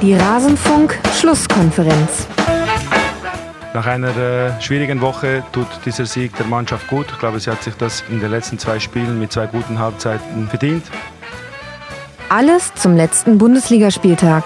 Die Rasenfunk-Schlusskonferenz. Nach einer äh, schwierigen Woche tut dieser Sieg der Mannschaft gut. Ich glaube, sie hat sich das in den letzten zwei Spielen mit zwei guten Halbzeiten verdient. Alles zum letzten Bundesligaspieltag.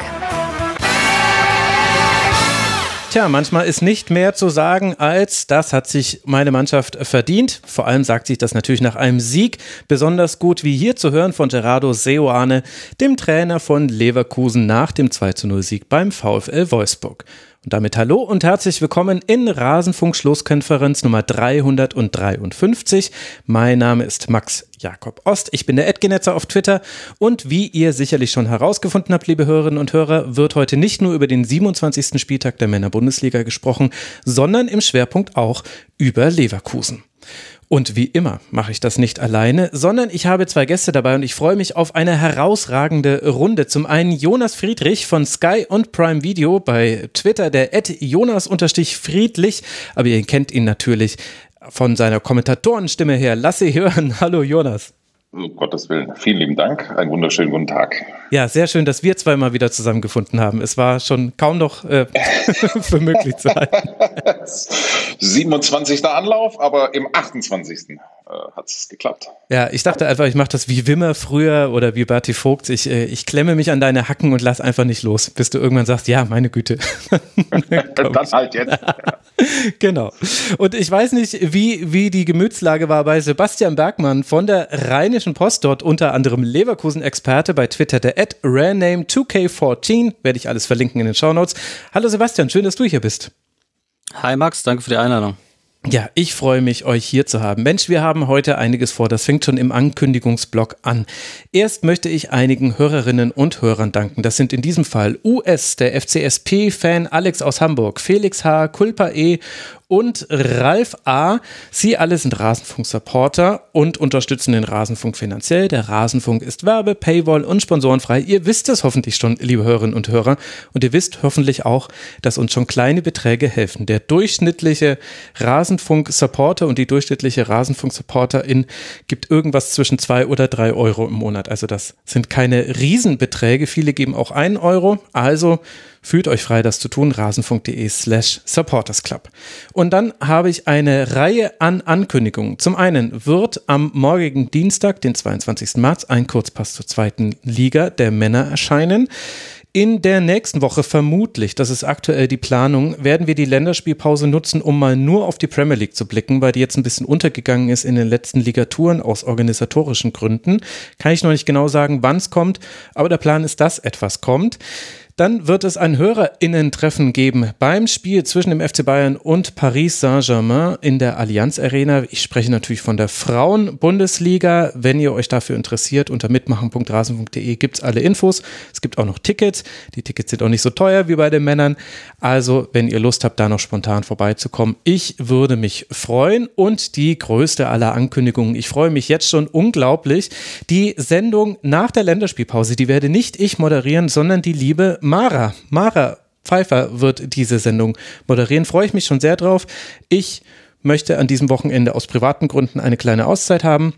Tja, manchmal ist nicht mehr zu sagen als, das hat sich meine Mannschaft verdient. Vor allem sagt sich das natürlich nach einem Sieg. Besonders gut wie hier zu hören von Gerardo Seoane, dem Trainer von Leverkusen nach dem 2-0 Sieg beim VfL Wolfsburg. Und damit hallo und herzlich willkommen in Rasenfunk Schlusskonferenz Nummer 353. Mein Name ist Max Jakob Ost. Ich bin der Edgenetzer auf Twitter und wie ihr sicherlich schon herausgefunden habt, liebe Hörerinnen und Hörer, wird heute nicht nur über den 27. Spieltag der Männer-Bundesliga gesprochen, sondern im Schwerpunkt auch über Leverkusen. Und wie immer mache ich das nicht alleine, sondern ich habe zwei Gäste dabei und ich freue mich auf eine herausragende Runde. Zum einen Jonas Friedrich von Sky und Prime Video bei Twitter, der Jonas-Friedlich, aber ihr kennt ihn natürlich von seiner Kommentatorenstimme her. Lass sie hören. Hallo Jonas. Um Gottes Willen. Vielen lieben Dank. Einen wunderschönen guten Tag. Ja, sehr schön, dass wir zweimal wieder zusammengefunden haben. Es war schon kaum noch äh, für möglich zu halten. 27. Anlauf, aber im 28. Äh, hat es geklappt. Ja, ich dachte einfach, ich mache das wie Wimmer früher oder wie Berti Vogt. Ich, äh, ich klemme mich an deine Hacken und lass einfach nicht los, bis du irgendwann sagst, ja, meine Güte. Dann halt jetzt. genau. Und ich weiß nicht, wie, wie die Gemütslage war bei Sebastian Bergmann von der Rheinischen Post, dort unter anderem Leverkusen-Experte bei Twitter, der at Raname2K14. Werde ich alles verlinken in den Shownotes. Hallo Sebastian, schön, dass du hier bist. Hi Max, danke für die Einladung. Ja, ich freue mich, euch hier zu haben. Mensch, wir haben heute einiges vor. Das fängt schon im Ankündigungsblock an. Erst möchte ich einigen Hörerinnen und Hörern danken. Das sind in diesem Fall US, der FCSP-Fan Alex aus Hamburg, Felix H., Kulpa E und Ralf A. Sie alle sind Rasenfunk-Supporter und unterstützen den Rasenfunk finanziell. Der Rasenfunk ist Werbe, Paywall und sponsorenfrei. Ihr wisst es hoffentlich schon, liebe Hörerinnen und Hörer. Und ihr wisst hoffentlich auch, dass uns schon kleine Beträge helfen. Der durchschnittliche Rasenfunk-Supporter und die durchschnittliche Rasenfunk-Supporterin gibt irgendwas zwischen zwei oder drei Euro im Monat. Also das sind keine Riesenbeträge. Viele geben auch einen Euro. Also Fühlt euch frei, das zu tun. Rasenfunk.de slash supportersclub. Und dann habe ich eine Reihe an Ankündigungen. Zum einen wird am morgigen Dienstag, den 22. März, ein Kurzpass zur zweiten Liga der Männer erscheinen. In der nächsten Woche vermutlich, das ist aktuell die Planung, werden wir die Länderspielpause nutzen, um mal nur auf die Premier League zu blicken, weil die jetzt ein bisschen untergegangen ist in den letzten Ligaturen aus organisatorischen Gründen. Kann ich noch nicht genau sagen, wann es kommt, aber der Plan ist, dass etwas kommt. Dann wird es ein HörerInnen-Treffen geben beim Spiel zwischen dem FC Bayern und Paris Saint-Germain in der Allianz Arena. Ich spreche natürlich von der Frauen-Bundesliga. Wenn ihr euch dafür interessiert, unter mitmachen.rasen.de gibt es alle Infos. Es gibt auch noch Tickets. Die Tickets sind auch nicht so teuer wie bei den Männern. Also, wenn ihr Lust habt, da noch spontan vorbeizukommen, ich würde mich freuen. Und die größte aller Ankündigungen, ich freue mich jetzt schon unglaublich. Die Sendung nach der Länderspielpause, die werde nicht ich moderieren, sondern die liebe Mara. Mara Pfeiffer wird diese Sendung moderieren. Freue ich mich schon sehr drauf. Ich möchte an diesem Wochenende aus privaten Gründen eine kleine Auszeit haben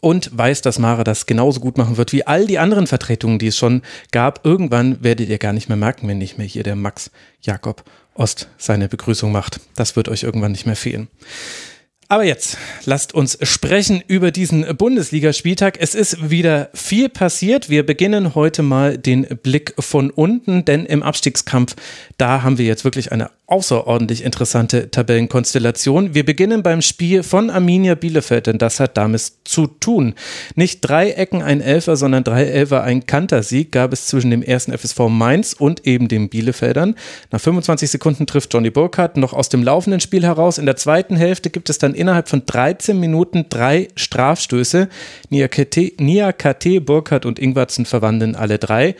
und weiß, dass Mara das genauso gut machen wird wie all die anderen Vertretungen, die es schon gab. Irgendwann werdet ihr gar nicht mehr merken, wenn nicht mehr hier der Max Jakob Ost seine Begrüßung macht. Das wird euch irgendwann nicht mehr fehlen. Aber jetzt lasst uns sprechen über diesen Bundesligaspieltag. Es ist wieder viel passiert. Wir beginnen heute mal den Blick von unten, denn im Abstiegskampf, da haben wir jetzt wirklich eine außerordentlich interessante Tabellenkonstellation. Wir beginnen beim Spiel von Arminia Bielefeld, denn das hat damit zu tun. Nicht drei Ecken ein Elfer, sondern drei Elfer ein Kantersieg gab es zwischen dem ersten FSV Mainz und eben den Bielefeldern. Nach 25 Sekunden trifft Johnny Burkhardt noch aus dem laufenden Spiel heraus. In der zweiten Hälfte gibt es dann innerhalb von 13 Minuten drei Strafstöße. Niakate, Burkhardt und Ingwarzen verwandeln alle drei.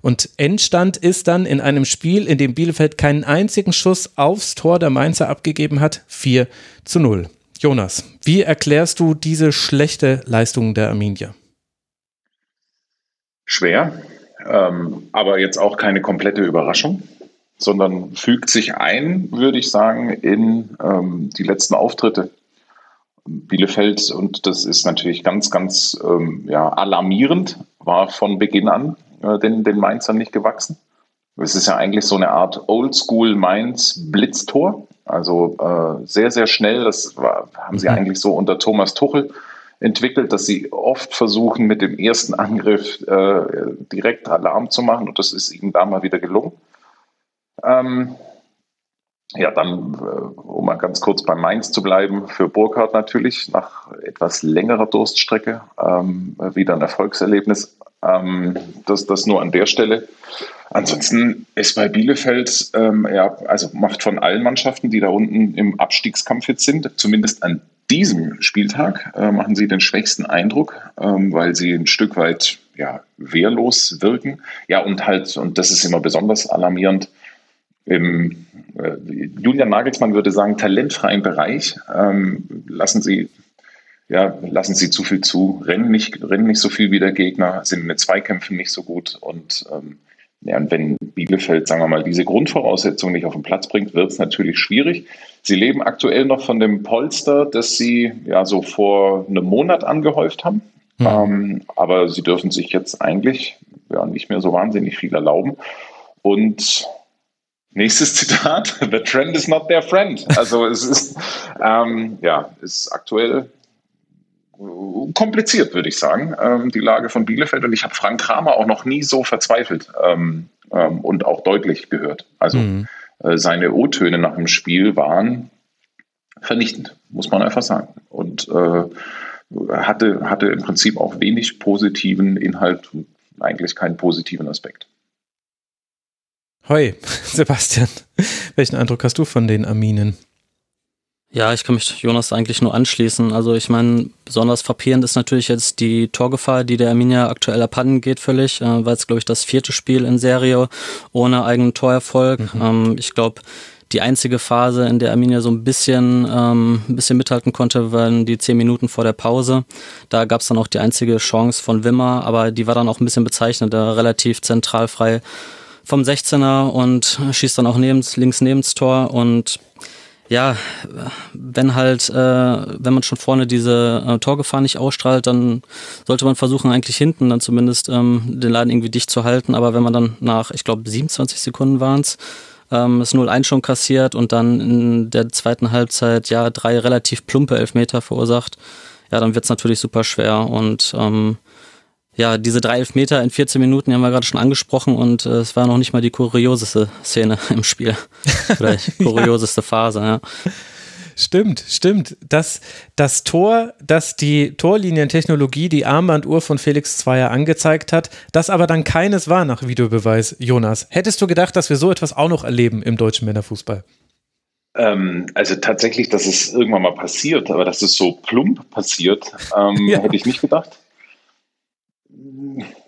Und Endstand ist dann in einem Spiel, in dem Bielefeld keinen einzigen Schuss aufs Tor der Mainzer abgegeben hat, 4 zu 0. Jonas, wie erklärst du diese schlechte Leistung der Arminia? Schwer, ähm, aber jetzt auch keine komplette Überraschung, sondern fügt sich ein, würde ich sagen, in ähm, die letzten Auftritte. Bielefeld, und das ist natürlich ganz, ganz ähm, ja, alarmierend, war von Beginn an äh, den, den Mainzern nicht gewachsen. Es ist ja eigentlich so eine Art Oldschool Mainz Blitztor. Also äh, sehr, sehr schnell. Das war, haben sie mhm. eigentlich so unter Thomas Tuchel entwickelt, dass sie oft versuchen, mit dem ersten Angriff äh, direkt Alarm zu machen. Und das ist ihnen da mal wieder gelungen. Ähm, ja, dann, äh, um mal ganz kurz bei Mainz zu bleiben, für Burkhardt natürlich nach etwas längerer Durststrecke ähm, wieder ein Erfolgserlebnis. Ähm, das, das nur an der Stelle. Ansonsten ist bei Bielefeld, ähm, ja, also macht von allen Mannschaften, die da unten im Abstiegskampf jetzt sind, zumindest an diesem Spieltag, äh, machen sie den schwächsten Eindruck, ähm, weil sie ein Stück weit ja, wehrlos wirken. Ja, und halt, und das ist immer besonders alarmierend, im äh, Julian Nagelsmann würde sagen, talentfreien Bereich ähm, lassen sie ja, lassen sie zu viel zu, rennen nicht, rennen nicht so viel wie der Gegner, sind mit Zweikämpfen nicht so gut und ähm, ja, und wenn Bielefeld, sagen wir mal, diese Grundvoraussetzungen nicht auf den Platz bringt, wird es natürlich schwierig. Sie leben aktuell noch von dem Polster, das sie ja so vor einem Monat angehäuft haben. Mhm. Ähm, aber sie dürfen sich jetzt eigentlich ja nicht mehr so wahnsinnig viel erlauben. Und nächstes Zitat: The trend is not their friend. Also es ist ähm, ja ist aktuell kompliziert, würde ich sagen, ähm, die Lage von Bielefeld. Und ich habe Frank Kramer auch noch nie so verzweifelt ähm, ähm, und auch deutlich gehört. Also mhm. äh, seine O-Töne nach dem Spiel waren vernichtend, muss man einfach sagen. Und äh, hatte, hatte im Prinzip auch wenig positiven Inhalt eigentlich keinen positiven Aspekt. Hoi, Sebastian, welchen Eindruck hast du von den Arminen? Ja, ich kann mich Jonas eigentlich nur anschließen. Also ich meine, besonders frappierend ist natürlich jetzt die Torgefahr, die der Arminia aktuell abhanden geht völlig, äh, weil es, glaube ich, das vierte Spiel in Serie ohne eigenen Torerfolg. Mhm. Ähm, ich glaube, die einzige Phase, in der Arminia so ein bisschen, ähm, ein bisschen mithalten konnte, waren die zehn Minuten vor der Pause. Da gab es dann auch die einzige Chance von Wimmer, aber die war dann auch ein bisschen bezeichnet, da relativ zentral frei vom 16er und schießt dann auch neben, links neben das Tor und ja, wenn halt, äh, wenn man schon vorne diese äh, Torgefahr nicht ausstrahlt, dann sollte man versuchen, eigentlich hinten dann zumindest ähm, den Laden irgendwie dicht zu halten. Aber wenn man dann nach, ich glaube, 27 Sekunden waren es, ähm, das 0-1 schon kassiert und dann in der zweiten Halbzeit ja drei relativ plumpe Elfmeter verursacht, ja, dann wird's natürlich super schwer. Und ähm, ja, diese drei Elfmeter in 14 Minuten die haben wir gerade schon angesprochen und äh, es war noch nicht mal die kurioseste Szene im Spiel. Oder die kurioseste ja. Phase, ja. Stimmt, stimmt. Das, das Tor, das die Torlinientechnologie, die Armbanduhr von Felix Zweier angezeigt hat, das aber dann keines war nach Videobeweis, Jonas. Hättest du gedacht, dass wir so etwas auch noch erleben im deutschen Männerfußball? Ähm, also tatsächlich, dass es irgendwann mal passiert, aber dass es so plump passiert, ähm, ja. hätte ich nicht gedacht.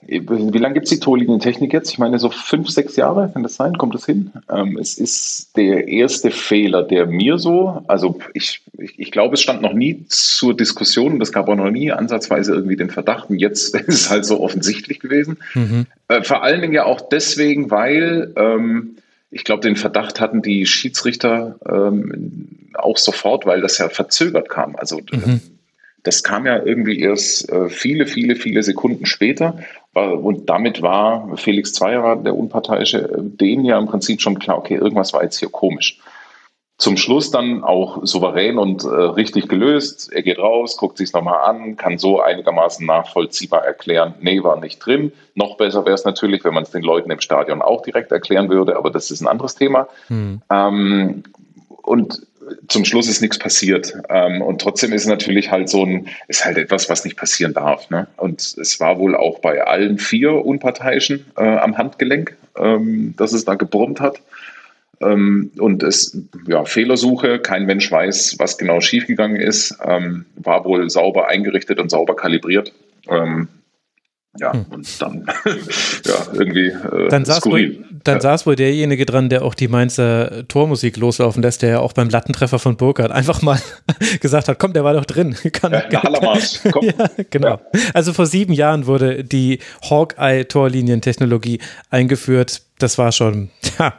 Wie lange gibt es die Torlinientechnik jetzt? Ich meine, so fünf, sechs Jahre, kann das sein? Kommt das hin? Ähm, es ist der erste Fehler, der mir so, also ich, ich, ich glaube, es stand noch nie zur Diskussion, es gab auch noch nie ansatzweise irgendwie den Verdacht, und jetzt ist es halt so offensichtlich gewesen. Mhm. Äh, vor allen Dingen ja auch deswegen, weil ähm, ich glaube, den Verdacht hatten die Schiedsrichter ähm, auch sofort, weil das ja verzögert kam. Also mhm das kam ja irgendwie erst äh, viele, viele, viele Sekunden später. Und damit war Felix Zweier, der Unparteiische, äh, denen ja im Prinzip schon klar, okay, irgendwas war jetzt hier komisch. Zum Schluss dann auch souverän und äh, richtig gelöst. Er geht raus, guckt sich nochmal an, kann so einigermaßen nachvollziehbar erklären, nee, war nicht drin. Noch besser wäre es natürlich, wenn man es den Leuten im Stadion auch direkt erklären würde, aber das ist ein anderes Thema. Hm. Ähm, und zum Schluss ist nichts passiert. Ähm, und trotzdem ist natürlich halt so ein, ist halt etwas, was nicht passieren darf. Ne? Und es war wohl auch bei allen vier Unparteiischen äh, am Handgelenk, ähm, dass es da gebrummt hat. Ähm, und es, ja, Fehlersuche, kein Mensch weiß, was genau schiefgegangen ist, ähm, war wohl sauber eingerichtet und sauber kalibriert. Ja, hm. und dann ja, irgendwie äh, dann saß skurril. Wohl, dann ja. saß wohl derjenige dran, der auch die Mainzer Tormusik loslaufen lässt, der ja auch beim Lattentreffer von Burkhardt einfach mal gesagt hat, komm, der war doch drin. Kann, ja, kann, komm. ja, genau. Ja. Also vor sieben Jahren wurde die Hawkeye-Torlinientechnologie eingeführt. Das war schon, ja,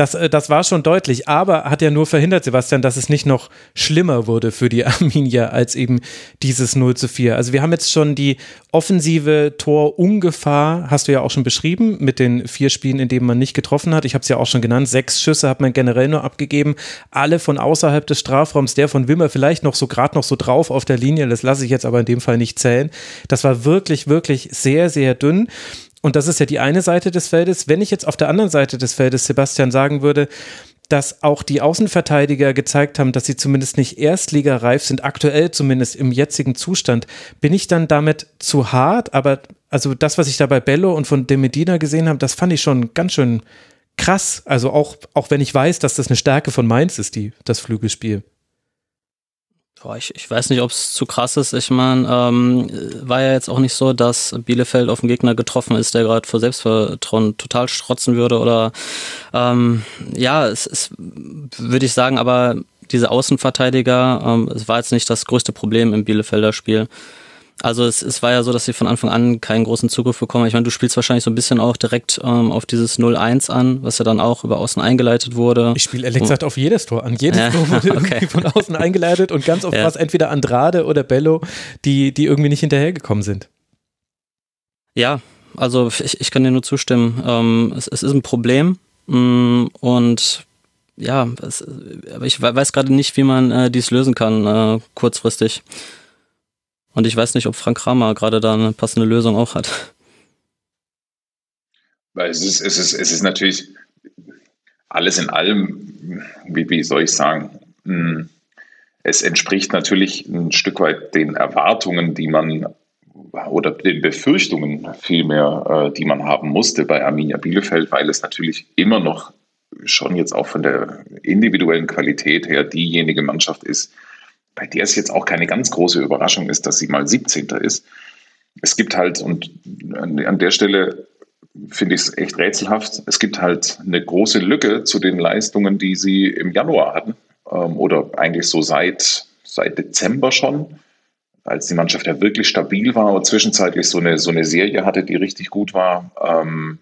Das, äh, das war schon deutlich, aber hat ja nur verhindert, Sebastian, dass es nicht noch schlimmer wurde für die Arminia als eben dieses 0 zu 4. Also wir haben jetzt schon die offensive Tor-Ungefahr, hast du ja auch schon beschrieben, mit den vier Spielen, in denen man nicht getroffen hat. Ich habe es ja auch schon genannt, sechs Schüsse hat man generell nur abgegeben, alle von außerhalb des Strafraums, der von Wimmer vielleicht noch so gerade noch so drauf auf der Linie, das lasse ich jetzt aber in dem Fall nicht zählen. Das war wirklich, wirklich sehr, sehr dünn. Und das ist ja die eine Seite des Feldes. Wenn ich jetzt auf der anderen Seite des Feldes, Sebastian, sagen würde, dass auch die Außenverteidiger gezeigt haben, dass sie zumindest nicht erstligareif sind, aktuell zumindest im jetzigen Zustand, bin ich dann damit zu hart. Aber also das, was ich da bei Bello und von De Medina gesehen habe, das fand ich schon ganz schön krass. Also auch, auch wenn ich weiß, dass das eine Stärke von Mainz ist, die, das Flügelspiel. Boah, ich, ich weiß nicht, ob es zu krass ist. Ich meine, ähm, war ja jetzt auch nicht so, dass Bielefeld auf einen Gegner getroffen ist, der gerade vor Selbstvertrauen total strotzen würde. Oder ähm, ja, es, es würde ich sagen, aber diese Außenverteidiger, ähm, es war jetzt nicht das größte Problem im Bielefelder Spiel. Also es, es war ja so, dass sie von Anfang an keinen großen Zugriff bekommen. Ich meine, du spielst wahrscheinlich so ein bisschen auch direkt ähm, auf dieses 0-1 an, was ja dann auch über außen eingeleitet wurde. Ich spiele ehrlich gesagt auf jedes Tor an. Jedes ja, Tor wurde okay. irgendwie von außen eingeleitet und ganz oft ja. war es entweder Andrade oder Bello, die, die irgendwie nicht hinterhergekommen sind. Ja, also ich, ich kann dir nur zustimmen. Ähm, es, es ist ein Problem mh, mm, und ja, es, aber ich weiß gerade nicht, wie man äh, dies lösen kann, äh, kurzfristig. Und ich weiß nicht, ob Frank Kramer gerade da eine passende Lösung auch hat. Weil es ist, es ist, es ist natürlich alles in allem, wie, wie soll ich sagen, hm, es entspricht natürlich ein Stück weit den Erwartungen, die man oder den Befürchtungen vielmehr, äh, die man haben musste bei Arminia Bielefeld, weil es natürlich immer noch schon jetzt auch von der individuellen Qualität her diejenige Mannschaft ist, bei der es jetzt auch keine ganz große Überraschung ist, dass sie mal 17. ist. Es gibt halt, und an der Stelle finde ich es echt rätselhaft, es gibt halt eine große Lücke zu den Leistungen, die sie im Januar hatten ähm, oder eigentlich so seit, seit Dezember schon, als die Mannschaft ja wirklich stabil war und zwischenzeitlich so eine, so eine Serie hatte, die richtig gut war. Ähm,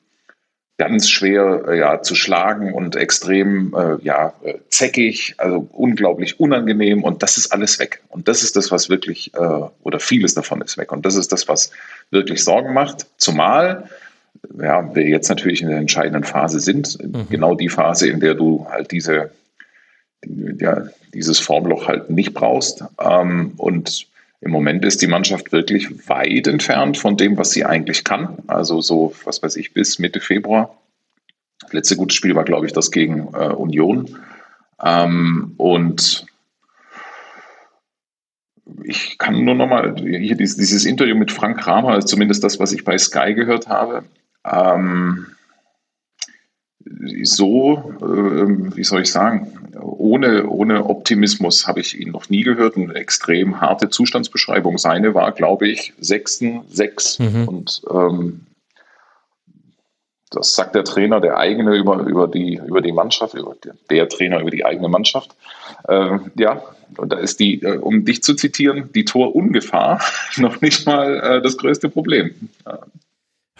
ganz schwer äh, ja, zu schlagen und extrem äh, ja, äh, zäckig, also unglaublich unangenehm und das ist alles weg. Und das ist das, was wirklich, äh, oder vieles davon ist weg. Und das ist das, was wirklich Sorgen macht. Zumal ja, wir jetzt natürlich in der entscheidenden Phase sind, mhm. genau die Phase, in der du halt diese, ja, dieses Formloch halt nicht brauchst. Ähm, und im Moment ist die Mannschaft wirklich weit entfernt von dem, was sie eigentlich kann. Also so, was weiß ich, bis Mitte Februar. Das letzte gute Spiel war, glaube ich, das gegen äh, Union. Ähm, und ich kann nur nochmal, hier dieses, dieses, Interview mit Frank Kramer, zumindest das, was ich bei Sky gehört habe. Ähm, so, äh, wie soll ich sagen, ohne, ohne Optimismus habe ich ihn noch nie gehört. Eine extrem harte Zustandsbeschreibung. Seine war, glaube ich, sechsten, sechs. Mhm. Und ähm, das sagt der Trainer, der eigene über, über, die, über die Mannschaft, über der, der Trainer über die eigene Mannschaft. Äh, ja, und da ist die, äh, um dich zu zitieren, die Torungefahr noch nicht mal äh, das größte Problem.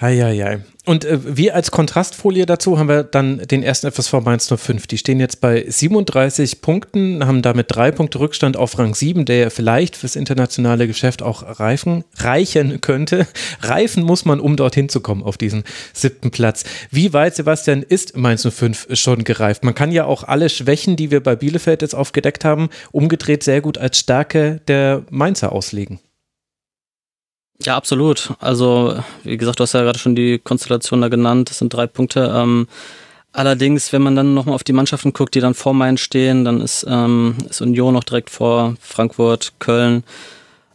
Heieiei. Und äh, wir als Kontrastfolie dazu haben wir dann den ersten FSV Mainz 05. Die stehen jetzt bei 37 Punkten, haben damit drei Punkte Rückstand auf Rang 7, der ja vielleicht fürs internationale Geschäft auch reifen, reichen könnte. Reifen muss man, um dorthin zu kommen, auf diesen siebten Platz. Wie weit, Sebastian, ist Mainz 05 schon gereift? Man kann ja auch alle Schwächen, die wir bei Bielefeld jetzt aufgedeckt haben, umgedreht sehr gut als Stärke der Mainzer auslegen. Ja, absolut. Also, wie gesagt, du hast ja gerade schon die Konstellation da genannt. Das sind drei Punkte. Ähm, allerdings, wenn man dann nochmal auf die Mannschaften guckt, die dann vor Mainz stehen, dann ist, ähm, ist Union noch direkt vor Frankfurt, Köln.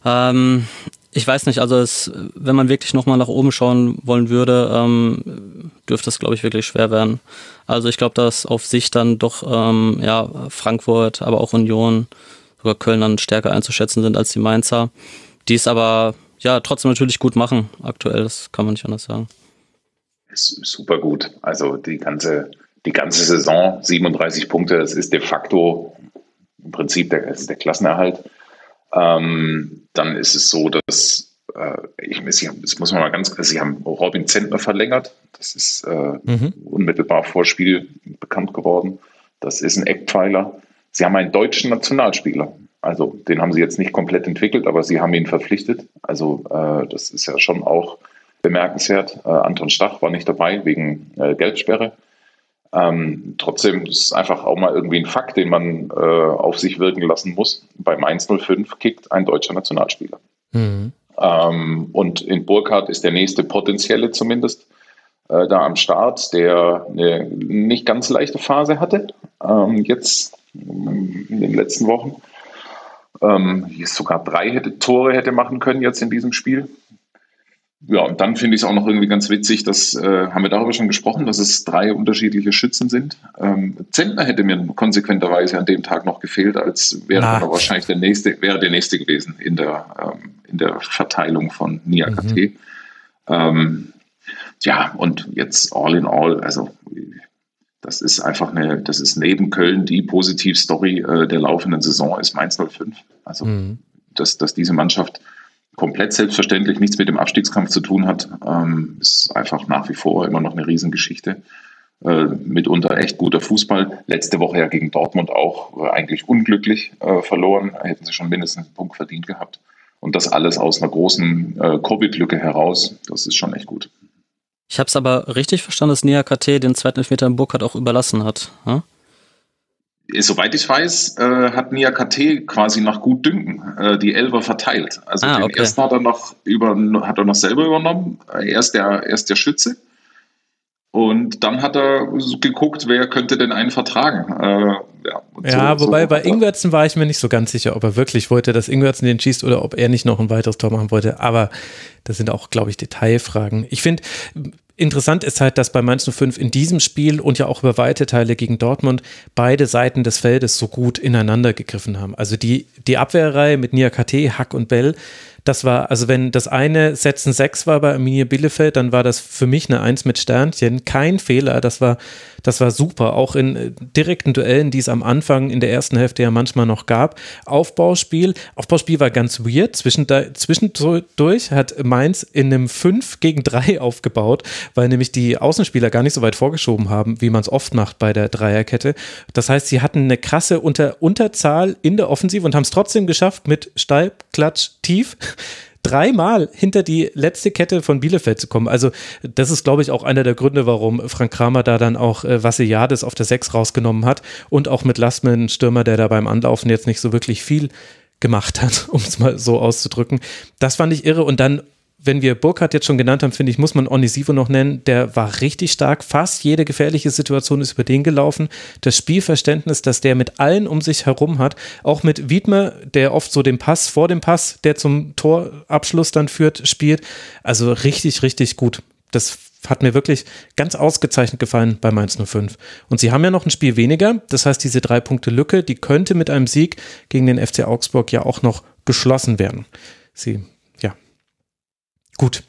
Ähm, ich weiß nicht, also es, wenn man wirklich nochmal nach oben schauen wollen würde, ähm, dürfte es, glaube ich, wirklich schwer werden. Also ich glaube, dass auf sich dann doch ähm, ja, Frankfurt, aber auch Union, sogar Köln dann stärker einzuschätzen sind als die Mainzer. Die ist aber ja, trotzdem natürlich gut machen aktuell, das kann man nicht anders sagen. Super gut. Also die ganze, die ganze Saison, 37 Punkte, das ist de facto im Prinzip der, der Klassenerhalt. Ähm, dann ist es so, dass äh, ich, sie, das muss man mal ganz klar, sie haben Robin Zentner verlängert. Das ist äh, mhm. unmittelbar vor Spiel bekannt geworden. Das ist ein Eckpfeiler. Sie haben einen deutschen Nationalspieler. Also den haben sie jetzt nicht komplett entwickelt, aber sie haben ihn verpflichtet. Also äh, das ist ja schon auch bemerkenswert. Äh, Anton Stach war nicht dabei wegen äh, Gelbsperre. Ähm, trotzdem ist es einfach auch mal irgendwie ein Fakt, den man äh, auf sich wirken lassen muss. Bei Mainz 05 kickt ein deutscher Nationalspieler. Mhm. Ähm, und in Burkhardt ist der nächste potenzielle zumindest äh, da am Start, der eine nicht ganz leichte Phase hatte, ähm, jetzt in den letzten Wochen. Ähm, sogar drei hätte, Tore hätte machen können jetzt in diesem Spiel ja, und dann finde ich es auch noch irgendwie ganz witzig, dass, äh, haben wir darüber schon gesprochen, dass es drei unterschiedliche Schützen sind. Ähm, Zentner hätte mir konsequenterweise an dem Tag noch gefehlt, als wäre er wahrscheinlich der nächste, wäre der nächste gewesen in der, ähm, in der Verteilung von Niakate. Mhm. Ähm, ja, und jetzt all in all, also das ist einfach eine, das ist neben Köln die Positivstory äh, der laufenden Saison ist Mainz 05. Also, mhm. dass, dass diese Mannschaft komplett selbstverständlich nichts mit dem Abstiegskampf zu tun hat. Ähm, ist einfach nach wie vor immer noch eine Riesengeschichte. Äh, mitunter echt guter Fußball. Letzte Woche ja gegen Dortmund auch äh, eigentlich unglücklich äh, verloren. Hätten sie schon mindestens einen Punkt verdient gehabt. Und das alles aus einer großen äh, Covid-Lücke heraus. Das ist schon echt gut. Ich habe es aber richtig verstanden, dass Nia KT den zweiten Elfmeter in Burkhardt auch überlassen hat. Hm? Soweit ich weiß, äh, hat Nia KT quasi nach Gutdünken äh, die Elfer verteilt. Also ah, den okay. ersten hat er noch über, hat er noch selber übernommen. Er ist der, er ist der Schütze. Und dann hat er geguckt, wer könnte denn einen vertragen. Äh, ja, ja so, wobei so bei Ingwertsen war ich mir nicht so ganz sicher, ob er wirklich wollte, dass Ingwertsen den schießt oder ob er nicht noch ein weiteres Tor machen wollte. Aber das sind auch, glaube ich, Detailfragen. Ich finde, Interessant ist halt, dass bei Mainz 05 in diesem Spiel und ja auch über weite Teile gegen Dortmund beide Seiten des Feldes so gut ineinander gegriffen haben. Also die, die Abwehrreihe mit Nia KT, Hack und Bell, das war, also wenn das eine Setzen 6 war bei Arminia Bielefeld, dann war das für mich eine Eins mit Sternchen. Kein Fehler. Das war, das war super. Auch in äh, direkten Duellen, die es am Anfang in der ersten Hälfte ja manchmal noch gab. Aufbauspiel. Aufbauspiel war ganz weird. Zwischendurch hat Mainz in einem 5 gegen 3 aufgebaut, weil nämlich die Außenspieler gar nicht so weit vorgeschoben haben, wie man es oft macht bei der Dreierkette. Das heißt, sie hatten eine krasse Unter Unterzahl in der Offensive und haben es trotzdem geschafft, mit Steil, Klatsch, Tief dreimal hinter die letzte Kette von Bielefeld zu kommen. Also das ist, glaube ich, auch einer der Gründe, warum Frank Kramer da dann auch äh, Vassiliades auf der 6 rausgenommen hat und auch mit Lastman, Stürmer, der da beim Anlaufen jetzt nicht so wirklich viel gemacht hat, um es mal so auszudrücken. Das fand ich irre und dann wenn wir Burkhardt jetzt schon genannt haben, finde ich, muss man Onisivo noch nennen. Der war richtig stark. Fast jede gefährliche Situation ist über den gelaufen. Das Spielverständnis, das der mit allen um sich herum hat, auch mit Wiedmer, der oft so den Pass vor dem Pass, der zum Torabschluss dann führt, spielt. Also richtig, richtig gut. Das hat mir wirklich ganz ausgezeichnet gefallen bei Mainz 05. Und sie haben ja noch ein Spiel weniger. Das heißt, diese drei Punkte Lücke, die könnte mit einem Sieg gegen den FC Augsburg ja auch noch geschlossen werden. Sie Gut.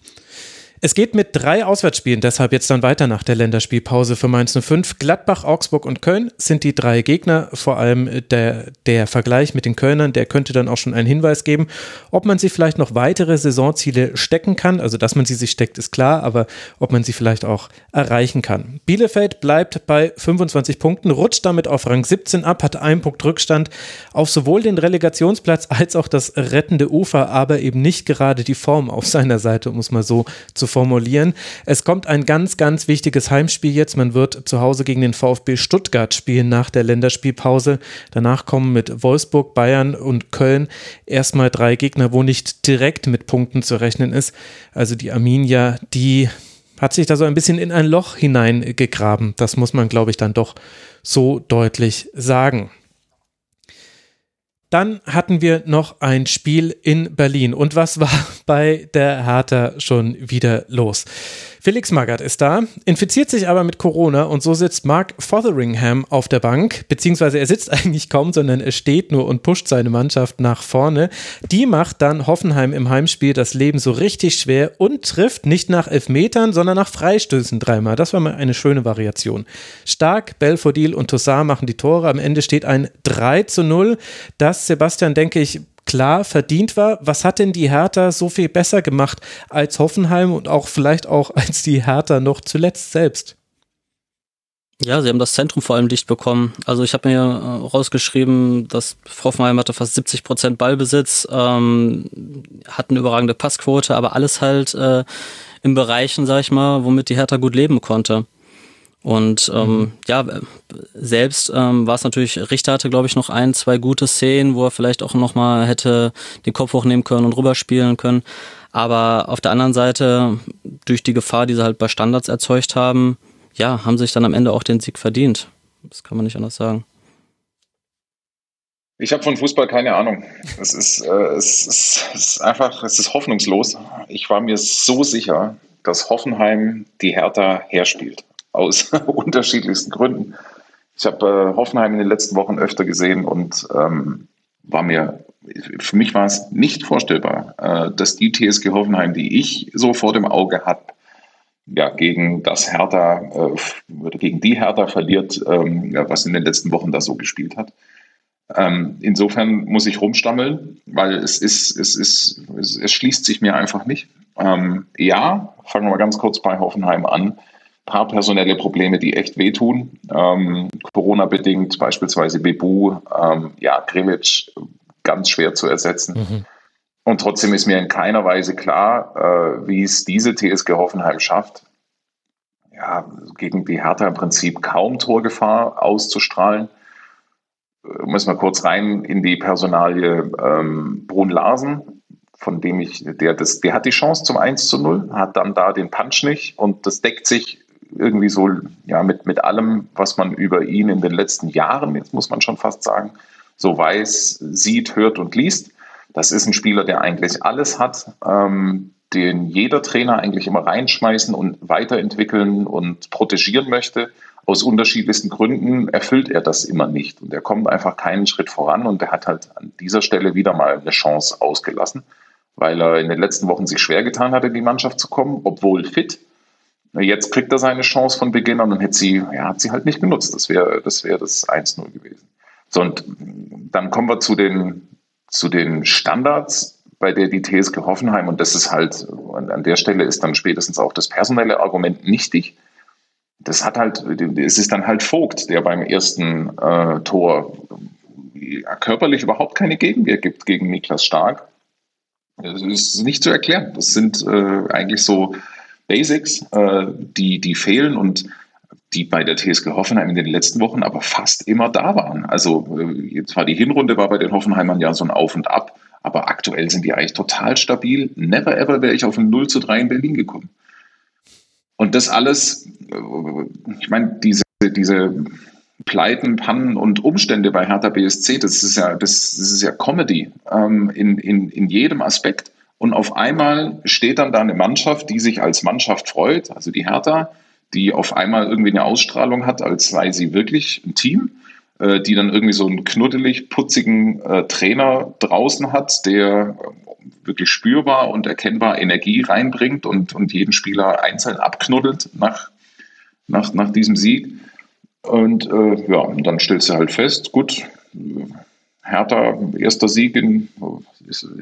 Es geht mit drei Auswärtsspielen deshalb jetzt dann weiter nach der Länderspielpause für Mainz 05. Gladbach, Augsburg und Köln sind die drei Gegner. Vor allem der, der Vergleich mit den Kölnern, der könnte dann auch schon einen Hinweis geben, ob man sich vielleicht noch weitere Saisonziele stecken kann. Also, dass man sie sich steckt, ist klar, aber ob man sie vielleicht auch erreichen kann. Bielefeld bleibt bei 25 Punkten, rutscht damit auf Rang 17 ab, hat einen Punkt Rückstand auf sowohl den Relegationsplatz als auch das rettende Ufer, aber eben nicht gerade die Form auf seiner Seite, um es mal so zu formulieren. Es kommt ein ganz, ganz wichtiges Heimspiel jetzt. Man wird zu Hause gegen den VfB Stuttgart spielen nach der Länderspielpause. Danach kommen mit Wolfsburg, Bayern und Köln erstmal drei Gegner, wo nicht direkt mit Punkten zu rechnen ist. Also die Arminia, die hat sich da so ein bisschen in ein Loch hineingegraben. Das muss man, glaube ich, dann doch so deutlich sagen. Dann hatten wir noch ein Spiel in Berlin. Und was war bei der Hertha schon wieder los? Felix Magath ist da, infiziert sich aber mit Corona und so sitzt Mark Fotheringham auf der Bank, beziehungsweise er sitzt eigentlich kaum, sondern er steht nur und pusht seine Mannschaft nach vorne. Die macht dann Hoffenheim im Heimspiel das Leben so richtig schwer und trifft nicht nach Elfmetern, sondern nach Freistößen dreimal. Das war mal eine schöne Variation. Stark, Belfodil und Toussaint machen die Tore. Am Ende steht ein 3 zu 0, das Sebastian, denke ich, klar verdient war. Was hat denn die Hertha so viel besser gemacht als Hoffenheim und auch vielleicht auch als die Hertha noch zuletzt selbst? Ja, sie haben das Zentrum vor allem dicht bekommen. Also ich habe mir äh, rausgeschrieben, dass Hoffenheim hatte fast 70 Prozent Ballbesitz, ähm, hat eine überragende Passquote, aber alles halt äh, in Bereichen, sag ich mal, womit die Hertha gut leben konnte. Und ähm, mhm. ja, selbst ähm, war es natürlich, Richter hatte, glaube ich, noch ein, zwei gute Szenen, wo er vielleicht auch nochmal hätte den Kopf hochnehmen können und rüberspielen können. Aber auf der anderen Seite, durch die Gefahr, die sie halt bei Standards erzeugt haben, ja, haben sich dann am Ende auch den Sieg verdient. Das kann man nicht anders sagen. Ich habe von Fußball keine Ahnung. Es ist, äh, es, ist, es ist einfach, es ist hoffnungslos. Ich war mir so sicher, dass Hoffenheim die Hertha herspielt. Aus unterschiedlichsten Gründen. Ich habe äh, Hoffenheim in den letzten Wochen öfter gesehen und ähm, war mir, für mich war es nicht vorstellbar, äh, dass die TSG Hoffenheim, die ich so vor dem Auge habe, ja, gegen das Hertha äh, gegen die Hertha verliert, ähm, ja, was in den letzten Wochen da so gespielt hat. Ähm, insofern muss ich rumstammeln, weil es ist, es ist, es, es schließt sich mir einfach nicht. Ähm, ja, fangen wir ganz kurz bei Hoffenheim an. Paar personelle Probleme, die echt wehtun. Ähm, Corona-bedingt, beispielsweise Bebu, ähm, ja, Grilic ganz schwer zu ersetzen. Mhm. Und trotzdem ist mir in keiner Weise klar, äh, wie es diese TSG Hoffenheim schafft, ja, gegen die Hertha im Prinzip kaum Torgefahr auszustrahlen. Äh, müssen wir kurz rein in die Personalie ähm, Brun Larsen, von dem ich, der, das, der hat die Chance zum 1 zu 0, hat dann da den Punch nicht und das deckt sich irgendwie so ja, mit, mit allem, was man über ihn in den letzten Jahren, jetzt muss man schon fast sagen, so weiß, sieht, hört und liest. Das ist ein Spieler, der eigentlich alles hat, ähm, den jeder Trainer eigentlich immer reinschmeißen und weiterentwickeln und protegieren möchte. Aus unterschiedlichsten Gründen erfüllt er das immer nicht und er kommt einfach keinen Schritt voran und er hat halt an dieser Stelle wieder mal eine Chance ausgelassen, weil er in den letzten Wochen sich schwer getan hat, in die Mannschaft zu kommen, obwohl fit. Jetzt kriegt er seine Chance von Beginn an und hätte sie, ja, hat sie halt nicht genutzt. Das wäre das, wär das 1-0 gewesen. So, und dann kommen wir zu den zu den Standards, bei der die TSG Hoffenheim, und das ist halt, an der Stelle ist dann spätestens auch das personelle Argument nichtig. Das hat halt, es ist dann halt Vogt, der beim ersten äh, Tor ja, körperlich überhaupt keine Gegenwehr gibt gegen Niklas Stark. Das ist nicht zu erklären. Das sind äh, eigentlich so Basics, äh, die, die fehlen und die bei der TSG Hoffenheim in den letzten Wochen aber fast immer da waren. Also äh, zwar die Hinrunde war bei den Hoffenheimern ja so ein Auf und Ab, aber aktuell sind die eigentlich total stabil. Never ever wäre ich auf ein 0 zu 3 in Berlin gekommen. Und das alles, äh, ich meine, diese, diese Pleiten, Pannen und Umstände bei Hertha BSC, das ist ja, das, das ist ja Comedy ähm, in, in, in jedem Aspekt. Und auf einmal steht dann da eine Mannschaft, die sich als Mannschaft freut, also die Hertha, die auf einmal irgendwie eine Ausstrahlung hat, als sei sie wirklich ein Team, äh, die dann irgendwie so einen knuddelig putzigen äh, Trainer draußen hat, der äh, wirklich spürbar und erkennbar Energie reinbringt und, und jeden Spieler einzeln abknuddelt nach, nach, nach diesem Sieg. Und äh, ja, und dann stellst du halt fest, gut, Hertha, erster Sieg in,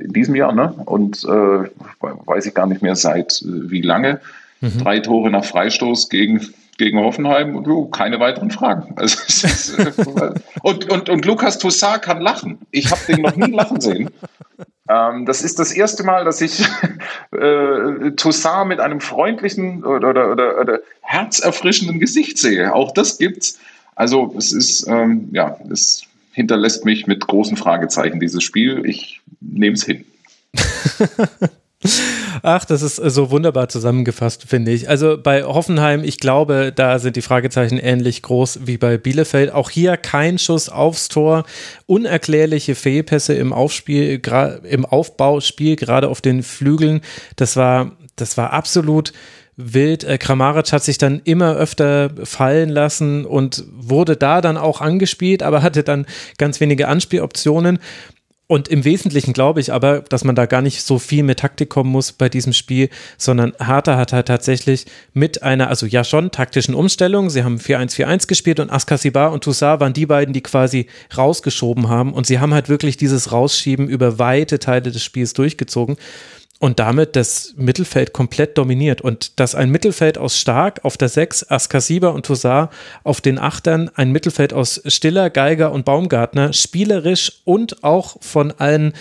in diesem Jahr, ne? Und äh, weiß ich gar nicht mehr seit äh, wie lange. Mhm. Drei Tore nach Freistoß gegen, gegen Hoffenheim und oh, keine weiteren Fragen. Also, ist, äh, und, und, und Lukas Toussaint kann lachen. Ich habe den noch nie lachen sehen. Ähm, das ist das erste Mal, dass ich äh, Toussaint mit einem freundlichen oder, oder, oder, oder, herzerfrischenden Gesicht sehe. Auch das gibt's. Also es ist, ähm, ja, es hinterlässt mich mit großen Fragezeichen, dieses Spiel. Ich nehme es hin. Ach, das ist so wunderbar zusammengefasst, finde ich. Also bei Hoffenheim, ich glaube, da sind die Fragezeichen ähnlich groß wie bei Bielefeld. Auch hier kein Schuss aufs Tor, unerklärliche Fehlpässe im Aufspiel, im Aufbauspiel, gerade auf den Flügeln. Das war, das war absolut wild. Äh, Kramaric hat sich dann immer öfter fallen lassen und wurde da dann auch angespielt, aber hatte dann ganz wenige Anspieloptionen. Und im Wesentlichen glaube ich aber, dass man da gar nicht so viel mit Taktik kommen muss bei diesem Spiel, sondern Hertha hat halt tatsächlich mit einer, also ja schon, taktischen Umstellung. Sie haben 4-1-4-1 gespielt und Askasibar und Toussaint waren die beiden, die quasi rausgeschoben haben. Und sie haben halt wirklich dieses Rausschieben über weite Teile des Spiels durchgezogen und damit das Mittelfeld komplett dominiert. Und dass ein Mittelfeld aus Stark auf der 6, Askasiba und Toussaint auf den Achtern, ein Mittelfeld aus Stiller, Geiger und Baumgartner, spielerisch und auch von allen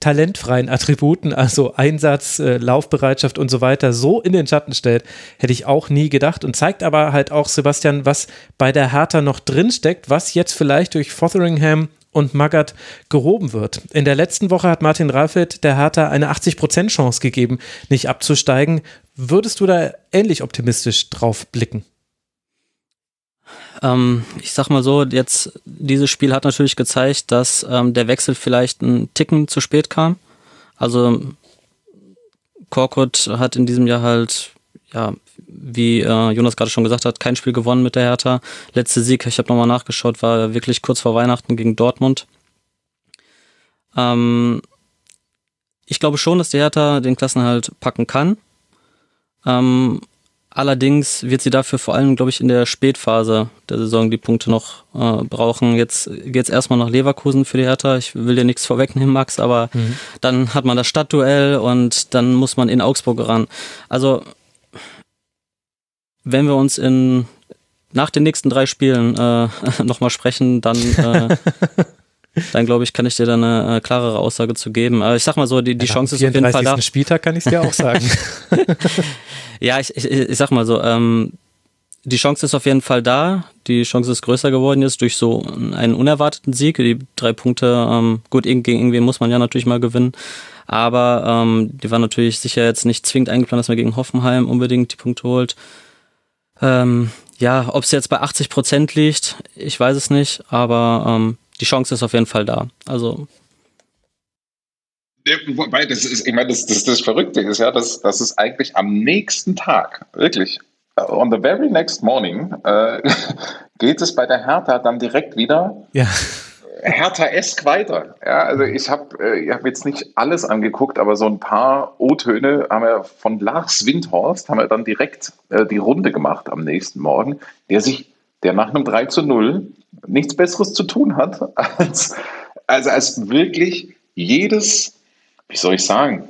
talentfreien Attributen, also Einsatz, äh, Laufbereitschaft und so weiter, so in den Schatten stellt, hätte ich auch nie gedacht und zeigt aber halt auch, Sebastian, was bei der Hertha noch drinsteckt, was jetzt vielleicht durch Fotheringham und Magath gehoben wird. In der letzten Woche hat Martin Raffelt der Hertha eine 80% Chance gegeben, nicht abzusteigen. Würdest du da ähnlich optimistisch drauf blicken? Ähm, ich sag mal so, jetzt dieses Spiel hat natürlich gezeigt, dass ähm, der Wechsel vielleicht einen Ticken zu spät kam. Also Korkut hat in diesem Jahr halt ja wie äh, Jonas gerade schon gesagt hat, kein Spiel gewonnen mit der Hertha. Letzte Sieg, ich habe nochmal nachgeschaut, war wirklich kurz vor Weihnachten gegen Dortmund. Ähm, ich glaube schon, dass die Hertha den Klassenhalt packen kann. Ähm, allerdings wird sie dafür vor allem, glaube ich, in der Spätphase der Saison die Punkte noch äh, brauchen. Jetzt geht's erstmal nach Leverkusen für die Hertha. Ich will dir nichts vorwegnehmen, Max, aber mhm. dann hat man das Stadtduell und dann muss man in Augsburg ran. Also wenn wir uns in nach den nächsten drei Spielen äh, nochmal sprechen, dann äh, dann glaube ich, kann ich dir da eine äh, klarere Aussage zu geben. Aber ich sag mal so, die, die ja, Chance ist auf jeden Fall da. Spieltag kann ich dir auch sagen. ja, ich, ich, ich sag mal so, ähm, die Chance ist auf jeden Fall da. Die Chance ist größer geworden jetzt durch so einen unerwarteten Sieg. Die drei Punkte, ähm, gut, gegen irgendwen muss man ja natürlich mal gewinnen. Aber ähm, die war natürlich sicher jetzt nicht zwingend eingeplant, dass man gegen Hoffenheim unbedingt die Punkte holt. Ähm, ja, ob es jetzt bei 80 Prozent liegt, ich weiß es nicht, aber ähm, die Chance ist auf jeden Fall da. Also Wobei, das ist, ich meine, das, das, das Verrückte ist ja, dass, dass es eigentlich am nächsten Tag, wirklich, on the very next morning, äh, geht es bei der Hertha dann direkt wieder ja. Hertha-esk weiter. Ja, also ich habe äh, hab jetzt nicht alles angeguckt, aber so ein paar O-Töne haben wir von Lars Windhorst, haben wir dann direkt äh, die Runde gemacht am nächsten Morgen, der sich, der nach einem 3 zu 0 nichts Besseres zu tun hat, als, also als wirklich jedes, wie soll ich sagen,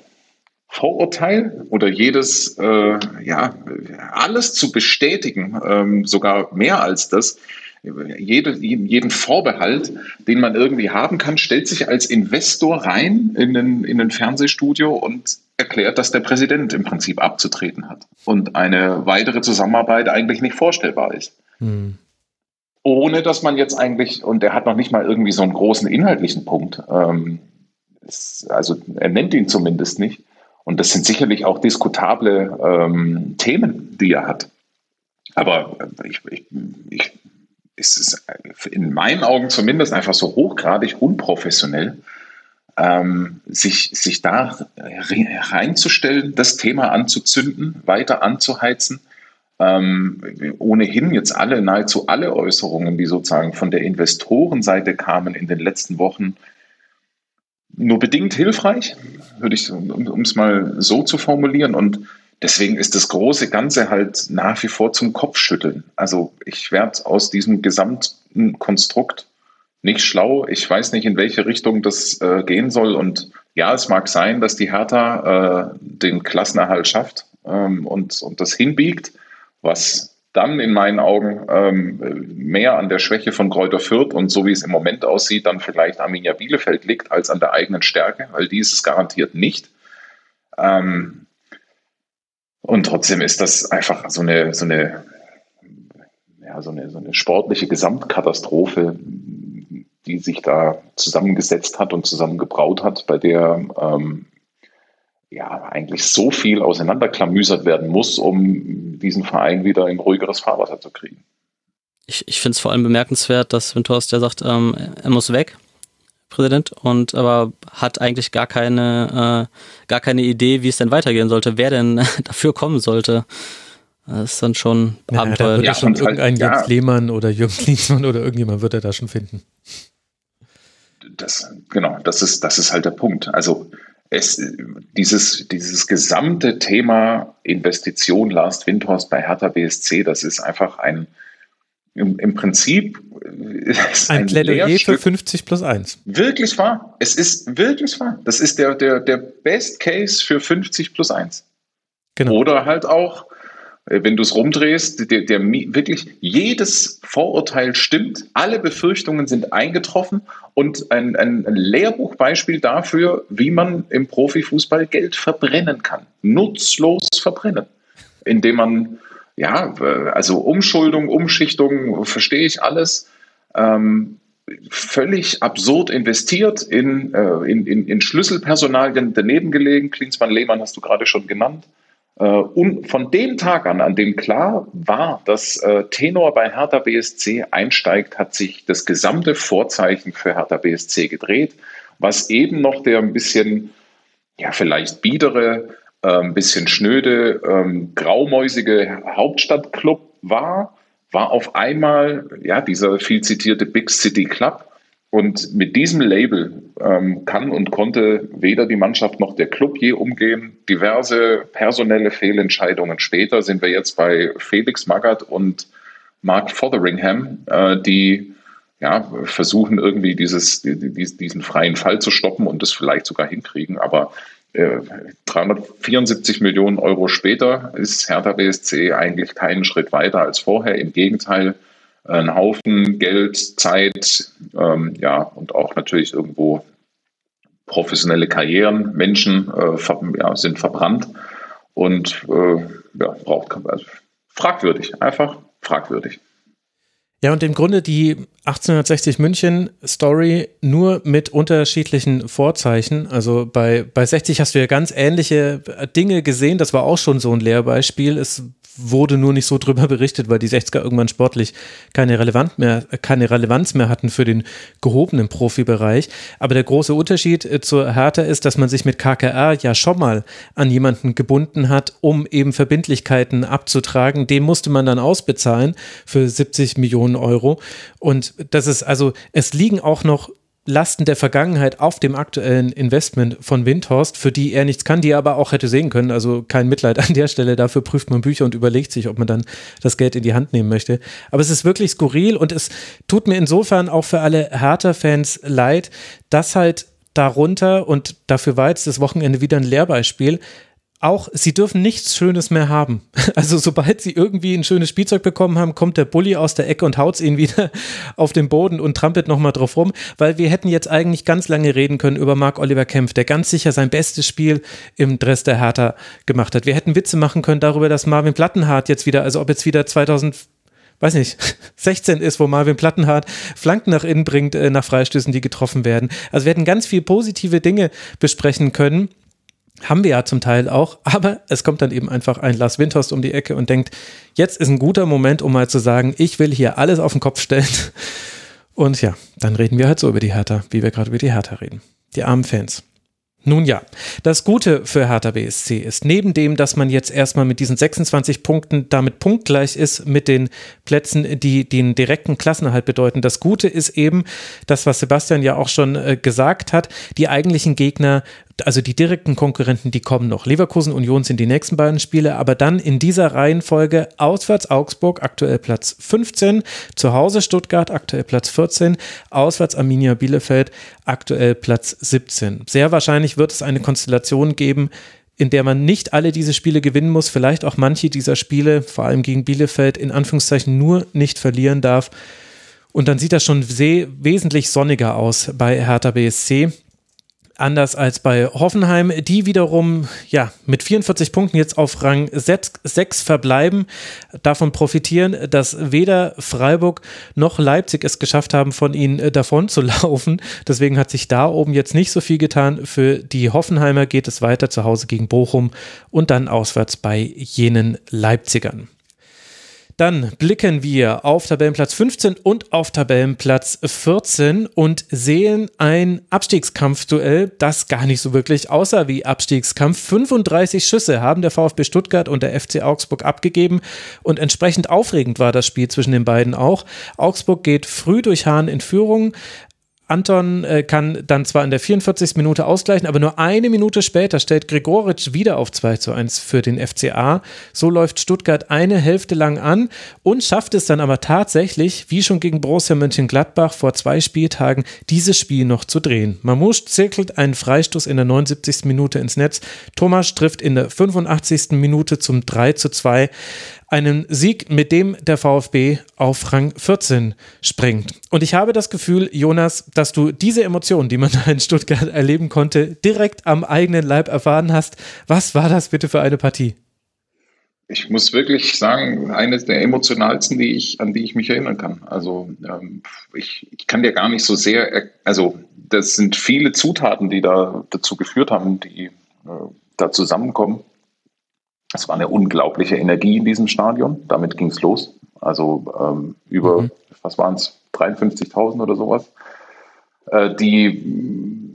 Vorurteil oder jedes, äh, ja, alles zu bestätigen, ähm, sogar mehr als das, jede, jeden Vorbehalt, den man irgendwie haben kann, stellt sich als Investor rein in ein, in ein Fernsehstudio und erklärt, dass der Präsident im Prinzip abzutreten hat und eine weitere Zusammenarbeit eigentlich nicht vorstellbar ist. Hm. Ohne dass man jetzt eigentlich, und er hat noch nicht mal irgendwie so einen großen inhaltlichen Punkt, ähm, es, also er nennt ihn zumindest nicht. Und das sind sicherlich auch diskutable ähm, Themen, die er hat. Aber ich, ich, ich ist es in meinen Augen zumindest einfach so hochgradig unprofessionell, ähm, sich, sich da reinzustellen, das Thema anzuzünden, weiter anzuheizen. Ähm, ohnehin jetzt alle, nahezu alle Äußerungen, die sozusagen von der Investorenseite kamen in den letzten Wochen, nur bedingt hilfreich, würde ich, um es mal so zu formulieren. Und Deswegen ist das große Ganze halt nach wie vor zum Kopfschütteln. Also ich werde aus diesem gesamten Konstrukt nicht schlau. Ich weiß nicht, in welche Richtung das äh, gehen soll. Und ja, es mag sein, dass die Hertha äh, den Klassenerhalt schafft ähm, und, und das hinbiegt, was dann in meinen Augen ähm, mehr an der Schwäche von Kräuter Fürth und so wie es im Moment aussieht, dann vielleicht Arminia Bielefeld liegt, als an der eigenen Stärke, weil die ist es garantiert nicht. Ähm, und trotzdem ist das einfach so eine, so eine, ja, so eine, so eine sportliche Gesamtkatastrophe, die sich da zusammengesetzt hat und zusammengebraut hat, bei der ähm, ja eigentlich so viel auseinanderklamüsert werden muss, um diesen Verein wieder in ruhigeres Fahrwasser zu kriegen. Ich, ich finde es vor allem bemerkenswert, dass Windhorst ja sagt, ähm, er muss weg. Präsident und aber hat eigentlich gar keine, äh, gar keine Idee, wie es denn weitergehen sollte, wer denn dafür kommen sollte. Das ist dann schon ja, Abenteuer. Da wird ja, schon irgendein halt, Jens Lehmann oder Jürgen Klinsmann oder irgendjemand wird er da schon finden. Das, genau, das ist, das ist halt der Punkt. Also es, dieses, dieses gesamte Thema Investition Last Windhorst bei Hertha BSC, das ist einfach ein, im, im Prinzip ein, ein Plädoyer für 50 plus 1. Wirklich wahr. Es ist wirklich wahr. Das ist der, der, der Best Case für 50 plus 1. Genau. Oder halt auch, äh, wenn du es rumdrehst, der, der, wirklich jedes Vorurteil stimmt, alle Befürchtungen sind eingetroffen und ein, ein Lehrbuchbeispiel dafür, wie man im Profifußball Geld verbrennen kann. Nutzlos verbrennen. Indem man ja, also Umschuldung, Umschichtung, verstehe ich alles. Ähm, völlig absurd investiert in, äh, in, in, in Schlüsselpersonalien daneben gelegen. Klinsmann Lehmann hast du gerade schon genannt. Äh, und von dem Tag an, an dem klar war, dass äh, Tenor bei Hertha BSC einsteigt, hat sich das gesamte Vorzeichen für Hertha BSC gedreht, was eben noch der ein bisschen, ja, vielleicht biedere ein ähm, bisschen schnöde, ähm, graumäusige Hauptstadtclub war, war auf einmal ja dieser viel zitierte Big City Club. Und mit diesem Label ähm, kann und konnte weder die Mannschaft noch der Club je umgehen. Diverse personelle Fehlentscheidungen später sind wir jetzt bei Felix Magath und Mark Fotheringham, äh, die ja, versuchen irgendwie dieses, diesen freien Fall zu stoppen und das vielleicht sogar hinkriegen. Aber 374 äh, Millionen Euro später ist Hertha BSC eigentlich keinen Schritt weiter als vorher. Im Gegenteil, ein Haufen Geld, Zeit, ähm, ja, und auch natürlich irgendwo professionelle Karrieren, Menschen äh, ver ja, sind verbrannt und äh, ja, braucht also fragwürdig, einfach fragwürdig. Ja, und im Grunde die 1860 München Story nur mit unterschiedlichen Vorzeichen. Also bei, bei 60 hast du ja ganz ähnliche Dinge gesehen. Das war auch schon so ein Lehrbeispiel. Es wurde nur nicht so drüber berichtet, weil die 60er irgendwann sportlich keine, Relevant mehr, keine Relevanz mehr hatten für den gehobenen Profibereich. Aber der große Unterschied äh, zur Hertha ist, dass man sich mit KKR ja schon mal an jemanden gebunden hat, um eben Verbindlichkeiten abzutragen. Den musste man dann ausbezahlen für 70 Millionen Euro. Und das ist also, es liegen auch noch Lasten der Vergangenheit auf dem aktuellen Investment von Windhorst, für die er nichts kann, die er aber auch hätte sehen können. Also kein Mitleid an der Stelle. Dafür prüft man Bücher und überlegt sich, ob man dann das Geld in die Hand nehmen möchte. Aber es ist wirklich skurril und es tut mir insofern auch für alle Hertha-Fans leid, dass halt darunter, und dafür war jetzt das Wochenende wieder ein Lehrbeispiel, auch, sie dürfen nichts Schönes mehr haben. Also sobald sie irgendwie ein schönes Spielzeug bekommen haben, kommt der Bully aus der Ecke und haut ihn wieder auf den Boden und trampelt nochmal drauf rum, weil wir hätten jetzt eigentlich ganz lange reden können über Marc Oliver Kempf, der ganz sicher sein bestes Spiel im Dress der Hertha gemacht hat. Wir hätten Witze machen können darüber, dass Marvin Plattenhardt jetzt wieder, also ob jetzt wieder 2000 weiß nicht, 16 ist, wo Marvin Plattenhardt Flanken nach innen bringt, äh, nach Freistößen, die getroffen werden. Also wir hätten ganz viel positive Dinge besprechen können. Haben wir ja zum Teil auch, aber es kommt dann eben einfach ein Lars Windhorst um die Ecke und denkt, jetzt ist ein guter Moment, um mal zu sagen, ich will hier alles auf den Kopf stellen. Und ja, dann reden wir halt so über die Hertha, wie wir gerade über die Hertha reden. Die armen Fans. Nun ja, das Gute für Hertha BSC ist, neben dem, dass man jetzt erstmal mit diesen 26 Punkten damit punktgleich ist mit den Plätzen, die den direkten Klassenerhalt bedeuten. Das Gute ist eben, das, was Sebastian ja auch schon äh, gesagt hat, die eigentlichen Gegner also die direkten Konkurrenten, die kommen noch. Leverkusen, Union sind die nächsten beiden Spiele, aber dann in dieser Reihenfolge auswärts Augsburg, aktuell Platz 15, zu Hause Stuttgart, aktuell Platz 14, auswärts Arminia Bielefeld, aktuell Platz 17. Sehr wahrscheinlich wird es eine Konstellation geben, in der man nicht alle diese Spiele gewinnen muss, vielleicht auch manche dieser Spiele, vor allem gegen Bielefeld, in Anführungszeichen nur nicht verlieren darf. Und dann sieht das schon wesentlich sonniger aus bei Hertha BSC anders als bei Hoffenheim, die wiederum ja mit 44 Punkten jetzt auf Rang 6, verbleiben, davon profitieren, dass weder Freiburg noch Leipzig es geschafft haben, von ihnen äh, davon zu laufen. Deswegen hat sich da oben jetzt nicht so viel getan. Für die Hoffenheimer geht es weiter zu Hause gegen Bochum und dann auswärts bei jenen Leipzigern. Dann blicken wir auf Tabellenplatz 15 und auf Tabellenplatz 14 und sehen ein Abstiegskampfduell, das gar nicht so wirklich aussah wie Abstiegskampf. 35 Schüsse haben der VfB Stuttgart und der FC Augsburg abgegeben und entsprechend aufregend war das Spiel zwischen den beiden auch. Augsburg geht früh durch Hahn in Führung, Anton äh, kann dann zwar in der 44. Minute ausgleichen, aber nur eine Minute später stellt Gregoritsch wieder auf 2 zu 1 für den FCA. So läuft Stuttgart eine Hälfte lang an und schafft es dann aber tatsächlich, wie schon gegen Borussia Mönchengladbach vor zwei Spieltagen, dieses Spiel noch zu drehen. Mamouche zirkelt einen Freistoß in der 79. Minute ins Netz. Thomas trifft in der 85. Minute zum 3 zu 2 einen Sieg, mit dem der VfB auf Rang 14 springt. Und ich habe das Gefühl, Jonas, dass du diese Emotionen, die man da in Stuttgart erleben konnte, direkt am eigenen Leib erfahren hast. Was war das bitte für eine Partie? Ich muss wirklich sagen, eines der emotionalsten, die ich, an die ich mich erinnern kann. Also ähm, ich, ich kann dir gar nicht so sehr, also das sind viele Zutaten, die da dazu geführt haben, die äh, da zusammenkommen. Es war eine unglaubliche Energie in diesem Stadion. Damit ging es los. Also ähm, über, mhm. was waren es, 53.000 oder sowas. Äh, die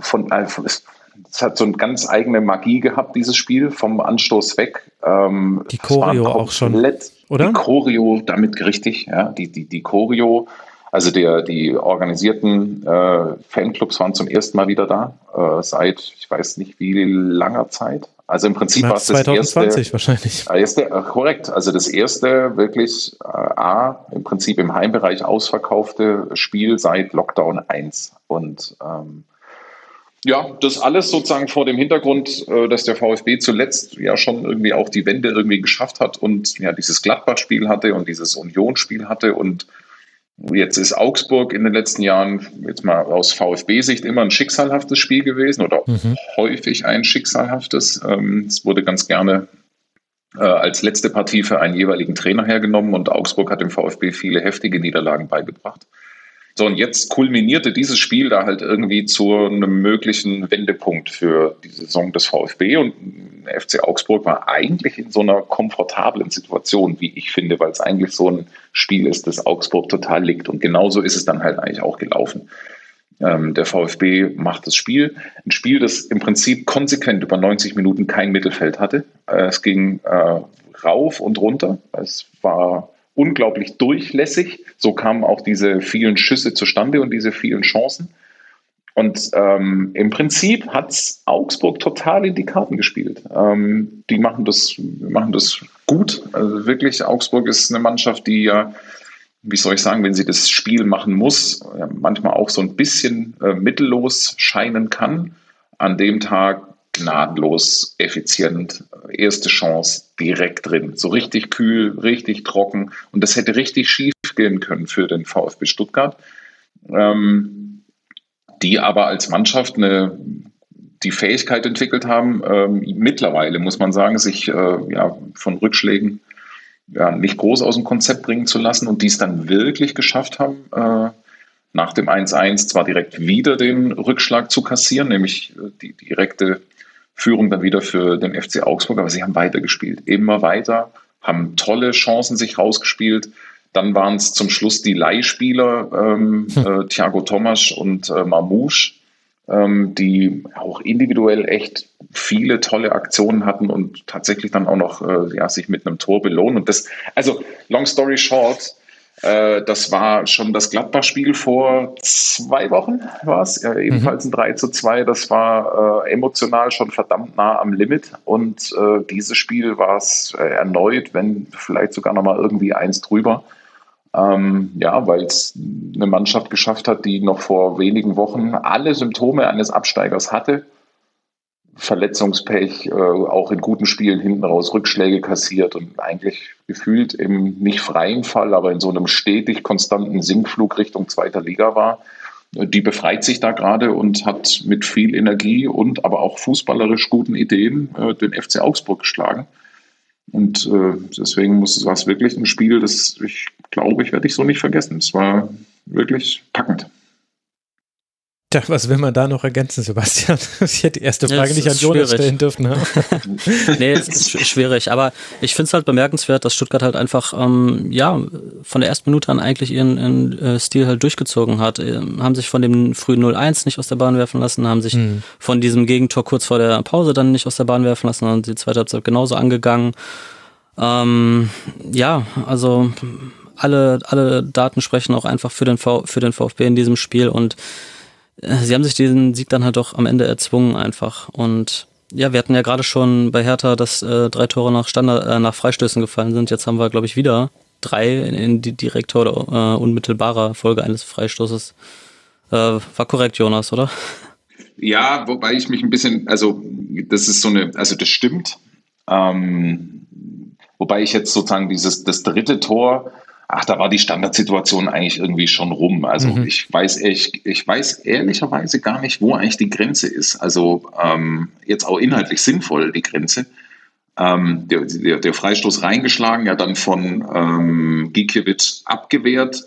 von, äh, es hat so eine ganz eigene Magie gehabt, dieses Spiel, vom Anstoß weg. Ähm, die Choreo auch schon, oder? Die Choreo, damit richtig, ja, die, die, die Choreo, also der, die organisierten äh, Fanclubs waren zum ersten Mal wieder da, äh, seit, ich weiß nicht wie langer Zeit. Also im Prinzip war es das 2020 erste, wahrscheinlich. Erste, äh, korrekt. Also das erste wirklich äh, A, im Prinzip im Heimbereich ausverkaufte Spiel seit Lockdown 1. Und ähm, ja, das alles sozusagen vor dem Hintergrund, äh, dass der VfB zuletzt ja schon irgendwie auch die Wende irgendwie geschafft hat und ja dieses Gladbach-Spiel hatte und dieses Union-Spiel hatte und Jetzt ist Augsburg in den letzten Jahren, jetzt mal aus VfB-Sicht, immer ein schicksalhaftes Spiel gewesen oder mhm. häufig ein schicksalhaftes. Ähm, es wurde ganz gerne äh, als letzte Partie für einen jeweiligen Trainer hergenommen und Augsburg hat dem VfB viele heftige Niederlagen beigebracht. So, und jetzt kulminierte dieses Spiel da halt irgendwie zu einem möglichen Wendepunkt für die Saison des VfB und FC Augsburg war eigentlich in so einer komfortablen Situation, wie ich finde, weil es eigentlich so ein Spiel ist, das Augsburg total liegt. Und genauso ist es dann halt eigentlich auch gelaufen. Ähm, der VfB macht das Spiel. Ein Spiel, das im Prinzip konsequent über 90 Minuten kein Mittelfeld hatte. Äh, es ging äh, rauf und runter. Es war unglaublich durchlässig. So kamen auch diese vielen Schüsse zustande und diese vielen Chancen. Und ähm, im Prinzip hat Augsburg total in die Karten gespielt. Ähm, die machen das, machen das gut. Also wirklich, Augsburg ist eine Mannschaft, die ja, wie soll ich sagen, wenn sie das Spiel machen muss, manchmal auch so ein bisschen äh, mittellos scheinen kann. An dem Tag gnadenlos, effizient, erste Chance direkt drin. So richtig kühl, richtig trocken. Und das hätte richtig schief gehen können für den VfB Stuttgart. Ähm, die aber als Mannschaft eine, die Fähigkeit entwickelt haben, ähm, mittlerweile muss man sagen, sich äh, ja, von Rückschlägen ja, nicht groß aus dem Konzept bringen zu lassen und die es dann wirklich geschafft haben, äh, nach dem 1-1 zwar direkt wieder den Rückschlag zu kassieren, nämlich äh, die direkte Führung dann wieder für den FC Augsburg, aber sie haben weitergespielt, immer weiter, haben tolle Chancen sich rausgespielt. Dann waren es zum Schluss die Leihspieler, ähm, hm. äh, Thiago Thomas und äh, Mamouche, ähm, die auch individuell echt viele tolle Aktionen hatten und tatsächlich dann auch noch äh, ja, sich mit einem Tor belohnen. Und das, also long story short, das war schon das Gladbach-Spiel vor zwei Wochen, war es, ja, ebenfalls mhm. ein 3 zu 2. Das war äh, emotional schon verdammt nah am Limit. Und äh, dieses Spiel war es äh, erneut, wenn vielleicht sogar nochmal irgendwie eins drüber. Ähm, ja, weil es eine Mannschaft geschafft hat, die noch vor wenigen Wochen alle Symptome eines Absteigers hatte Verletzungspech, äh, auch in guten Spielen hinten raus Rückschläge kassiert und eigentlich gefühlt im nicht freien Fall, aber in so einem stetig konstanten Sinkflug Richtung zweiter Liga war. Die befreit sich da gerade und hat mit viel Energie und aber auch fußballerisch guten Ideen äh, den FC Augsburg geschlagen. Und äh, deswegen muss es war es wirklich ein Spiel, das ich glaube, ich werde ich so nicht vergessen. Es war wirklich packend. Tja, was will man da noch ergänzen, Sebastian? Ich hätte die erste Frage ja, nicht an Jonas schwierig. stellen dürfen. Ne? nee, es ist schwierig. Aber ich finde es halt bemerkenswert, dass Stuttgart halt einfach, ähm, ja, von der ersten Minute an eigentlich ihren, ihren äh, Stil halt durchgezogen hat. Ähm, haben sich von dem frühen 0-1 nicht aus der Bahn werfen lassen, haben sich mhm. von diesem Gegentor kurz vor der Pause dann nicht aus der Bahn werfen lassen, sondern die zweite Halbzeit genauso angegangen. Ähm, ja, also alle, alle Daten sprechen auch einfach für den, v, für den VfB in diesem Spiel und sie haben sich diesen Sieg dann halt doch am Ende erzwungen einfach und ja, wir hatten ja gerade schon bei Hertha, dass äh, drei Tore nach Standard, äh, nach Freistößen gefallen sind. Jetzt haben wir, glaube ich, wieder drei in die direkte oder äh, unmittelbarer Folge eines Freistoßes. Äh, war korrekt, Jonas, oder? Ja, wobei ich mich ein bisschen, also das ist so eine, also das stimmt. Ähm, wobei ich jetzt sozusagen dieses, das dritte Tor, ach, da war die Standardsituation eigentlich irgendwie schon rum. Also mhm. ich weiß ich, ich weiß ehrlicherweise gar nicht, wo eigentlich die Grenze ist. Also ähm, jetzt auch inhaltlich sinnvoll die Grenze. Ähm, der, der, der, Freistoß reingeschlagen, ja dann von ähm, Gikiewicz abgewehrt.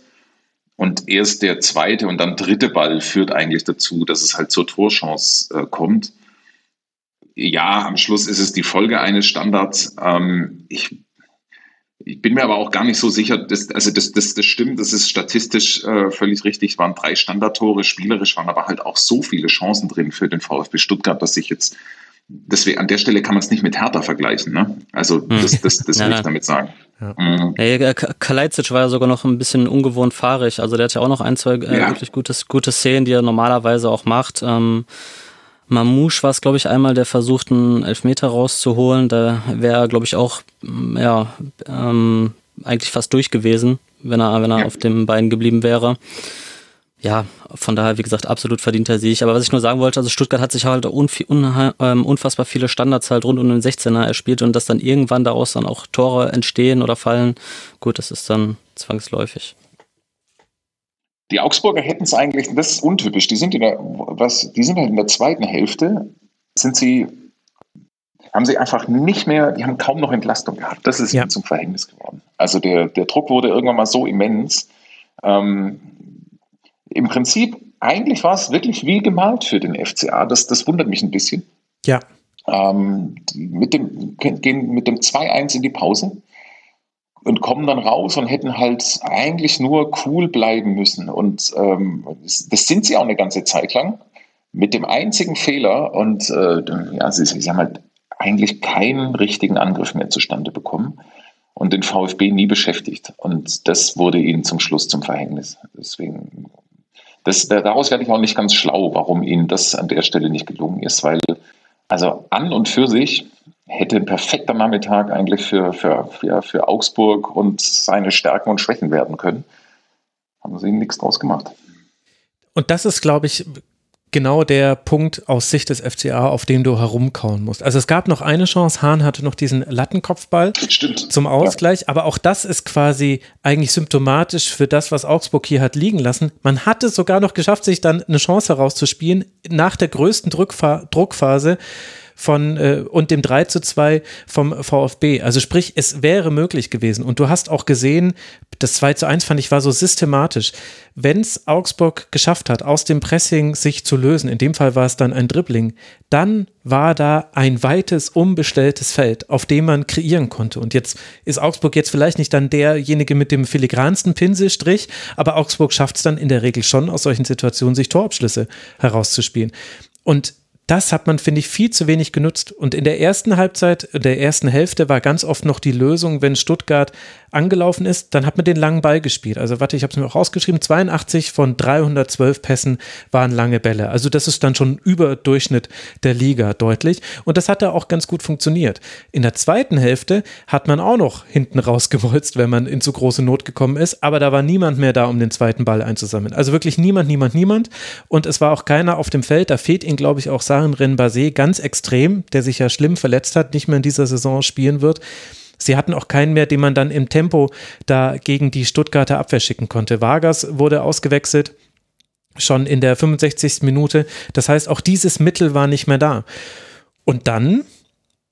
Und erst der zweite und dann dritte Ball führt eigentlich dazu, dass es halt zur Torchance äh, kommt. Ja, am Schluss ist es die Folge eines Standards. Ähm, ich ich bin mir aber auch gar nicht so sicher, dass, also das, das, das stimmt, das ist statistisch äh, völlig richtig. Es waren drei Standardtore, spielerisch waren aber halt auch so viele Chancen drin für den VfB Stuttgart, dass ich jetzt, deswegen an der Stelle kann man es nicht mit Hertha vergleichen. Ne? Also hm. das, das, das will ich damit sagen. Ja. Mhm. Ja, Kalajdzic war ja sogar noch ein bisschen ungewohnt fahrig. Also der hat ja auch noch ein, zwei äh, ja. wirklich gutes, gute Szenen, die er normalerweise auch macht. Ähm, Mamouche war es, glaube ich, einmal, der versucht, einen Elfmeter rauszuholen. Da wäre, glaube ich, auch ja, ähm, eigentlich fast durch gewesen, wenn er, wenn er ja. auf dem Bein geblieben wäre. Ja, von daher, wie gesagt, absolut verdienter Sieg. Aber was ich nur sagen wollte, also Stuttgart hat sich halt ähm, unfassbar viele Standards halt rund um den 16er erspielt und dass dann irgendwann daraus dann auch Tore entstehen oder fallen, gut, das ist dann zwangsläufig. Die Augsburger hätten es eigentlich, das ist untypisch, die sind in der, was, die sind halt in der zweiten Hälfte, sind sie, haben sie einfach nicht mehr, die haben kaum noch Entlastung gehabt. Das ist ja. zum Verhängnis geworden. Also der, der Druck wurde irgendwann mal so immens. Ähm, Im Prinzip, eigentlich war es wirklich wie gemalt für den FCA. Das, das wundert mich ein bisschen. Ja. Ähm, mit dem, gehen mit dem 2-1 in die Pause und kommen dann raus und hätten halt eigentlich nur cool bleiben müssen. Und ähm, das sind sie auch eine ganze Zeit lang. Mit dem einzigen Fehler und äh, ja, sie, sie haben halt eigentlich keinen richtigen Angriff mehr zustande bekommen und den VfB nie beschäftigt. Und das wurde ihnen zum Schluss zum Verhängnis. Deswegen, das, daraus werde ich auch nicht ganz schlau, warum ihnen das an der Stelle nicht gelungen ist, weil also an und für sich hätte ein perfekter Nachmittag eigentlich für, für, für, für Augsburg und seine Stärken und Schwächen werden können. Haben sie nichts draus gemacht. Und das ist, glaube ich, genau der Punkt aus Sicht des FCA, auf dem du herumkauen musst. Also es gab noch eine Chance, Hahn hatte noch diesen Lattenkopfball Stimmt. zum Ausgleich, ja. aber auch das ist quasi eigentlich symptomatisch für das, was Augsburg hier hat liegen lassen. Man hat es sogar noch geschafft, sich dann eine Chance herauszuspielen nach der größten Druckfa Druckphase von äh, und dem 3 zu 2 vom VfB. Also sprich, es wäre möglich gewesen. Und du hast auch gesehen, das 2 zu 1 fand ich war so systematisch. Wenn es Augsburg geschafft hat, aus dem Pressing sich zu lösen, in dem Fall war es dann ein Dribbling, dann war da ein weites, umbestelltes Feld, auf dem man kreieren konnte. Und jetzt ist Augsburg jetzt vielleicht nicht dann derjenige mit dem filigransten Pinselstrich, aber Augsburg schafft es dann in der Regel schon, aus solchen Situationen sich Torabschlüsse herauszuspielen. Und das hat man, finde ich, viel zu wenig genutzt. Und in der ersten Halbzeit, der ersten Hälfte war ganz oft noch die Lösung, wenn Stuttgart angelaufen ist, dann hat man den langen Ball gespielt. Also warte, ich habe es mir auch rausgeschrieben, 82 von 312 Pässen waren lange Bälle. Also das ist dann schon über Durchschnitt der Liga deutlich. Und das hat da auch ganz gut funktioniert. In der zweiten Hälfte hat man auch noch hinten rausgewolzt, wenn man in zu große Not gekommen ist. Aber da war niemand mehr da, um den zweiten Ball einzusammeln. Also wirklich niemand, niemand, niemand. Und es war auch keiner auf dem Feld. Da fehlt ihnen, glaube ich, auch Sarin Renbase ganz extrem, der sich ja schlimm verletzt hat, nicht mehr in dieser Saison spielen wird. Sie hatten auch keinen mehr, den man dann im Tempo da gegen die Stuttgarter Abwehr schicken konnte. Vargas wurde ausgewechselt schon in der 65. Minute. Das heißt, auch dieses Mittel war nicht mehr da. Und dann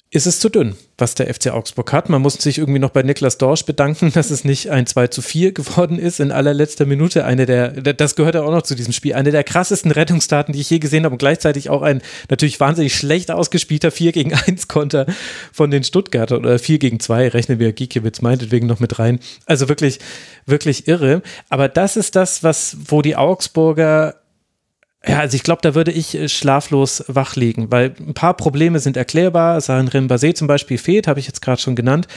ist es zu dünn, was der FC Augsburg hat. Man muss sich irgendwie noch bei Niklas Dorsch bedanken, dass es nicht ein 2 zu 4 geworden ist in allerletzter Minute. Eine der, das gehört ja auch noch zu diesem Spiel, eine der krassesten Rettungsdaten, die ich je gesehen habe und gleichzeitig auch ein natürlich wahnsinnig schlecht ausgespielter 4 gegen 1 Konter von den Stuttgarter oder 4 gegen 2, rechnen wir Giekiewicz meinetwegen noch mit rein. Also wirklich, wirklich irre. Aber das ist das, was, wo die Augsburger ja, also ich glaube, da würde ich äh, schlaflos wach liegen, weil ein paar Probleme sind erklärbar. Sarin Rimbase zum Beispiel fehlt, habe ich jetzt gerade schon genannt.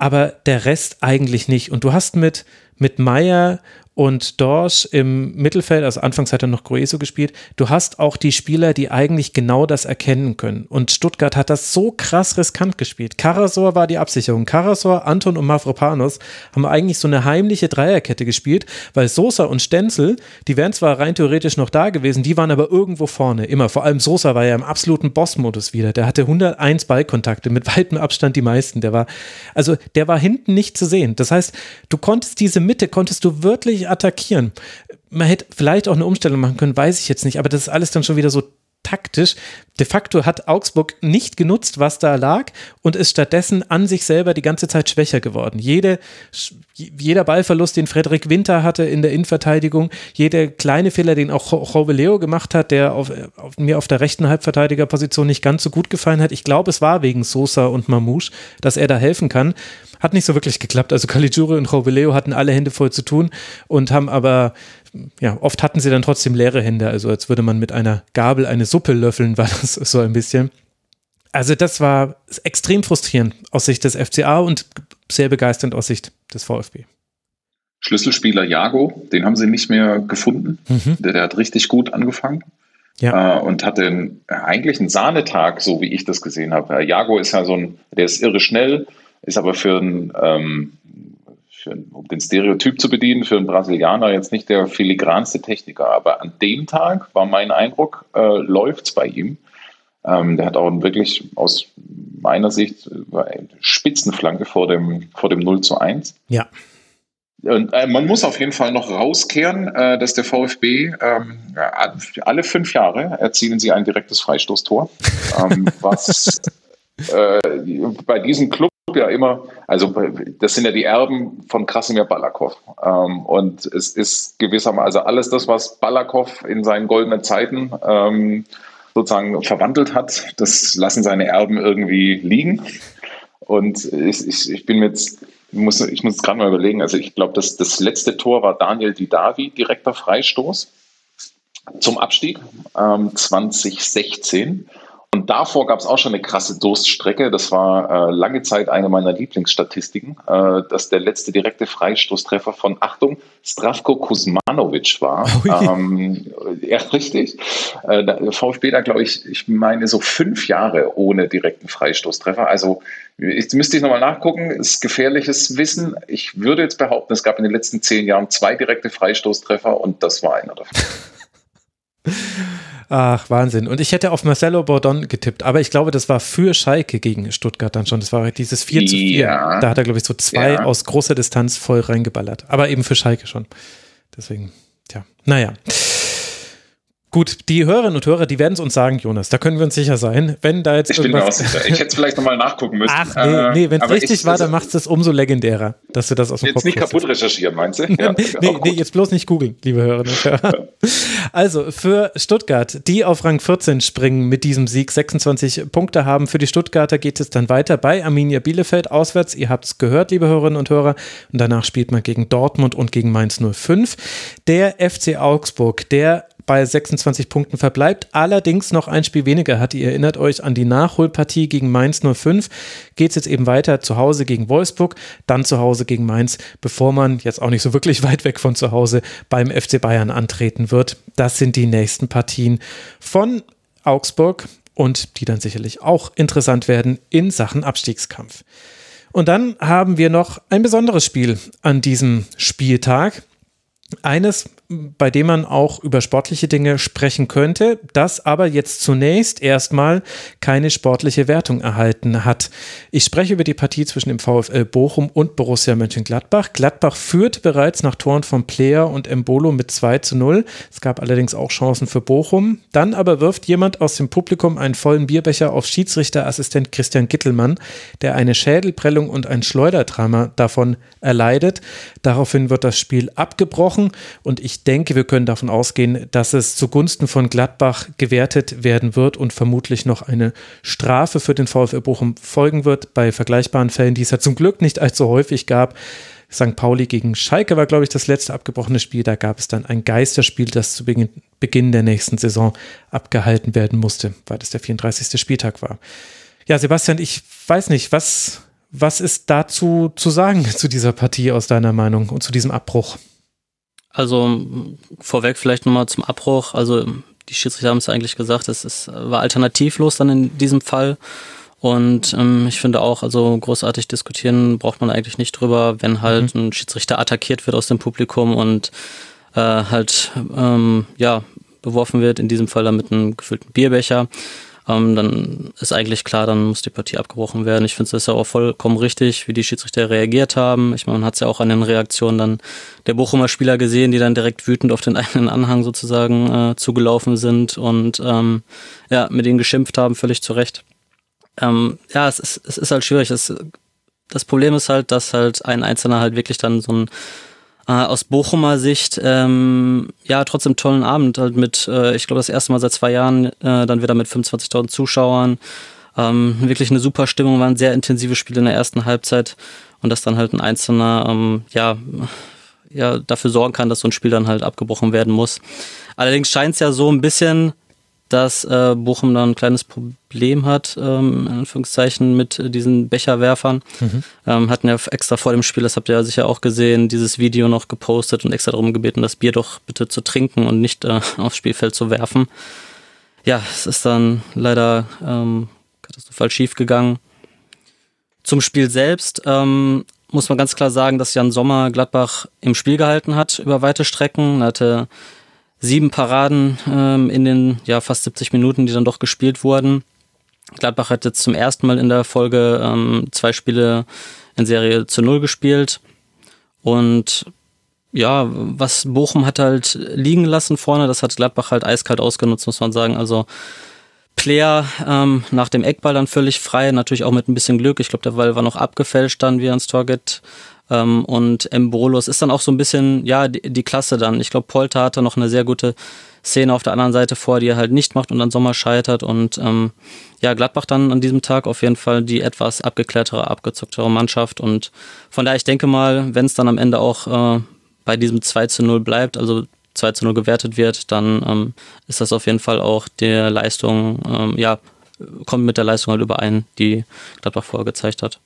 aber der Rest eigentlich nicht. Und du hast mit, mit Meier und Dorsch im Mittelfeld, also anfangs hat er noch Grueso gespielt, du hast auch die Spieler, die eigentlich genau das erkennen können. Und Stuttgart hat das so krass riskant gespielt. Karasor war die Absicherung. Karasor, Anton und Mavropanos haben eigentlich so eine heimliche Dreierkette gespielt, weil Sosa und Stenzel, die wären zwar rein theoretisch noch da gewesen, die waren aber irgendwo vorne, immer. Vor allem Sosa war ja im absoluten Boss-Modus wieder. Der hatte 101 Ballkontakte, mit weitem Abstand die meisten. Der war, also der war hinten nicht zu sehen. Das heißt, du konntest diese Mitte, konntest du wirklich attackieren. Man hätte vielleicht auch eine Umstellung machen können, weiß ich jetzt nicht, aber das ist alles dann schon wieder so taktisch. De facto hat Augsburg nicht genutzt, was da lag und ist stattdessen an sich selber die ganze Zeit schwächer geworden. Jede, jeder Ballverlust, den Frederik Winter hatte in der Innenverteidigung, jeder kleine Fehler, den auch Joveleo gemacht hat, der auf, auf, mir auf der rechten Halbverteidigerposition nicht ganz so gut gefallen hat. Ich glaube, es war wegen Sosa und Mamouche, dass er da helfen kann. Hat nicht so wirklich geklappt. Also Caligiuri und Joveleo hatten alle Hände voll zu tun und haben aber, ja, oft hatten sie dann trotzdem leere Hände. Also als würde man mit einer Gabel eine Suppe löffeln, war das so ein bisschen. Also das war extrem frustrierend aus Sicht des FCA und sehr begeisternd aus Sicht des VfB. Schlüsselspieler Jago, den haben sie nicht mehr gefunden. Mhm. Der, der, hat richtig gut angefangen. Ja. Äh, und hatte einen, eigentlich einen Sahnetag, so wie ich das gesehen habe. Jago ist ja so ein, der ist irre schnell, ist aber für einen, ähm, für, um den Stereotyp zu bedienen, für einen Brasilianer jetzt nicht der filigranste Techniker. Aber an dem Tag war mein Eindruck, äh, läuft es bei ihm. Ähm, der hat auch wirklich aus meiner Sicht eine Spitzenflanke vor dem, vor dem 0 zu 1. Ja. Und äh, man muss auf jeden Fall noch rauskehren, äh, dass der VfB ähm, alle fünf Jahre erzielen sie ein direktes Freistoßtor, ähm, was äh, bei diesem Club ja immer, also das sind ja die Erben von Krasimir Balakov. Ähm, und es ist gewissermaßen, also alles das, was Balakov in seinen goldenen Zeiten ähm, sozusagen verwandelt hat, das lassen seine Erben irgendwie liegen. Und ich, ich, ich bin jetzt, muss, ich muss gerade mal überlegen, also ich glaube, das, das letzte Tor war Daniel Didavi, direkter Freistoß zum Abstieg ähm, 2016. Und davor gab es auch schon eine krasse Durststrecke. Das war äh, lange Zeit eine meiner Lieblingsstatistiken, äh, dass der letzte direkte Freistoßtreffer von Achtung Stravko Kuzmanovic war. Ähm, ja, richtig. Äh, der VfB da, glaube ich, ich meine so fünf Jahre ohne direkten Freistoßtreffer. Also jetzt müsste ich nochmal nachgucken. Ist gefährliches Wissen. Ich würde jetzt behaupten, es gab in den letzten zehn Jahren zwei direkte Freistoßtreffer und das war einer davon. Ach, Wahnsinn. Und ich hätte auf Marcelo Bordon getippt, aber ich glaube, das war für Schalke gegen Stuttgart dann schon. Das war dieses 4 zu 4. Ja. Da hat er, glaube ich, so zwei ja. aus großer Distanz voll reingeballert. Aber eben für Schalke schon. Deswegen, tja, naja. Gut, die Hörerinnen und Hörer, die werden es uns sagen, Jonas. Da können wir uns sicher sein. Wenn da jetzt ich bin mir auch sicher. Ich hätte es vielleicht nochmal nachgucken müssen. Ach nee, äh, nee wenn es richtig ich, war, dann macht es umso legendärer, dass du das aus dem jetzt Kopf Jetzt nicht kaputt recherchieren, meinst du? Ja, nee, nee, jetzt bloß nicht googeln, liebe Hörerinnen und Hörer. Also für Stuttgart, die auf Rang 14 springen mit diesem Sieg, 26 Punkte haben. Für die Stuttgarter geht es dann weiter bei Arminia Bielefeld auswärts. Ihr habt es gehört, liebe Hörerinnen und Hörer. Und danach spielt man gegen Dortmund und gegen Mainz 05. Der FC Augsburg, der bei 26 Punkten verbleibt, allerdings noch ein Spiel weniger hat. Ihr erinnert euch an die Nachholpartie gegen Mainz 05. Geht es jetzt eben weiter zu Hause gegen Wolfsburg, dann zu Hause gegen Mainz, bevor man jetzt auch nicht so wirklich weit weg von zu Hause beim FC Bayern antreten wird. Das sind die nächsten Partien von Augsburg und die dann sicherlich auch interessant werden in Sachen Abstiegskampf. Und dann haben wir noch ein besonderes Spiel an diesem Spieltag. Eines, bei dem man auch über sportliche Dinge sprechen könnte, das aber jetzt zunächst erstmal keine sportliche Wertung erhalten hat. Ich spreche über die Partie zwischen dem VfL Bochum und Borussia Mönchengladbach. Gladbach führt bereits nach Toren von Player und Embolo mit 2 zu 0. Es gab allerdings auch Chancen für Bochum. Dann aber wirft jemand aus dem Publikum einen vollen Bierbecher auf Schiedsrichterassistent Christian Gittelmann, der eine Schädelprellung und ein Schleudertrauma davon erleidet. Daraufhin wird das Spiel abgebrochen und ich denke, wir können davon ausgehen, dass es zugunsten von Gladbach gewertet werden wird und vermutlich noch eine Strafe für den VfL Bochum folgen wird. Bei vergleichbaren Fällen, die es ja zum Glück nicht allzu häufig gab. St. Pauli gegen Schalke war, glaube ich, das letzte abgebrochene Spiel. Da gab es dann ein Geisterspiel, das zu Beginn der nächsten Saison abgehalten werden musste, weil das der 34. Spieltag war. Ja, Sebastian, ich weiß nicht, was Was ist dazu zu sagen zu dieser Partie aus deiner Meinung und zu diesem Abbruch? Also vorweg vielleicht nochmal zum Abbruch. Also die Schiedsrichter haben es eigentlich gesagt, es ist, war alternativlos dann in diesem Fall. Und ähm, ich finde auch, also großartig diskutieren braucht man eigentlich nicht drüber, wenn halt mhm. ein Schiedsrichter attackiert wird aus dem Publikum und äh, halt ähm, ja beworfen wird, in diesem Fall dann mit einem gefüllten Bierbecher ähm, dann ist eigentlich klar, dann muss die Partie abgebrochen werden. Ich finde es ja auch vollkommen richtig, wie die Schiedsrichter reagiert haben. Ich meine, man hat es ja auch an den Reaktionen dann der Bochumer Spieler gesehen, die dann direkt wütend auf den eigenen Anhang sozusagen äh, zugelaufen sind und ähm, ja, mit ihnen geschimpft haben, völlig zu Recht. Ähm, ja, es ist, es ist halt schwierig. Es, das Problem ist halt, dass halt ein Einzelner halt wirklich dann so ein äh, aus Bochumer Sicht ähm, ja trotzdem tollen Abend halt mit, äh, ich glaube das erste Mal seit zwei Jahren äh, dann wieder mit 25.000 Zuschauern. Ähm, wirklich eine super Stimmung, waren sehr intensive Spiele in der ersten Halbzeit und dass dann halt ein Einzelner ähm, ja ja dafür sorgen kann, dass so ein Spiel dann halt abgebrochen werden muss. Allerdings scheint es ja so ein bisschen dass äh, Bochum da ein kleines Problem hat, ähm, in Anführungszeichen, mit äh, diesen Becherwerfern. Mhm. Ähm, hatten ja extra vor dem Spiel, das habt ihr ja sicher auch gesehen, dieses Video noch gepostet und extra darum gebeten, das Bier doch bitte zu trinken und nicht äh, aufs Spielfeld zu werfen. Ja, es ist dann leider ähm, katastrophal schief gegangen. Zum Spiel selbst ähm, muss man ganz klar sagen, dass Jan Sommer Gladbach im Spiel gehalten hat über weite Strecken. Er hatte sieben Paraden ähm, in den ja fast 70 Minuten, die dann doch gespielt wurden. Gladbach hat jetzt zum ersten Mal in der Folge ähm, zwei Spiele in Serie zu null gespielt. Und ja, was Bochum hat halt liegen lassen vorne, das hat Gladbach halt eiskalt ausgenutzt, muss man sagen. Also Player ähm, nach dem Eckball dann völlig frei, natürlich auch mit ein bisschen Glück. Ich glaube, der Ball war noch abgefälscht dann, wie er ans Tor geht. Ähm, und Embolos ist dann auch so ein bisschen, ja, die, die Klasse dann. Ich glaube, Polter hatte noch eine sehr gute Szene auf der anderen Seite vor, die er halt nicht macht und dann Sommer scheitert. Und ähm, ja, Gladbach dann an diesem Tag auf jeden Fall die etwas abgeklärtere, abgezocktere Mannschaft. Und von daher, ich denke mal, wenn es dann am Ende auch äh, bei diesem 2 zu 0 bleibt, also 2 zu 0 gewertet wird, dann ähm, ist das auf jeden Fall auch der Leistung, ähm, ja, kommt mit der Leistung halt überein, die Gladbach vorher gezeigt hat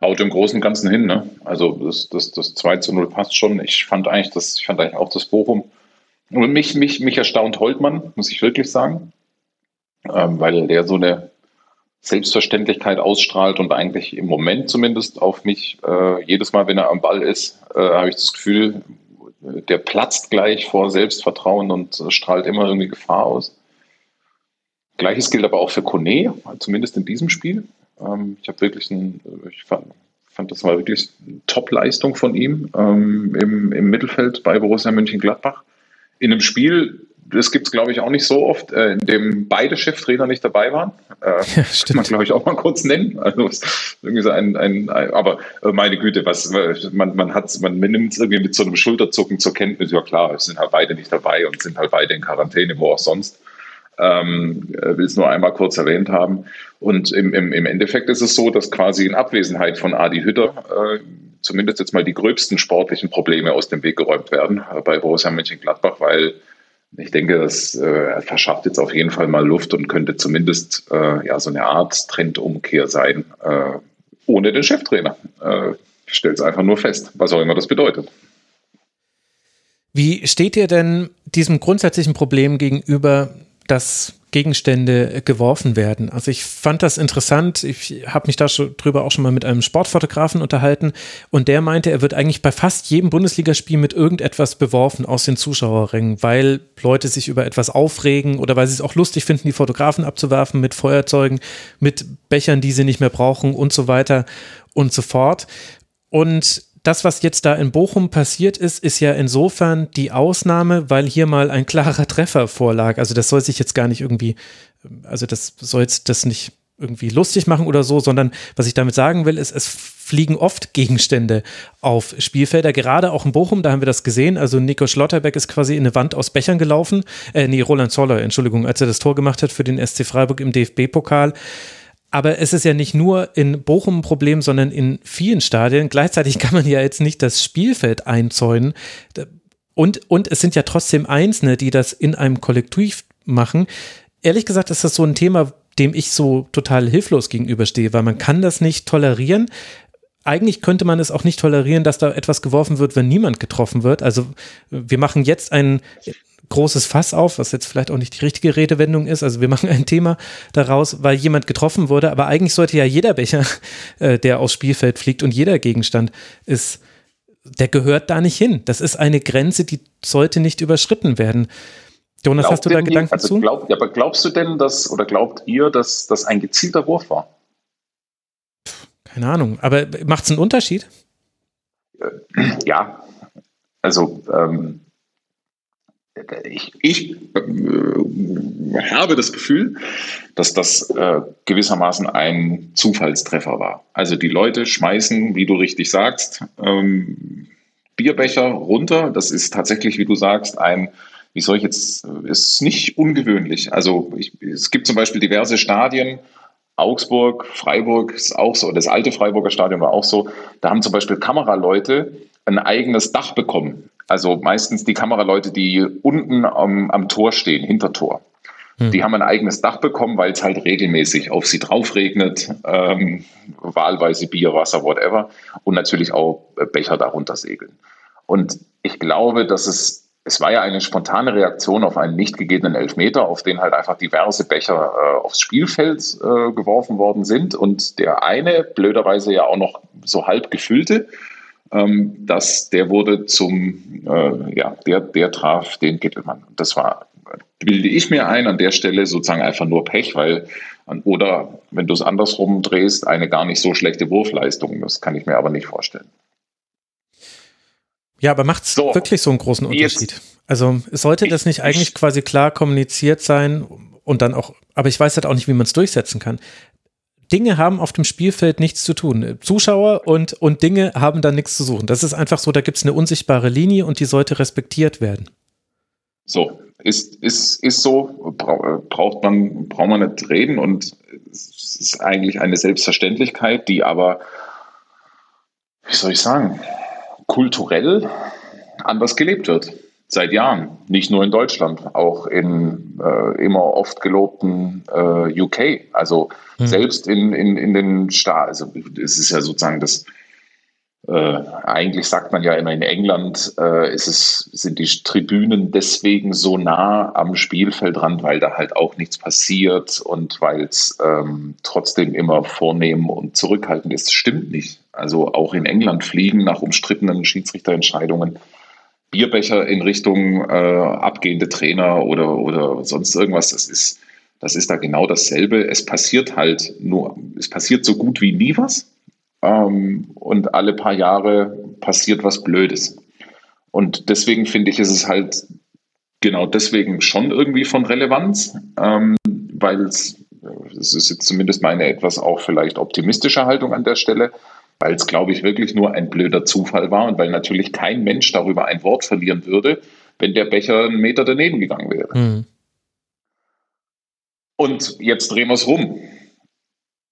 haut im Großen und Ganzen hin. Ne? Also das, das, das 2 zu 0 passt schon. Ich fand eigentlich, das, ich fand eigentlich auch das Bochum. Und mich, mich, mich erstaunt Holtmann, muss ich wirklich sagen, ähm, weil der so eine Selbstverständlichkeit ausstrahlt und eigentlich im Moment zumindest auf mich, äh, jedes Mal, wenn er am Ball ist, äh, habe ich das Gefühl, der platzt gleich vor Selbstvertrauen und äh, strahlt immer irgendwie Gefahr aus. Gleiches gilt aber auch für Kone, zumindest in diesem Spiel. Ähm, ich habe wirklich ein, ich fand, fand, das war wirklich eine Top-Leistung von ihm ähm, im, im Mittelfeld bei Borussia Mönchengladbach. In einem Spiel, das gibt es, glaube ich, auch nicht so oft, äh, in dem beide Cheftrainer nicht dabei waren. Äh, ja, kann man, glaube ich, auch mal kurz nennen. Also irgendwie so ein, ein, ein aber äh, meine Güte, was man, man hat man nimmt es irgendwie mit so einem Schulterzucken zur Kenntnis, ja klar, es sind halt beide nicht dabei und sind halt beide in Quarantäne, wo auch sonst. Ähm, will es nur einmal kurz erwähnt haben. Und im, im, im Endeffekt ist es so, dass quasi in Abwesenheit von Adi Hütter äh, zumindest jetzt mal die gröbsten sportlichen Probleme aus dem Weg geräumt werden äh, bei Borussia Mönchengladbach, weil ich denke, das äh, verschafft jetzt auf jeden Fall mal Luft und könnte zumindest äh, ja so eine Art Trendumkehr sein, äh, ohne den Cheftrainer. Äh, ich stelle es einfach nur fest, was auch immer das bedeutet. Wie steht ihr denn diesem grundsätzlichen Problem gegenüber, dass Gegenstände geworfen werden. Also ich fand das interessant. Ich habe mich da schon, drüber auch schon mal mit einem Sportfotografen unterhalten und der meinte, er wird eigentlich bei fast jedem Bundesligaspiel mit irgendetwas beworfen aus den Zuschauerrängen, weil Leute sich über etwas aufregen oder weil sie es auch lustig finden, die Fotografen abzuwerfen mit Feuerzeugen, mit Bechern, die sie nicht mehr brauchen und so weiter und so fort. Und das, was jetzt da in Bochum passiert ist, ist ja insofern die Ausnahme, weil hier mal ein klarer Treffer vorlag. Also das soll sich jetzt gar nicht irgendwie, also das soll jetzt das nicht irgendwie lustig machen oder so, sondern was ich damit sagen will, ist, es fliegen oft Gegenstände auf Spielfelder, gerade auch in Bochum, da haben wir das gesehen. Also Nico Schlotterbeck ist quasi in eine Wand aus Bechern gelaufen. Äh, nee, Roland Zoller, Entschuldigung, als er das Tor gemacht hat für den SC Freiburg im DFB-Pokal. Aber es ist ja nicht nur in Bochum ein Problem, sondern in vielen Stadien. Gleichzeitig kann man ja jetzt nicht das Spielfeld einzäunen. Und, und es sind ja trotzdem Einzelne, die das in einem Kollektiv machen. Ehrlich gesagt ist das so ein Thema, dem ich so total hilflos gegenüberstehe, weil man kann das nicht tolerieren. Eigentlich könnte man es auch nicht tolerieren, dass da etwas geworfen wird, wenn niemand getroffen wird. Also wir machen jetzt ein großes Fass auf, was jetzt vielleicht auch nicht die richtige Redewendung ist. Also wir machen ein Thema daraus, weil jemand getroffen wurde, aber eigentlich sollte ja jeder Becher, äh, der aufs Spielfeld fliegt und jeder Gegenstand ist, der gehört da nicht hin. Das ist eine Grenze, die sollte nicht überschritten werden. Jonas, hast du da Gedanken also zu? Glaub, ja, aber glaubst du denn, dass, oder glaubt ihr, dass das ein gezielter Wurf war? Keine Ahnung, aber macht es einen Unterschied? Ja, also ähm, ich, ich äh, habe das Gefühl, dass das äh, gewissermaßen ein Zufallstreffer war. Also die Leute schmeißen, wie du richtig sagst, ähm, Bierbecher runter. Das ist tatsächlich, wie du sagst, ein, wie soll ich jetzt, ist nicht ungewöhnlich. Also ich, es gibt zum Beispiel diverse Stadien, Augsburg, Freiburg ist auch so, das alte Freiburger Stadion war auch so. Da haben zum Beispiel Kameraleute ein eigenes Dach bekommen. Also meistens die Kameraleute, die unten am, am Tor stehen, hinter Tor. Hm. Die haben ein eigenes Dach bekommen, weil es halt regelmäßig auf sie drauf regnet, ähm, wahlweise Bier, Wasser, whatever, und natürlich auch Becher darunter segeln. Und ich glaube, dass es es war ja eine spontane Reaktion auf einen nicht gegebenen Elfmeter, auf den halt einfach diverse Becher äh, aufs Spielfeld äh, geworfen worden sind und der eine, blöderweise ja auch noch so halb gefüllte, ähm, dass der wurde zum, äh, ja, der, der traf den Gittelmann. Das war, bilde ich mir ein, an der Stelle sozusagen einfach nur Pech, weil, oder wenn du es andersrum drehst, eine gar nicht so schlechte Wurfleistung. Das kann ich mir aber nicht vorstellen. Ja, aber macht es so, wirklich so einen großen Unterschied? Jetzt, also sollte das nicht eigentlich ich, quasi klar kommuniziert sein und dann auch, aber ich weiß halt auch nicht, wie man es durchsetzen kann. Dinge haben auf dem Spielfeld nichts zu tun. Zuschauer und, und Dinge haben da nichts zu suchen. Das ist einfach so, da gibt es eine unsichtbare Linie und die sollte respektiert werden. So, ist, ist, ist so, braucht man, braucht man nicht reden und es ist eigentlich eine Selbstverständlichkeit, die aber, wie soll ich sagen, kulturell anders gelebt wird. Seit Jahren. Nicht nur in Deutschland, auch in äh, immer oft gelobten äh, UK. Also mhm. selbst in, in, in den Staaten, also es ist ja sozusagen das, äh, eigentlich sagt man ja immer in England, äh, ist es, sind die Tribünen deswegen so nah am Spielfeldrand, weil da halt auch nichts passiert und weil es ähm, trotzdem immer vornehm und zurückhaltend ist. Stimmt nicht. Also auch in England fliegen nach umstrittenen Schiedsrichterentscheidungen Bierbecher in Richtung äh, abgehende Trainer oder, oder sonst irgendwas. Das ist, das ist da genau dasselbe. Es passiert halt nur, es passiert so gut wie nie was. Ähm, und alle paar Jahre passiert was Blödes. Und deswegen finde ich, ist es halt genau deswegen schon irgendwie von Relevanz, ähm, weil es, das ist jetzt zumindest meine etwas auch vielleicht optimistische Haltung an der Stelle, weil es, glaube ich, wirklich nur ein blöder Zufall war und weil natürlich kein Mensch darüber ein Wort verlieren würde, wenn der Becher einen Meter daneben gegangen wäre. Mhm. Und jetzt drehen wir es rum.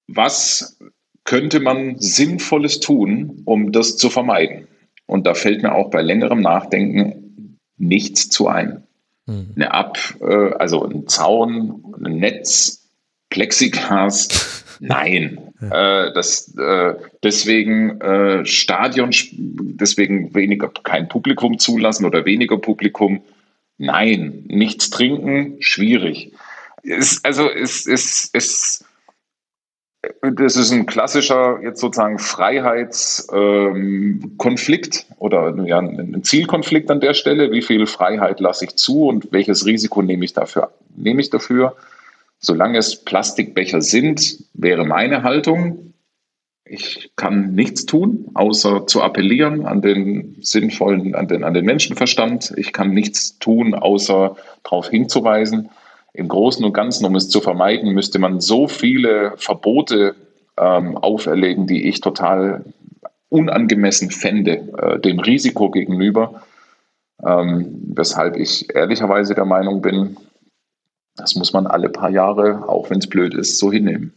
Was könnte man Sinnvolles tun, um das zu vermeiden? Und da fällt mir auch bei längerem Nachdenken nichts zu ein. Mhm. Eine Ab, äh, also ein Zaun, ein Netz, Plexiglas, Nein, ja. äh, das, äh, deswegen äh, Stadion, deswegen weniger kein Publikum zulassen oder weniger Publikum. Nein, nichts trinken, schwierig. Es, also es ist, es, das ist ein klassischer jetzt sozusagen Freiheitskonflikt ähm, oder ja, ein Zielkonflikt an der Stelle. Wie viel Freiheit lasse ich zu und welches Risiko nehme ich dafür? Nehme ich dafür? Solange es Plastikbecher sind, wäre meine Haltung, ich kann nichts tun, außer zu appellieren an den sinnvollen, an den, an den Menschenverstand. Ich kann nichts tun, außer darauf hinzuweisen. Im Großen und Ganzen, um es zu vermeiden, müsste man so viele Verbote ähm, auferlegen, die ich total unangemessen fände, äh, dem Risiko gegenüber. Ähm, weshalb ich ehrlicherweise der Meinung bin, das muss man alle paar Jahre, auch wenn es blöd ist, so hinnehmen.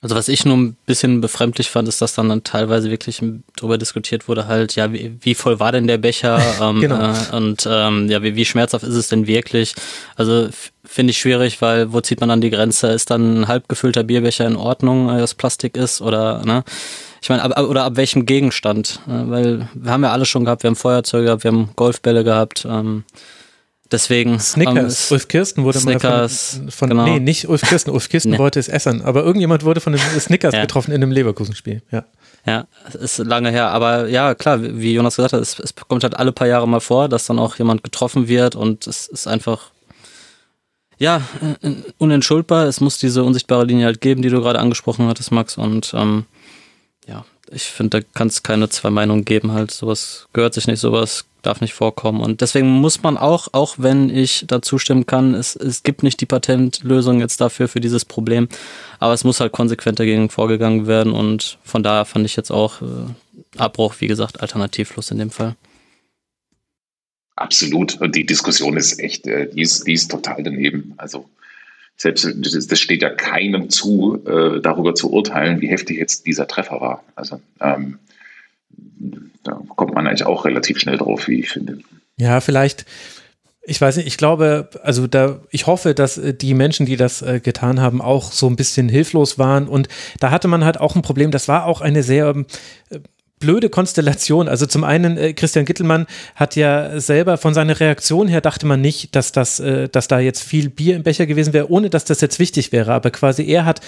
Also was ich nur ein bisschen befremdlich fand, ist, dass dann, dann teilweise wirklich darüber diskutiert wurde, halt, ja, wie, wie voll war denn der Becher ähm, genau. äh, und ähm, ja, wie, wie schmerzhaft ist es denn wirklich? Also finde ich schwierig, weil wo zieht man dann die Grenze? Ist dann ein halb gefüllter Bierbecher in Ordnung, äh, das Plastik ist oder ne? Ich meine, ab, oder ab welchem Gegenstand? Äh, weil wir haben ja alles schon gehabt, wir haben Feuerzeuge gehabt, wir haben Golfbälle gehabt. Ähm, Deswegen. Snickers. Ähm, Ulf Kirsten wurde Snickers, mal von, von genau. nee, nicht Ulf Kirsten. Ulf Kirsten nee. wollte es essen, aber irgendjemand wurde von den Snickers ja. getroffen in einem Leverkusen-Spiel. Ja. Ja, ist lange her, aber ja, klar, wie Jonas gesagt hat, es, es kommt halt alle paar Jahre mal vor, dass dann auch jemand getroffen wird und es ist einfach, ja, äh, unentschuldbar. Es muss diese unsichtbare Linie halt geben, die du gerade angesprochen hattest, Max, und ähm, ja, ich finde, da kann es keine zwei Meinungen geben, halt, sowas gehört sich nicht, sowas darf nicht vorkommen. Und deswegen muss man auch, auch wenn ich da zustimmen kann, es, es gibt nicht die Patentlösung jetzt dafür, für dieses Problem, aber es muss halt konsequent dagegen vorgegangen werden und von daher fand ich jetzt auch äh, Abbruch, wie gesagt, alternativlos in dem Fall. Absolut. Und die Diskussion ist echt, äh, die, ist, die ist total daneben. Also selbst das steht ja keinem zu, äh, darüber zu urteilen, wie heftig jetzt dieser Treffer war. Also ähm, da kommt man eigentlich auch relativ schnell drauf, wie ich finde. Ja, vielleicht. Ich weiß nicht, ich glaube, also da, ich hoffe, dass äh, die Menschen, die das äh, getan haben, auch so ein bisschen hilflos waren. Und da hatte man halt auch ein Problem. Das war auch eine sehr äh, blöde Konstellation. Also zum einen, äh, Christian Gittelmann hat ja selber von seiner Reaktion her dachte man nicht, dass das, dass da jetzt viel Bier im Becher gewesen wäre, ohne dass das jetzt wichtig wäre. Aber quasi er hat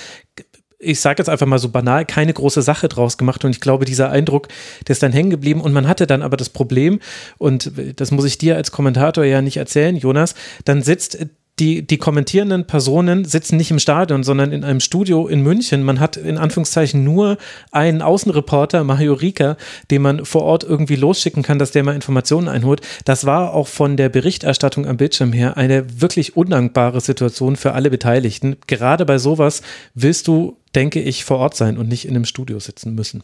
ich sage jetzt einfach mal so banal, keine große Sache draus gemacht. Und ich glaube, dieser Eindruck, der ist dann hängen geblieben. Und man hatte dann aber das Problem, und das muss ich dir als Kommentator ja nicht erzählen, Jonas, dann sitzt die, die kommentierenden Personen sitzen nicht im Stadion, sondern in einem Studio in München. Man hat in Anführungszeichen nur einen Außenreporter, Mario Rika, den man vor Ort irgendwie losschicken kann, dass der mal Informationen einholt. Das war auch von der Berichterstattung am Bildschirm her eine wirklich undankbare Situation für alle Beteiligten. Gerade bei sowas willst du, denke ich, vor Ort sein und nicht in einem Studio sitzen müssen.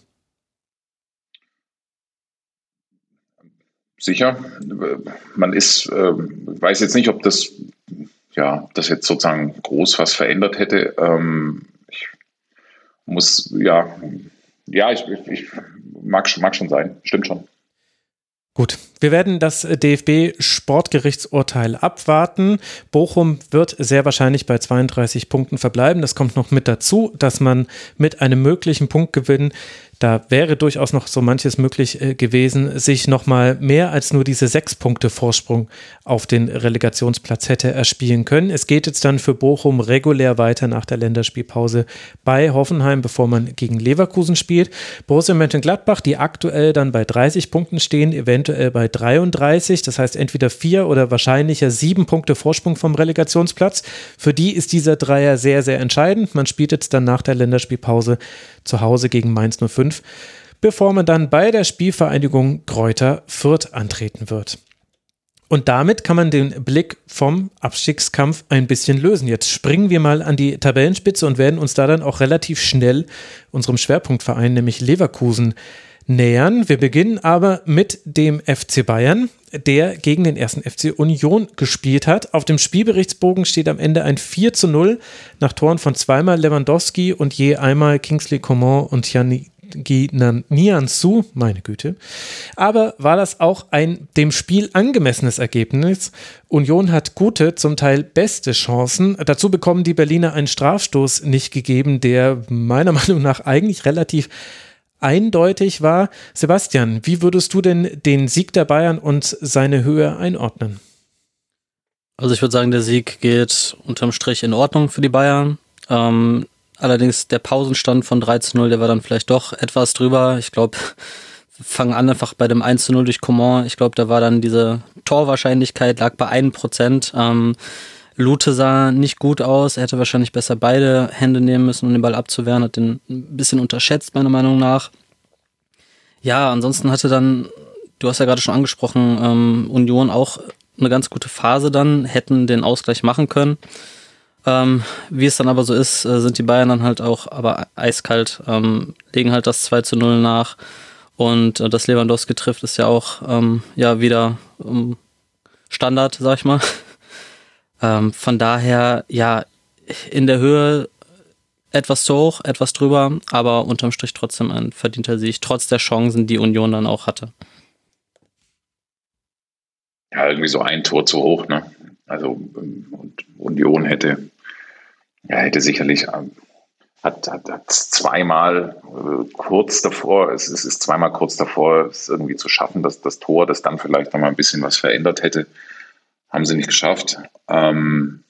Sicher. Man ist, äh, weiß jetzt nicht, ob das ja, das jetzt sozusagen groß was verändert hätte. Ähm, ich muss, ja, ja, ich, ich mag, mag schon sein, stimmt schon. Gut, wir werden das DFB-Sportgerichtsurteil abwarten. Bochum wird sehr wahrscheinlich bei 32 Punkten verbleiben. Das kommt noch mit dazu, dass man mit einem möglichen Punktgewinn da wäre durchaus noch so manches möglich äh, gewesen, sich nochmal mehr als nur diese sechs Punkte Vorsprung auf den Relegationsplatz hätte erspielen können. Es geht jetzt dann für Bochum regulär weiter nach der Länderspielpause bei Hoffenheim, bevor man gegen Leverkusen spielt. Borussia Mönchengladbach, die aktuell dann bei 30 Punkten stehen, eventuell bei 33, das heißt entweder vier oder wahrscheinlicher sieben Punkte Vorsprung vom Relegationsplatz. Für die ist dieser Dreier sehr, sehr entscheidend. Man spielt jetzt dann nach der Länderspielpause zu Hause gegen Mainz 05, bevor man dann bei der Spielvereinigung Kräuter Fürth antreten wird. Und damit kann man den Blick vom Abstiegskampf ein bisschen lösen. Jetzt springen wir mal an die Tabellenspitze und werden uns da dann auch relativ schnell unserem Schwerpunktverein, nämlich Leverkusen, nähern. Wir beginnen aber mit dem FC Bayern, der gegen den ersten FC Union gespielt hat. Auf dem Spielberichtsbogen steht am Ende ein 4 zu 0 nach Toren von zweimal Lewandowski und je einmal Kingsley Coman und Yannick Nianzu, meine Güte. Aber war das auch ein dem Spiel angemessenes Ergebnis? Union hat gute, zum Teil beste Chancen. Dazu bekommen die Berliner einen Strafstoß nicht gegeben, der meiner Meinung nach eigentlich relativ eindeutig war. Sebastian, wie würdest du denn den Sieg der Bayern und seine Höhe einordnen? Also ich würde sagen, der Sieg geht unterm Strich in Ordnung für die Bayern. Ähm, allerdings der Pausenstand von 3 zu 0, der war dann vielleicht doch etwas drüber. Ich glaube, fangen an einfach bei dem 1 zu 0 durch Coman. Ich glaube, da war dann diese Torwahrscheinlichkeit lag bei 1%. Ähm, Lute sah nicht gut aus. Er hätte wahrscheinlich besser beide Hände nehmen müssen, um den Ball abzuwehren. Hat den ein bisschen unterschätzt, meiner Meinung nach. Ja, ansonsten hatte dann, du hast ja gerade schon angesprochen, ähm, Union auch eine ganz gute Phase dann, hätten den Ausgleich machen können. Ähm, wie es dann aber so ist, äh, sind die Bayern dann halt auch aber eiskalt, ähm, legen halt das 2 zu 0 nach. Und äh, das Lewandowski trifft ist ja auch ähm, ja wieder ähm, Standard, sag ich mal. Ähm, von daher, ja, in der Höhe etwas zu hoch, etwas drüber, aber unterm Strich trotzdem ein verdienter Sieg, trotz der Chancen, die Union dann auch hatte. Ja, irgendwie so ein Tor zu hoch, ne? Also Union hätte, ja, hätte sicherlich ähm, hat, hat, hat zweimal äh, kurz davor, es, es ist zweimal kurz davor, es irgendwie zu schaffen, dass das Tor, das dann vielleicht noch mal ein bisschen was verändert hätte, haben sie nicht geschafft. Ähm,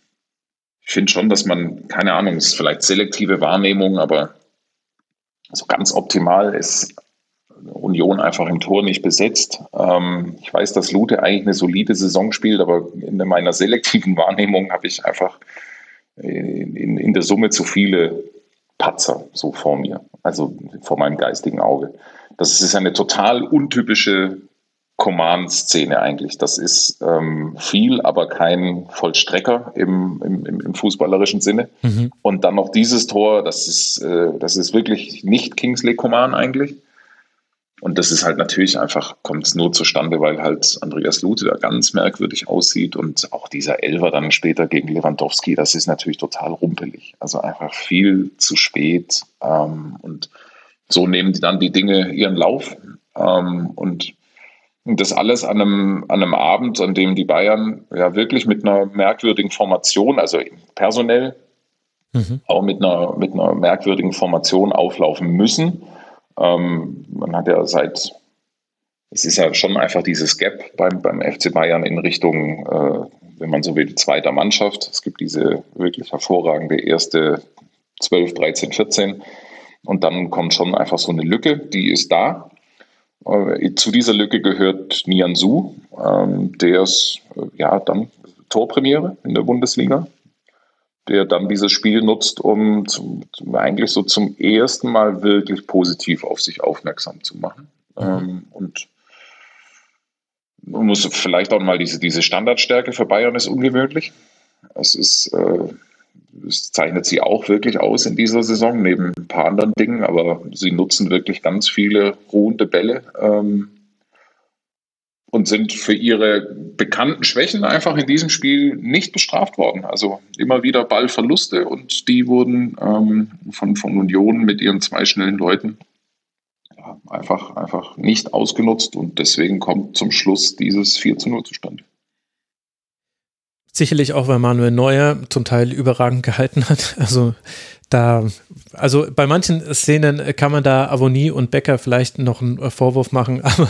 ich finde schon, dass man, keine Ahnung, es ist vielleicht selektive Wahrnehmung, aber so ganz optimal ist Union einfach im Tor nicht besetzt. Ähm, ich weiß, dass Lute eigentlich eine solide Saison spielt, aber in meiner selektiven Wahrnehmung habe ich einfach in, in, in der Summe zu viele Patzer so vor mir, also vor meinem geistigen Auge. Das ist eine total untypische Command-Szene eigentlich. Das ist ähm, viel, aber kein Vollstrecker im, im, im fußballerischen Sinne. Mhm. Und dann noch dieses Tor, das ist, äh, das ist wirklich nicht Kingsley Coman eigentlich. Und das ist halt natürlich einfach, kommt es nur zustande, weil halt Andreas Lute da ganz merkwürdig aussieht und auch dieser Elver dann später gegen Lewandowski, das ist natürlich total rumpelig. Also einfach viel zu spät. Ähm, und so nehmen die dann die Dinge ihren Lauf. Ähm, und das alles an einem, an einem Abend, an dem die Bayern ja wirklich mit einer merkwürdigen Formation, also personell, mhm. auch mit einer, mit einer merkwürdigen Formation auflaufen müssen ähm, man hat ja seit, es ist ja schon einfach dieses Gap beim, beim FC Bayern in Richtung, äh, wenn man so will, zweiter Mannschaft. Es gibt diese wirklich hervorragende erste 12, 13, 14. Und dann kommt schon einfach so eine Lücke, die ist da. Äh, zu dieser Lücke gehört Nian Su, ähm, der ist äh, ja dann Torpremiere in der Bundesliga der dann dieses Spiel nutzt, um zum, eigentlich so zum ersten Mal wirklich positiv auf sich aufmerksam zu machen. Mhm. Ähm, und man muss vielleicht auch mal diese, diese Standardstärke für Bayern ist ungewöhnlich. Es ist, äh, es zeichnet sie auch wirklich aus in dieser Saison, neben ein paar anderen Dingen, aber sie nutzen wirklich ganz viele ruhende Bälle. Ähm, und sind für ihre bekannten Schwächen einfach in diesem Spiel nicht bestraft worden. Also immer wieder Ballverluste und die wurden ähm, von, von Union mit ihren zwei schnellen Leuten ja, einfach, einfach nicht ausgenutzt und deswegen kommt zum Schluss dieses 4 zu 0 zustande. Sicherlich auch, weil Manuel Neuer zum Teil überragend gehalten hat. Also da, also bei manchen Szenen kann man da Avonie und Becker vielleicht noch einen Vorwurf machen, aber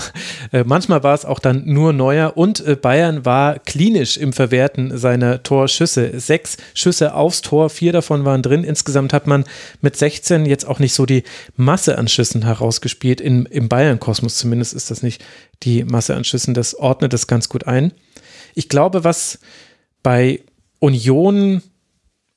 äh, manchmal war es auch dann nur Neuer und äh, Bayern war klinisch im Verwerten seiner Torschüsse. Sechs Schüsse aufs Tor, vier davon waren drin. Insgesamt hat man mit 16 jetzt auch nicht so die Masse an Schüssen herausgespielt. In, Im Bayern-Kosmos zumindest ist das nicht die Masse an Schüssen. Das ordnet das ganz gut ein. Ich glaube, was bei Union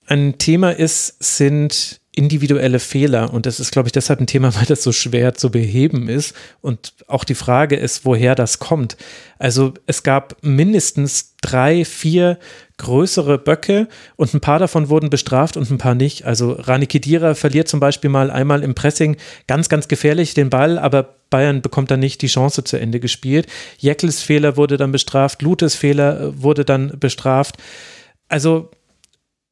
ein Thema ist, sind individuelle Fehler. Und das ist, glaube ich, deshalb ein Thema, weil das so schwer zu beheben ist. Und auch die Frage ist, woher das kommt. Also es gab mindestens drei, vier größere Böcke und ein paar davon wurden bestraft und ein paar nicht. Also Rani Kedira verliert zum Beispiel mal einmal im Pressing ganz, ganz gefährlich den Ball, aber Bayern bekommt dann nicht die Chance zu Ende gespielt. Jeckels Fehler wurde dann bestraft, Lutes Fehler äh, wurde dann bestraft. Also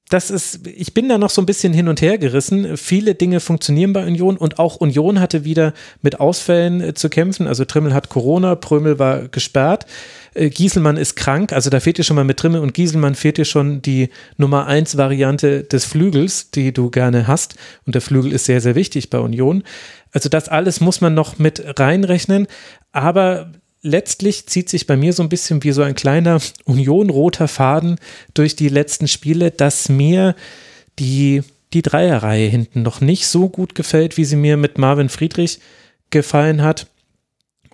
das ist, ich bin da noch so ein bisschen hin und her gerissen. Viele Dinge funktionieren bei Union und auch Union hatte wieder mit Ausfällen äh, zu kämpfen. Also Trimmel hat Corona, Prömel war gesperrt. Äh, Gieselmann ist krank, also da fehlt dir schon mal mit Trimmel und Gieselmann fehlt dir schon die Nummer eins Variante des Flügels, die du gerne hast. Und der Flügel ist sehr, sehr wichtig bei Union. Also das alles muss man noch mit reinrechnen. Aber letztlich zieht sich bei mir so ein bisschen wie so ein kleiner Union-roter Faden durch die letzten Spiele, dass mir die, die Dreierreihe hinten noch nicht so gut gefällt, wie sie mir mit Marvin Friedrich gefallen hat.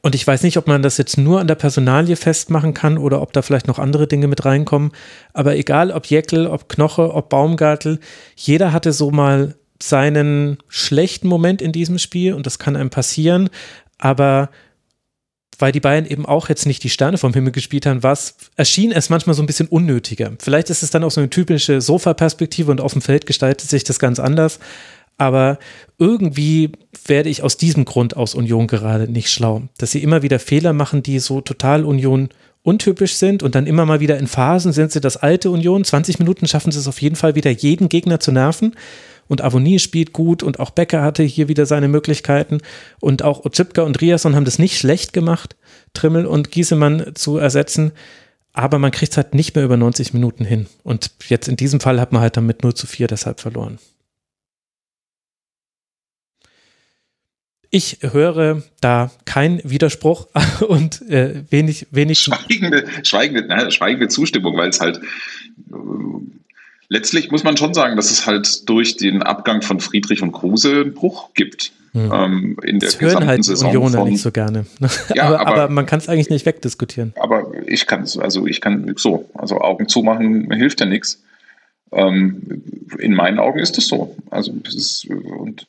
Und ich weiß nicht, ob man das jetzt nur an der Personalie festmachen kann oder ob da vielleicht noch andere Dinge mit reinkommen. Aber egal, ob Jeckel, ob Knoche, ob Baumgartel, jeder hatte so mal seinen schlechten Moment in diesem Spiel und das kann einem passieren. Aber weil die Bayern eben auch jetzt nicht die Sterne vom Himmel gespielt haben, was erschien es manchmal so ein bisschen unnötiger. Vielleicht ist es dann auch so eine typische Sofa-Perspektive und auf dem Feld gestaltet sich das ganz anders. Aber irgendwie werde ich aus diesem Grund aus Union gerade nicht schlau, dass sie immer wieder Fehler machen, die so total Union untypisch sind und dann immer mal wieder in Phasen sind sie das alte Union. 20 Minuten schaffen sie es auf jeden Fall wieder, jeden Gegner zu nerven und Avonie spielt gut und auch Becker hatte hier wieder seine Möglichkeiten und auch Ozipka und Riasson haben das nicht schlecht gemacht, Trimmel und Giesemann zu ersetzen, aber man kriegt es halt nicht mehr über 90 Minuten hin und jetzt in diesem Fall hat man halt damit 0 zu 4 deshalb verloren. Ich höre da keinen Widerspruch und äh, wenig, wenig. Schweigende, schweigende, na, schweigende Zustimmung, weil es halt letztlich muss man schon sagen, dass es halt durch den Abgang von Friedrich und Kruse einen Bruch gibt. Hm. Ähm, in der das hören halt Saison Unioner von, nicht so gerne. Ja, aber, aber, aber, man kann es eigentlich nicht wegdiskutieren. Aber ich kann es, also ich kann so, also Augen zumachen hilft ja nichts. Ähm, in meinen Augen ist es so. Also es ist, und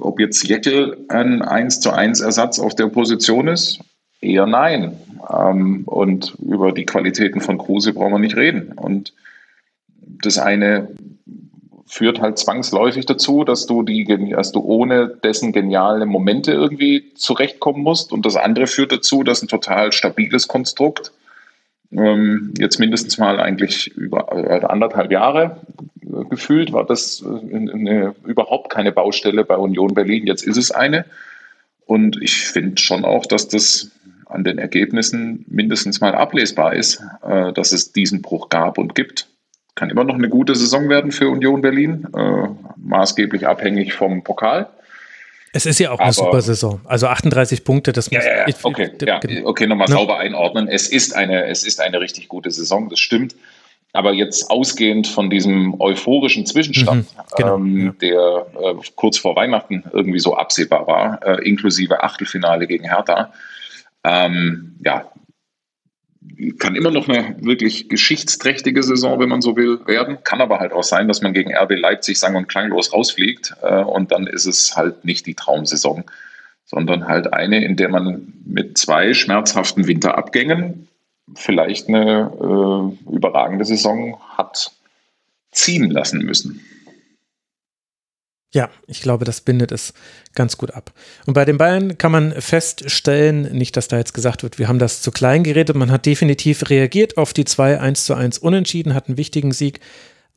ob jetzt Jeckel ein 1 zu 1 Ersatz auf der Position ist, eher nein. Ähm, und über die Qualitäten von Kruse brauchen wir nicht reden. Und das eine führt halt zwangsläufig dazu, dass du die, dass du ohne dessen geniale Momente irgendwie zurechtkommen musst. Und das andere führt dazu, dass ein total stabiles Konstrukt ähm, jetzt mindestens mal eigentlich über äh, anderthalb Jahre äh, gefühlt war das äh, eine, überhaupt keine Baustelle bei Union Berlin. Jetzt ist es eine. Und ich finde schon auch, dass das an den Ergebnissen mindestens mal ablesbar ist, äh, dass es diesen Bruch gab und gibt. Kann immer noch eine gute Saison werden für Union Berlin, äh, maßgeblich abhängig vom Pokal. Es ist ja auch eine Aber, super Saison. Also 38 Punkte, das muss. Ja, ja, ja. Okay, ja, okay nochmal ne? sauber einordnen. Es ist, eine, es ist eine richtig gute Saison, das stimmt. Aber jetzt ausgehend von diesem euphorischen Zwischenstand, mhm, genau, ähm, ja. der äh, kurz vor Weihnachten irgendwie so absehbar war, äh, inklusive Achtelfinale gegen Hertha, ähm, ja, kann immer noch eine wirklich geschichtsträchtige Saison, wenn man so will, werden. Kann aber halt auch sein, dass man gegen RB Leipzig sang- und klanglos rausfliegt äh, und dann ist es halt nicht die Traumsaison, sondern halt eine, in der man mit zwei schmerzhaften Winterabgängen vielleicht eine äh, überragende Saison hat ziehen lassen müssen. Ja, ich glaube, das bindet es ganz gut ab. Und bei den Bayern kann man feststellen, nicht, dass da jetzt gesagt wird, wir haben das zu klein geredet, man hat definitiv reagiert auf die zwei 1 zu 1 Unentschieden, hat einen wichtigen Sieg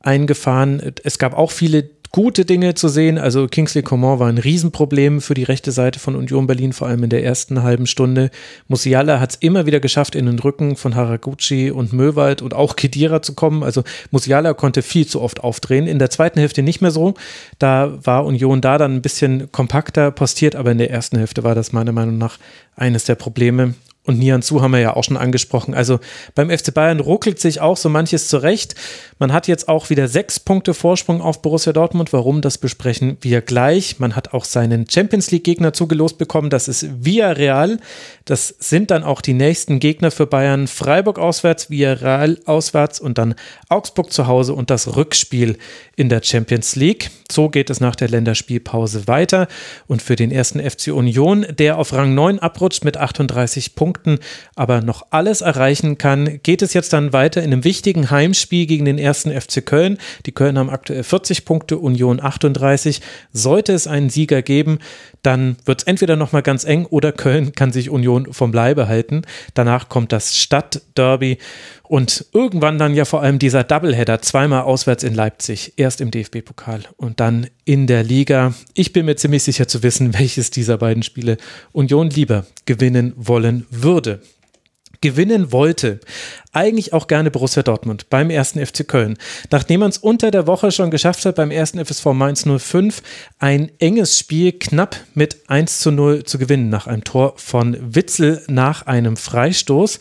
eingefahren. Es gab auch viele gute Dinge zu sehen. Also Kingsley Coman war ein Riesenproblem für die rechte Seite von Union Berlin, vor allem in der ersten halben Stunde. Musiala hat es immer wieder geschafft, in den Rücken von Haraguchi und Möwald und auch Kedira zu kommen. Also Musiala konnte viel zu oft aufdrehen. In der zweiten Hälfte nicht mehr so. Da war Union da dann ein bisschen kompakter postiert, aber in der ersten Hälfte war das meiner Meinung nach eines der Probleme. Und Nian Zu haben wir ja auch schon angesprochen. Also beim FC Bayern ruckelt sich auch so manches zurecht. Man hat jetzt auch wieder sechs Punkte Vorsprung auf Borussia Dortmund. Warum, das besprechen wir gleich. Man hat auch seinen Champions League-Gegner zugelost bekommen. Das ist Villarreal. Das sind dann auch die nächsten Gegner für Bayern. Freiburg auswärts, Villarreal auswärts und dann Augsburg zu Hause und das Rückspiel in der Champions League. So geht es nach der Länderspielpause weiter. Und für den ersten FC Union, der auf Rang 9 abrutscht mit 38 Punkten, aber noch alles erreichen kann, geht es jetzt dann weiter in einem wichtigen Heimspiel gegen den ersten FC Köln. Die Köln haben aktuell 40 Punkte, Union 38. Sollte es einen Sieger geben, dann wird es entweder nochmal ganz eng oder Köln kann sich Union vom Leibe halten. Danach kommt das Stadtderby und irgendwann dann ja vor allem dieser Doubleheader, zweimal auswärts in Leipzig, erst im DFB-Pokal und dann in der Liga. Ich bin mir ziemlich sicher zu wissen, welches dieser beiden Spiele Union lieber gewinnen wollen würde gewinnen wollte eigentlich auch gerne Borussia Dortmund beim ersten FC Köln. Nachdem man es unter der Woche schon geschafft hat, beim ersten FSV Mainz 05 ein enges Spiel knapp mit 1 zu 0 zu gewinnen nach einem Tor von Witzel nach einem Freistoß.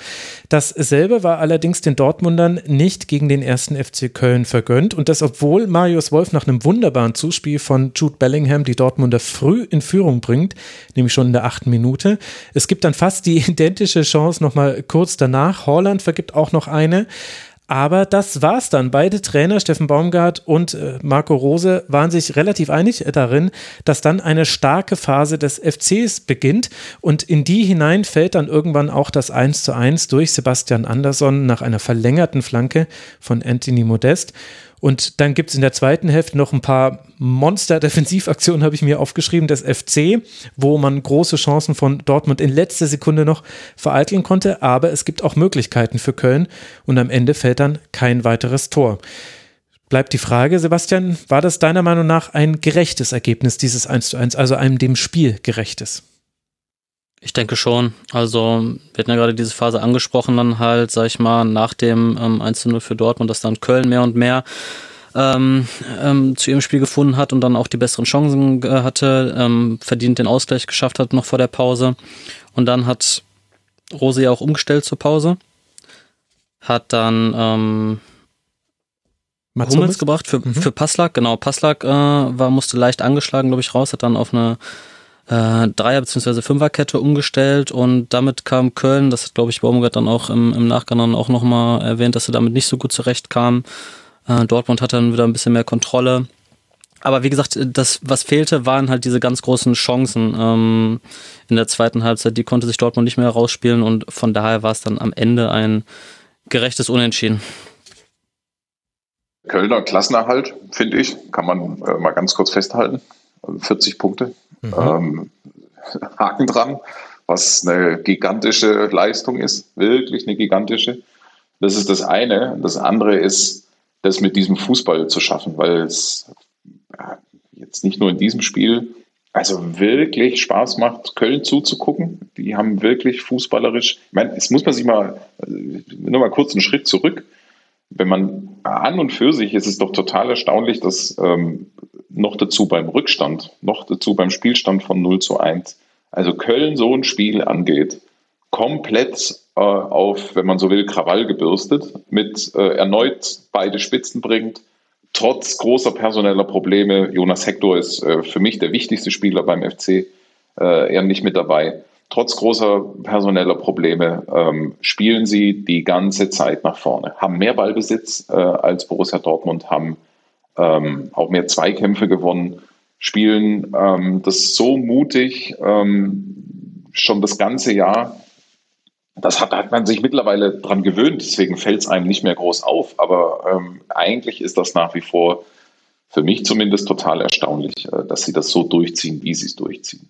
Dasselbe war allerdings den Dortmundern nicht gegen den ersten FC Köln vergönnt und das obwohl Marius Wolf nach einem wunderbaren Zuspiel von Jude Bellingham die Dortmunder früh in Führung bringt, nämlich schon in der achten Minute. Es gibt dann fast die identische Chance nochmal kurz danach. Holland vergibt auch auch noch eine. Aber das war's dann. Beide Trainer, Steffen Baumgart und äh, Marco Rose, waren sich relativ einig darin, dass dann eine starke Phase des FCs beginnt. Und in die hinein fällt dann irgendwann auch das 1 zu 1 durch Sebastian Andersson nach einer verlängerten Flanke von Anthony Modest. Und dann gibt es in der zweiten Hälfte noch ein paar Monster-Defensivaktionen, habe ich mir aufgeschrieben, des FC, wo man große Chancen von Dortmund in letzter Sekunde noch vereiteln konnte. Aber es gibt auch Möglichkeiten für Köln und am Ende fällt dann kein weiteres Tor. bleibt die Frage, Sebastian, war das deiner Meinung nach ein gerechtes Ergebnis, dieses 1 zu 1, also einem dem Spiel gerechtes? Ich denke schon. Also, wir hatten ja gerade diese Phase angesprochen, dann halt, sag ich mal, nach dem ähm, 1 zu 0 für Dortmund, dass dann Köln mehr und mehr ähm, ähm, zu ihrem Spiel gefunden hat und dann auch die besseren Chancen äh, hatte, ähm, verdient den Ausgleich geschafft hat noch vor der Pause. Und dann hat Rose ja auch umgestellt zur Pause. Hat dann ähm, Hummels gebracht für, mhm. für Passlack, genau. Passlack äh, war, musste leicht angeschlagen, glaube ich, raus, hat dann auf eine äh, Dreier- bzw. Fünferkette umgestellt und damit kam Köln, das hat glaube ich Baumgart dann auch im, im Nachgang dann auch nochmal erwähnt, dass sie damit nicht so gut zurechtkam. Äh, Dortmund hat dann wieder ein bisschen mehr Kontrolle. Aber wie gesagt, das, was fehlte, waren halt diese ganz großen Chancen ähm, in der zweiten Halbzeit. Die konnte sich Dortmund nicht mehr rausspielen und von daher war es dann am Ende ein gerechtes Unentschieden. Kölner Klassenerhalt, finde ich, kann man äh, mal ganz kurz festhalten. 40 Punkte. Mhm. Ähm, Haken dran, was eine gigantische Leistung ist, wirklich eine gigantische. Das ist das eine. Das andere ist, das mit diesem Fußball zu schaffen, weil es ja, jetzt nicht nur in diesem Spiel, also wirklich Spaß macht, Köln zuzugucken. Die haben wirklich fußballerisch, ich meine, jetzt muss man sich mal, nur mal kurz einen Schritt zurück. Wenn man an und für sich ist es doch total erstaunlich, dass ähm, noch dazu beim Rückstand, noch dazu beim Spielstand von 0 zu 1. Also Köln so ein Spiel angeht, komplett äh, auf, wenn man so will, Krawall gebürstet, mit äh, erneut beide Spitzen bringt, trotz großer personeller Probleme. Jonas Hector ist äh, für mich der wichtigste Spieler beim FC, äh, er nicht mit dabei. Trotz großer personeller Probleme ähm, spielen sie die ganze Zeit nach vorne, haben mehr Ballbesitz äh, als Borussia Dortmund, haben ähm, auch mehr Zweikämpfe gewonnen, spielen ähm, das so mutig ähm, schon das ganze Jahr. Das hat, hat man sich mittlerweile dran gewöhnt, deswegen fällt es einem nicht mehr groß auf. Aber ähm, eigentlich ist das nach wie vor für mich zumindest total erstaunlich, äh, dass sie das so durchziehen, wie sie es durchziehen.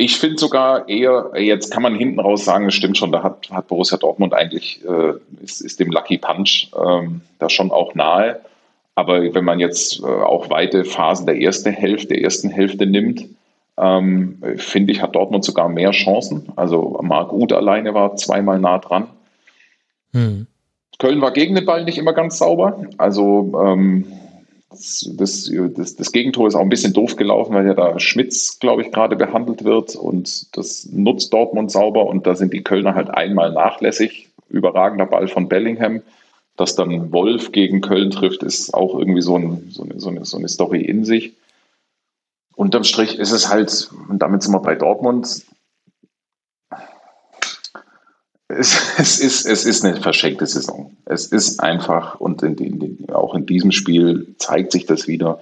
Ich finde sogar eher, jetzt kann man hinten raus sagen, es stimmt schon, da hat, hat Borussia Dortmund eigentlich, äh, ist, ist dem Lucky Punch ähm, da schon auch nahe. Aber wenn man jetzt äh, auch weite Phasen der ersten Hälfte, der ersten Hälfte nimmt, ähm, finde ich, hat Dortmund sogar mehr Chancen. Also Marc Uth alleine war zweimal nah dran. Hm. Köln war gegen den Ball nicht immer ganz sauber. Also ähm, das, das, das, Gegentor ist auch ein bisschen doof gelaufen, weil ja da Schmitz, glaube ich, gerade behandelt wird und das nutzt Dortmund sauber und da sind die Kölner halt einmal nachlässig. Überragender Ball von Bellingham dass dann Wolf gegen Köln trifft, ist auch irgendwie so, ein, so, eine, so, eine, so eine Story in sich. Unterm Strich ist es halt, und damit sind wir bei Dortmund, es, es, ist, es ist eine verschenkte Saison. Es ist einfach, und in, in, auch in diesem Spiel zeigt sich das wieder.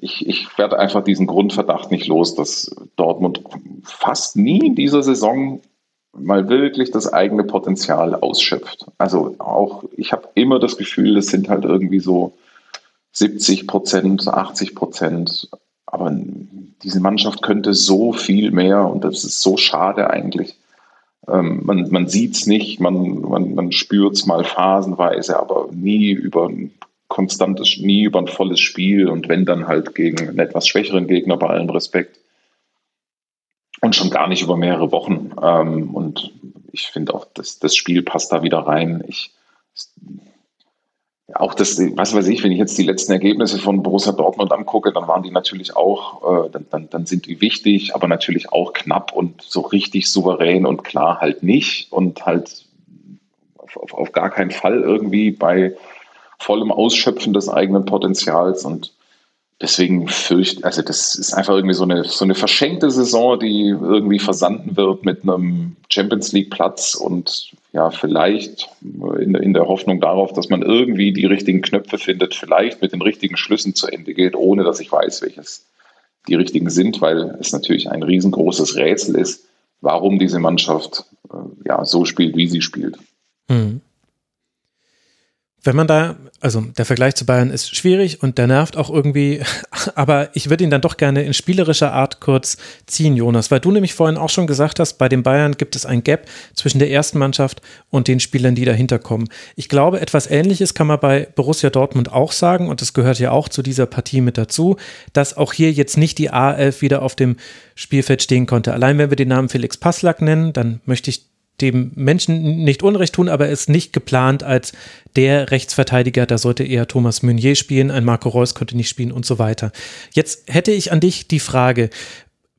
Ich, ich werde einfach diesen Grundverdacht nicht los, dass Dortmund fast nie in dieser Saison mal wirklich das eigene Potenzial ausschöpft. Also auch, ich habe immer das Gefühl, es sind halt irgendwie so 70 Prozent, 80 Prozent. Aber diese Mannschaft könnte so viel mehr und das ist so schade eigentlich. Ähm, man man sieht es nicht, man, man, man spürt es mal phasenweise, aber nie über ein konstantes, nie über ein volles Spiel und wenn dann halt gegen einen etwas schwächeren Gegner bei allem Respekt und schon gar nicht über mehrere Wochen. Ähm, und ich finde auch, das, das Spiel passt da wieder rein. Ich, auch das, was weiß ich, wenn ich jetzt die letzten Ergebnisse von Borussia Dortmund angucke, dann waren die natürlich auch, äh, dann, dann, dann sind die wichtig, aber natürlich auch knapp und so richtig souverän und klar halt nicht und halt auf, auf, gar keinen Fall irgendwie bei vollem Ausschöpfen des eigenen Potenzials und deswegen fürchte, also das ist einfach irgendwie so eine, so eine verschenkte Saison, die irgendwie versanden wird mit einem Champions League Platz und ja, vielleicht in, in der Hoffnung darauf, dass man irgendwie die richtigen Knöpfe findet, vielleicht mit den richtigen Schlüssen zu Ende geht, ohne dass ich weiß, welches die richtigen sind, weil es natürlich ein riesengroßes Rätsel ist, warum diese Mannschaft äh, ja so spielt, wie sie spielt. Mhm. Wenn man da, also der Vergleich zu Bayern ist schwierig und der nervt auch irgendwie, aber ich würde ihn dann doch gerne in spielerischer Art kurz ziehen, Jonas, weil du nämlich vorhin auch schon gesagt hast, bei den Bayern gibt es ein Gap zwischen der ersten Mannschaft und den Spielern, die dahinter kommen. Ich glaube, etwas Ähnliches kann man bei Borussia Dortmund auch sagen und das gehört ja auch zu dieser Partie mit dazu, dass auch hier jetzt nicht die A11 wieder auf dem Spielfeld stehen konnte. Allein wenn wir den Namen Felix Passlack nennen, dann möchte ich dem Menschen nicht Unrecht tun, aber er ist nicht geplant als der Rechtsverteidiger. Da sollte eher Thomas Meunier spielen, ein Marco Reus konnte nicht spielen und so weiter. Jetzt hätte ich an dich die Frage.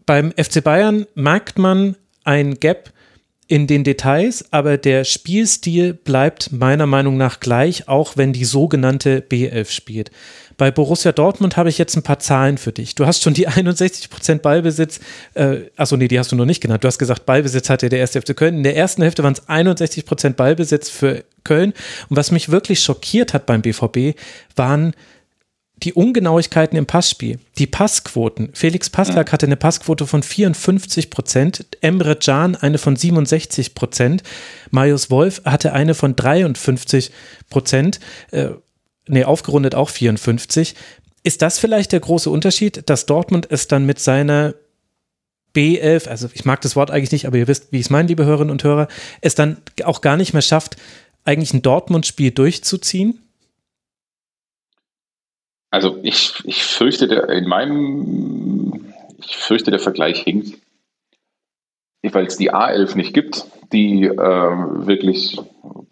Beim FC Bayern merkt man ein Gap in den Details, aber der Spielstil bleibt meiner Meinung nach gleich, auch wenn die sogenannte B11 spielt. Bei Borussia Dortmund habe ich jetzt ein paar Zahlen für dich. Du hast schon die 61% Ballbesitz, äh, achso, nee, die hast du noch nicht genannt. Du hast gesagt, Ballbesitz hatte der erste FC Köln. In der ersten Hälfte waren es 61% Ballbesitz für Köln. Und was mich wirklich schockiert hat beim BVB, waren die Ungenauigkeiten im Passspiel, die Passquoten. Felix Passlack hatte eine Passquote von 54 Prozent, Emre Can eine von 67 Prozent, Marius Wolf hatte eine von 53 Prozent, äh, nee, aufgerundet auch 54. Ist das vielleicht der große Unterschied, dass Dortmund es dann mit seiner B11, also ich mag das Wort eigentlich nicht, aber ihr wisst, wie ich es meine, liebe Hörerinnen und Hörer, es dann auch gar nicht mehr schafft, eigentlich ein Dortmund-Spiel durchzuziehen? Also ich, ich fürchte, der, in meinem, ich fürchte, der Vergleich hinkt, weil es die A11 nicht gibt, die äh, wirklich,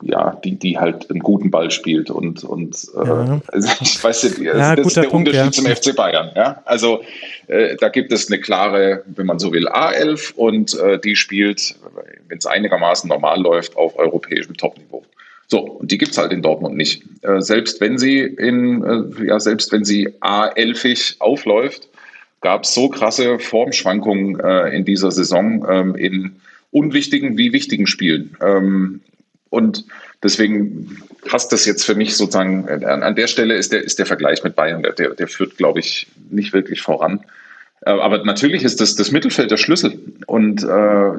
ja, die, die halt einen guten Ball spielt und, und äh, ja. also ich weiß nicht, ja, das ist der Punkt, Unterschied ja. zum FC Bayern. Ja? Also äh, da gibt es eine klare, wenn man so will, A11 und äh, die spielt, wenn es einigermaßen normal läuft, auf europäischem Topniveau. So, und die gibt's halt in Dortmund nicht. Äh, selbst wenn sie in, äh, ja, selbst wenn sie A11 aufläuft, gab es so krasse Formschwankungen äh, in dieser Saison ähm, in unwichtigen wie wichtigen Spielen. Ähm, und deswegen passt das jetzt für mich sozusagen, äh, an der Stelle ist der, ist der Vergleich mit Bayern, der, der führt, glaube ich, nicht wirklich voran. Äh, aber natürlich ist das, das Mittelfeld der Schlüssel. Und äh,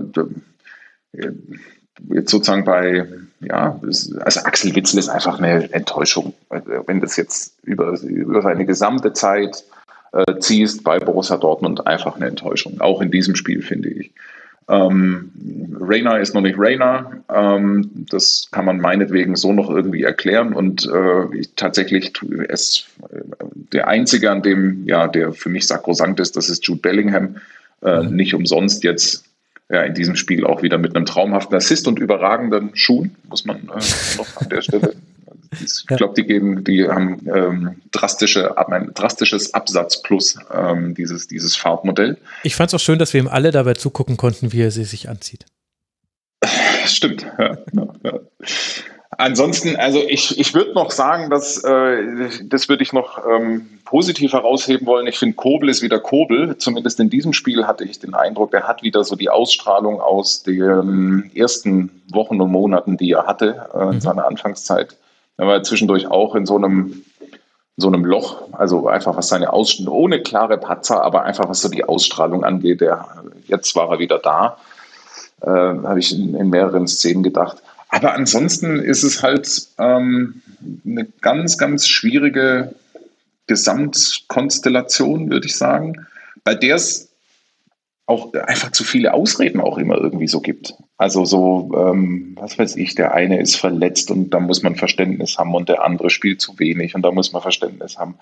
jetzt sozusagen bei, ja, also Axel Witzel ist einfach eine Enttäuschung. Wenn das jetzt über, über seine gesamte Zeit äh, ziehst bei Borussia Dortmund, einfach eine Enttäuschung. Auch in diesem Spiel, finde ich. Ähm, Rainer ist noch nicht Rainer. Ähm, das kann man meinetwegen so noch irgendwie erklären. Und äh, ich, tatsächlich es der einzige, an dem ja der für mich sakrosankt ist, das ist Jude Bellingham. Äh, mhm. Nicht umsonst jetzt ja, in diesem Spiel auch wieder mit einem traumhaften Assist und überragenden Schuhen, muss man äh, noch an der Stelle. Ich glaube, die geben, die haben ähm, drastische, ein drastisches Absatz plus ähm, dieses, dieses Farbmodell. Ich fand es auch schön, dass wir ihm alle dabei zugucken konnten, wie er sie sich anzieht. Stimmt. Ja, ja. Ansonsten, also ich, ich würde noch sagen, dass äh, das würde ich noch ähm, positiv herausheben wollen. Ich finde, Kobel ist wieder Kobel. Zumindest in diesem Spiel hatte ich den Eindruck, er hat wieder so die Ausstrahlung aus den ersten Wochen und Monaten, die er hatte äh, in mhm. seiner Anfangszeit. Er war zwischendurch auch in so einem so einem Loch, also einfach was seine Ausstrahlung, ohne klare Patzer, aber einfach was so die Ausstrahlung angeht. Der, jetzt war er wieder da, äh, habe ich in, in mehreren Szenen gedacht. Aber ansonsten ist es halt ähm, eine ganz, ganz schwierige Gesamtkonstellation, würde ich sagen, bei der es auch einfach zu viele Ausreden auch immer irgendwie so gibt. Also so, ähm, was weiß ich, der eine ist verletzt und da muss man Verständnis haben und der andere spielt zu wenig und da muss man Verständnis haben.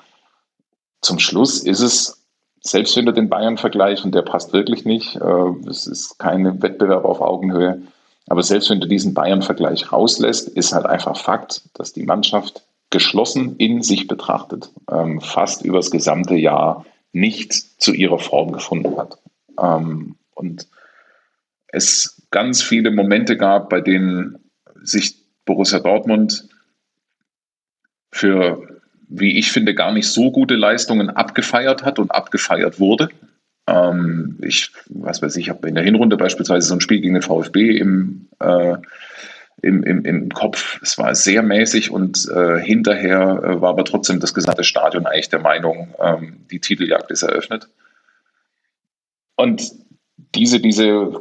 Zum Schluss ist es, selbst wenn du den Bayern vergleichst und der passt wirklich nicht, äh, es ist kein Wettbewerb auf Augenhöhe, aber selbst wenn du diesen Bayern-Vergleich rauslässt, ist halt einfach Fakt, dass die Mannschaft geschlossen in sich betrachtet ähm, fast übers gesamte Jahr nicht zu ihrer Form gefunden hat. Ähm, und es ganz viele Momente gab, bei denen sich Borussia Dortmund für, wie ich finde, gar nicht so gute Leistungen abgefeiert hat und abgefeiert wurde. Ähm, ich, was weiß ich, habe in der Hinrunde beispielsweise so ein Spiel gegen den VfB im, äh, im, im, im Kopf. Es war sehr mäßig und äh, hinterher äh, war aber trotzdem das gesamte Stadion eigentlich der Meinung, ähm, die Titeljagd ist eröffnet. Und diese, diese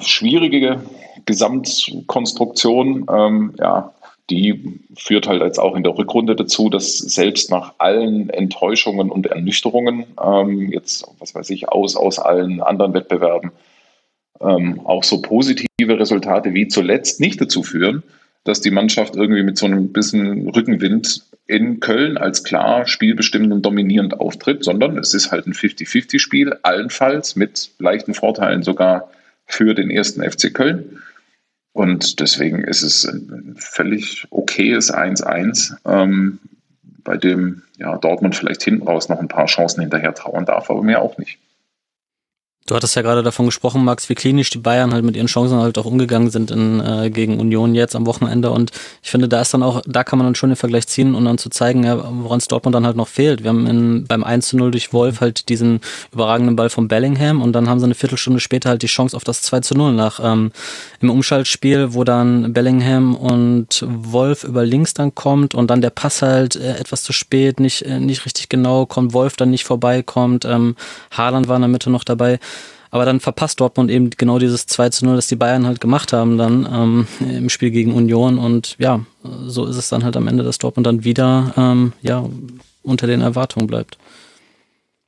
schwierige Gesamtkonstruktion, ähm, ja, die führt halt jetzt auch in der Rückrunde dazu, dass selbst nach allen Enttäuschungen und Ernüchterungen, ähm, jetzt, was weiß ich, aus, aus allen anderen Wettbewerben, ähm, auch so positive Resultate wie zuletzt nicht dazu führen, dass die Mannschaft irgendwie mit so einem bisschen Rückenwind in Köln als klar spielbestimmend und dominierend auftritt, sondern es ist halt ein 50-50-Spiel, allenfalls mit leichten Vorteilen sogar für den ersten FC Köln. Und deswegen ist es ein völlig okayes 1-1, ähm, bei dem ja, Dortmund vielleicht hinten raus noch ein paar Chancen hinterher trauern darf, aber mehr auch nicht. Du hattest ja gerade davon gesprochen, Max, wie klinisch die Bayern halt mit ihren Chancen halt auch umgegangen sind in, äh, gegen Union jetzt am Wochenende. Und ich finde, da ist dann auch, da kann man dann schon den Vergleich ziehen und dann zu zeigen, ja, woran es Dortmund dann halt noch fehlt. Wir haben in, beim 1 zu 0 durch Wolf halt diesen überragenden Ball von Bellingham und dann haben sie eine Viertelstunde später halt die Chance auf das 2 zu 0 nach ähm, im Umschaltspiel, wo dann Bellingham und Wolf über links dann kommt und dann der Pass halt äh, etwas zu spät, nicht, äh, nicht richtig genau kommt, Wolf dann nicht vorbeikommt, ähm, Haaland war in der Mitte noch dabei. Aber dann verpasst Dortmund eben genau dieses 2 zu 0, das die Bayern halt gemacht haben dann ähm, im Spiel gegen Union. Und ja, so ist es dann halt am Ende, dass Dortmund dann wieder ähm, ja, unter den Erwartungen bleibt.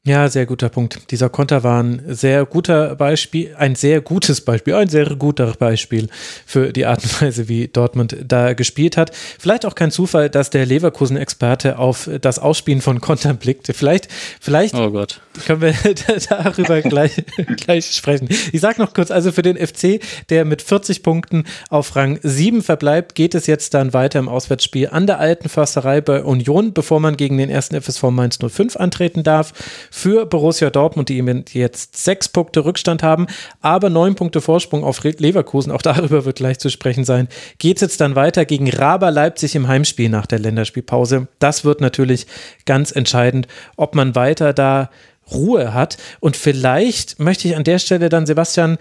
Ja, sehr guter Punkt. Dieser Konter war ein sehr guter Beispiel, ein sehr gutes Beispiel, ein sehr guter Beispiel für die Art und Weise, wie Dortmund da gespielt hat. Vielleicht auch kein Zufall, dass der Leverkusen-Experte auf das Ausspielen von Kontern blickte. Vielleicht, vielleicht oh Gott. können wir darüber gleich, gleich sprechen. Ich sag noch kurz, also für den FC, der mit 40 Punkten auf Rang 7 verbleibt, geht es jetzt dann weiter im Auswärtsspiel an der alten Försterei bei Union, bevor man gegen den ersten FSV Mainz 05 antreten darf für Borussia Dortmund, die jetzt sechs Punkte Rückstand haben, aber neun Punkte Vorsprung auf Leverkusen. Auch darüber wird gleich zu sprechen sein. Geht es jetzt dann weiter gegen Raber Leipzig im Heimspiel nach der Länderspielpause? Das wird natürlich ganz entscheidend, ob man weiter da Ruhe hat. Und vielleicht möchte ich an der Stelle dann Sebastian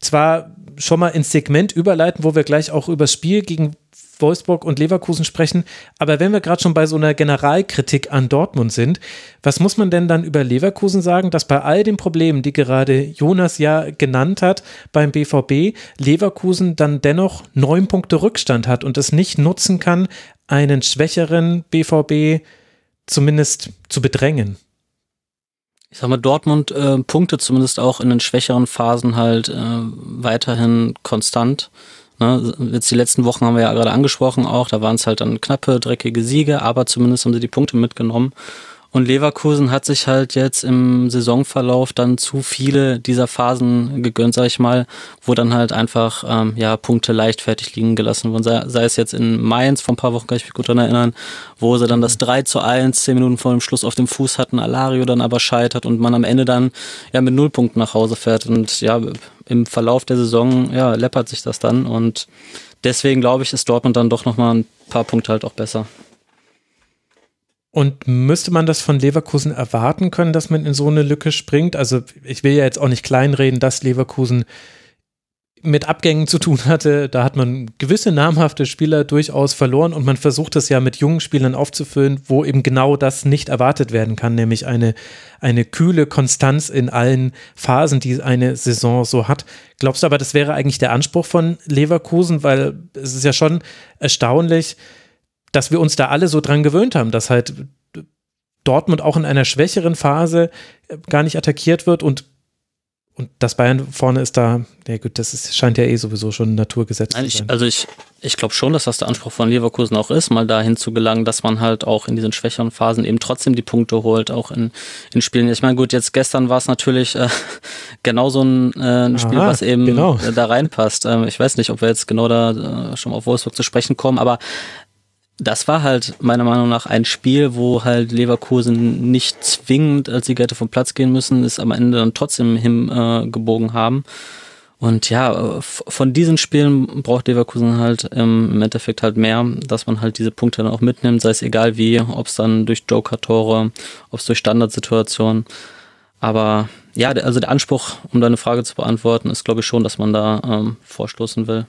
zwar schon mal ins Segment überleiten, wo wir gleich auch über das Spiel gegen Wolfsburg und Leverkusen sprechen. Aber wenn wir gerade schon bei so einer Generalkritik an Dortmund sind, was muss man denn dann über Leverkusen sagen, dass bei all den Problemen, die gerade Jonas ja genannt hat beim BVB, Leverkusen dann dennoch neun Punkte Rückstand hat und es nicht nutzen kann, einen schwächeren BVB zumindest zu bedrängen? Ich sag mal, Dortmund äh, punktet zumindest auch in den schwächeren Phasen halt äh, weiterhin konstant. Ne, jetzt die letzten Wochen haben wir ja gerade angesprochen auch, da waren es halt dann knappe, dreckige Siege, aber zumindest haben sie die Punkte mitgenommen. Und Leverkusen hat sich halt jetzt im Saisonverlauf dann zu viele dieser Phasen gegönnt, sag ich mal, wo dann halt einfach ähm, ja Punkte leichtfertig liegen gelassen wurden. Sei, sei es jetzt in Mainz, vor ein paar Wochen kann ich mich gut daran erinnern, wo sie dann das 3 zu 1, 10 Minuten vor dem Schluss auf dem Fuß hatten, Alario dann aber scheitert und man am Ende dann ja mit null Punkten nach Hause fährt. Und ja, im Verlauf der Saison ja, läppert sich das dann und deswegen glaube ich, ist Dortmund dann doch nochmal ein paar Punkte halt auch besser. Und müsste man das von Leverkusen erwarten können, dass man in so eine Lücke springt? Also ich will ja jetzt auch nicht kleinreden, dass Leverkusen mit Abgängen zu tun hatte. Da hat man gewisse namhafte Spieler durchaus verloren und man versucht es ja mit jungen Spielern aufzufüllen, wo eben genau das nicht erwartet werden kann, nämlich eine, eine kühle Konstanz in allen Phasen, die eine Saison so hat. Glaubst du aber, das wäre eigentlich der Anspruch von Leverkusen, weil es ist ja schon erstaunlich, dass wir uns da alle so dran gewöhnt haben, dass halt Dortmund auch in einer schwächeren Phase äh, gar nicht attackiert wird und und das Bayern vorne ist da, ja gut, das ist, scheint ja eh sowieso schon ein Naturgesetz Nein, zu sein. Ich, also ich, ich glaube schon, dass das der Anspruch von Leverkusen auch ist, mal dahin zu gelangen, dass man halt auch in diesen schwächeren Phasen eben trotzdem die Punkte holt, auch in, in Spielen. Ich meine, gut, jetzt gestern war es natürlich äh, genau so ein, äh, ein Spiel, was eben genau. da reinpasst. Ähm, ich weiß nicht, ob wir jetzt genau da äh, schon auf Wolfsburg zu sprechen kommen, aber das war halt meiner Meinung nach ein Spiel, wo halt Leverkusen nicht zwingend als Sieger hätte vom Platz gehen müssen, es am Ende dann trotzdem hingebogen äh, haben. Und ja, äh, von diesen Spielen braucht Leverkusen halt ähm, im Endeffekt halt mehr, dass man halt diese Punkte dann auch mitnimmt, sei es egal wie, ob es dann durch Joker-Tore, ob es durch Standardsituationen. Aber ja, also der Anspruch, um deine Frage zu beantworten, ist glaube ich schon, dass man da ähm, vorstoßen will.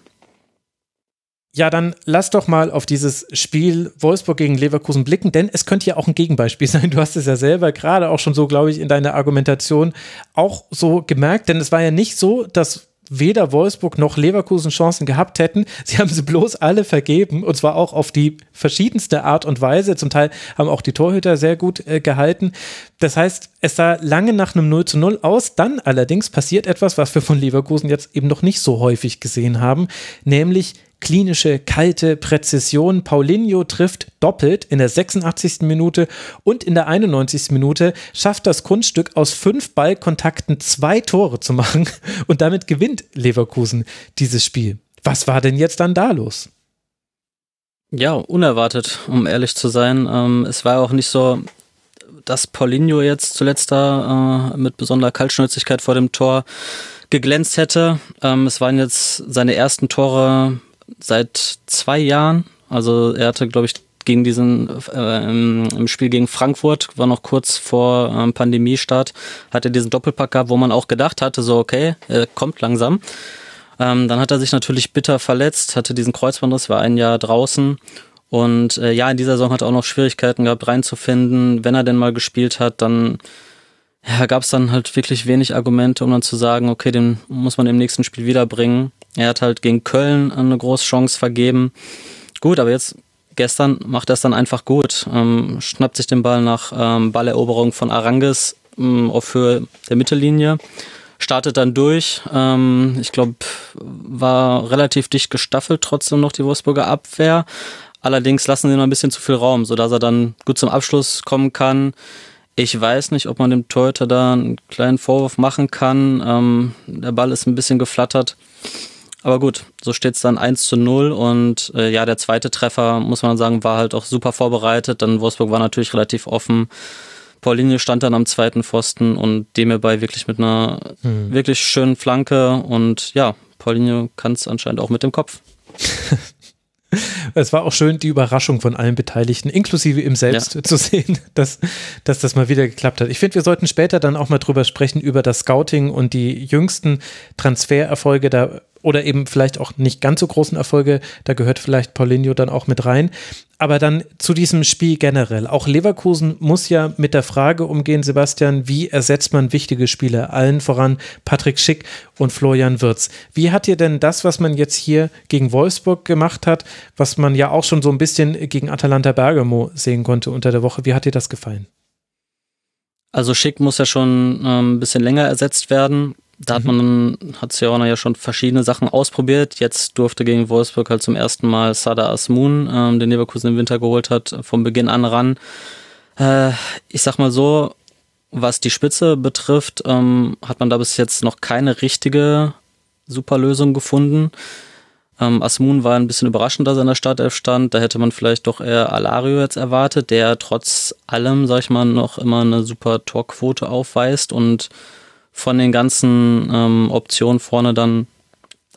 Ja, dann lass doch mal auf dieses Spiel Wolfsburg gegen Leverkusen blicken, denn es könnte ja auch ein Gegenbeispiel sein. Du hast es ja selber gerade auch schon so, glaube ich, in deiner Argumentation auch so gemerkt, denn es war ja nicht so, dass weder Wolfsburg noch Leverkusen Chancen gehabt hätten. Sie haben sie bloß alle vergeben und zwar auch auf die verschiedenste Art und Weise. Zum Teil haben auch die Torhüter sehr gut äh, gehalten. Das heißt, es sah lange nach einem 0 zu 0 aus. Dann allerdings passiert etwas, was wir von Leverkusen jetzt eben noch nicht so häufig gesehen haben, nämlich klinische, kalte Präzision. Paulinho trifft doppelt in der 86. Minute und in der 91. Minute, schafft das Kunststück aus fünf Ballkontakten zwei Tore zu machen und damit gewinnt Leverkusen dieses Spiel. Was war denn jetzt dann da los? Ja, unerwartet, um ehrlich zu sein. Ähm, es war auch nicht so, dass Paulinho jetzt zuletzt da äh, mit besonderer Kaltschnäuzigkeit vor dem Tor geglänzt hätte. Ähm, es waren jetzt seine ersten Tore seit zwei Jahren. Also er hatte, glaube ich, gegen diesen äh, im, Spiel gegen Frankfurt, war noch kurz vor ähm, Pandemiestart, hatte diesen Doppelpack gehabt, wo man auch gedacht hatte, so okay, er kommt langsam. Ähm, dann hat er sich natürlich bitter verletzt, hatte diesen Kreuzbandriss, war ein Jahr draußen und äh, ja, in dieser Saison hat er auch noch Schwierigkeiten gehabt reinzufinden. Wenn er denn mal gespielt hat, dann ja, gab es dann halt wirklich wenig Argumente, um dann zu sagen, okay, den muss man im nächsten Spiel wiederbringen. Er hat halt gegen Köln eine große Chance vergeben. Gut, aber jetzt gestern macht er es dann einfach gut. Ähm, schnappt sich den Ball nach ähm, Balleroberung von Aranges ähm, auf Höhe der Mittellinie. Startet dann durch. Ähm, ich glaube, war relativ dicht gestaffelt, trotzdem noch die Wolfsburger Abwehr. Allerdings lassen sie noch ein bisschen zu viel Raum, sodass er dann gut zum Abschluss kommen kann. Ich weiß nicht, ob man dem Torhüter da einen kleinen Vorwurf machen kann. Ähm, der Ball ist ein bisschen geflattert. Aber gut, so steht es dann 1 zu 0 und äh, ja, der zweite Treffer, muss man sagen, war halt auch super vorbereitet. Dann Wolfsburg war natürlich relativ offen. Paulinie stand dann am zweiten Pfosten und dem hierbei wirklich mit einer hm. wirklich schönen Flanke und ja, Paulinho kann es anscheinend auch mit dem Kopf. Es war auch schön, die Überraschung von allen Beteiligten, inklusive ihm selbst, ja. zu sehen, dass, dass das mal wieder geklappt hat. Ich finde, wir sollten später dann auch mal drüber sprechen, über das Scouting und die jüngsten Transfererfolge. Da oder eben vielleicht auch nicht ganz so großen Erfolge, da gehört vielleicht Paulinho dann auch mit rein. Aber dann zu diesem Spiel generell. Auch Leverkusen muss ja mit der Frage umgehen, Sebastian, wie ersetzt man wichtige Spieler? Allen voran Patrick Schick und Florian Wirz. Wie hat dir denn das, was man jetzt hier gegen Wolfsburg gemacht hat, was man ja auch schon so ein bisschen gegen Atalanta Bergamo sehen konnte unter der Woche, wie hat dir das gefallen? Also Schick muss ja schon ähm, ein bisschen länger ersetzt werden. Da hat man, hat Seona ja schon verschiedene Sachen ausprobiert. Jetzt durfte gegen Wolfsburg halt zum ersten Mal Sada Asmun, ähm, den Leverkusen im Winter geholt hat, vom Beginn an ran. Äh, ich sag mal so, was die Spitze betrifft, ähm, hat man da bis jetzt noch keine richtige Superlösung gefunden. Ähm, Asmun war ein bisschen überraschend, dass er in der Startelf stand. Da hätte man vielleicht doch eher Alario jetzt erwartet, der trotz allem, sag ich mal, noch immer eine super Torquote aufweist und von den ganzen ähm, Optionen vorne dann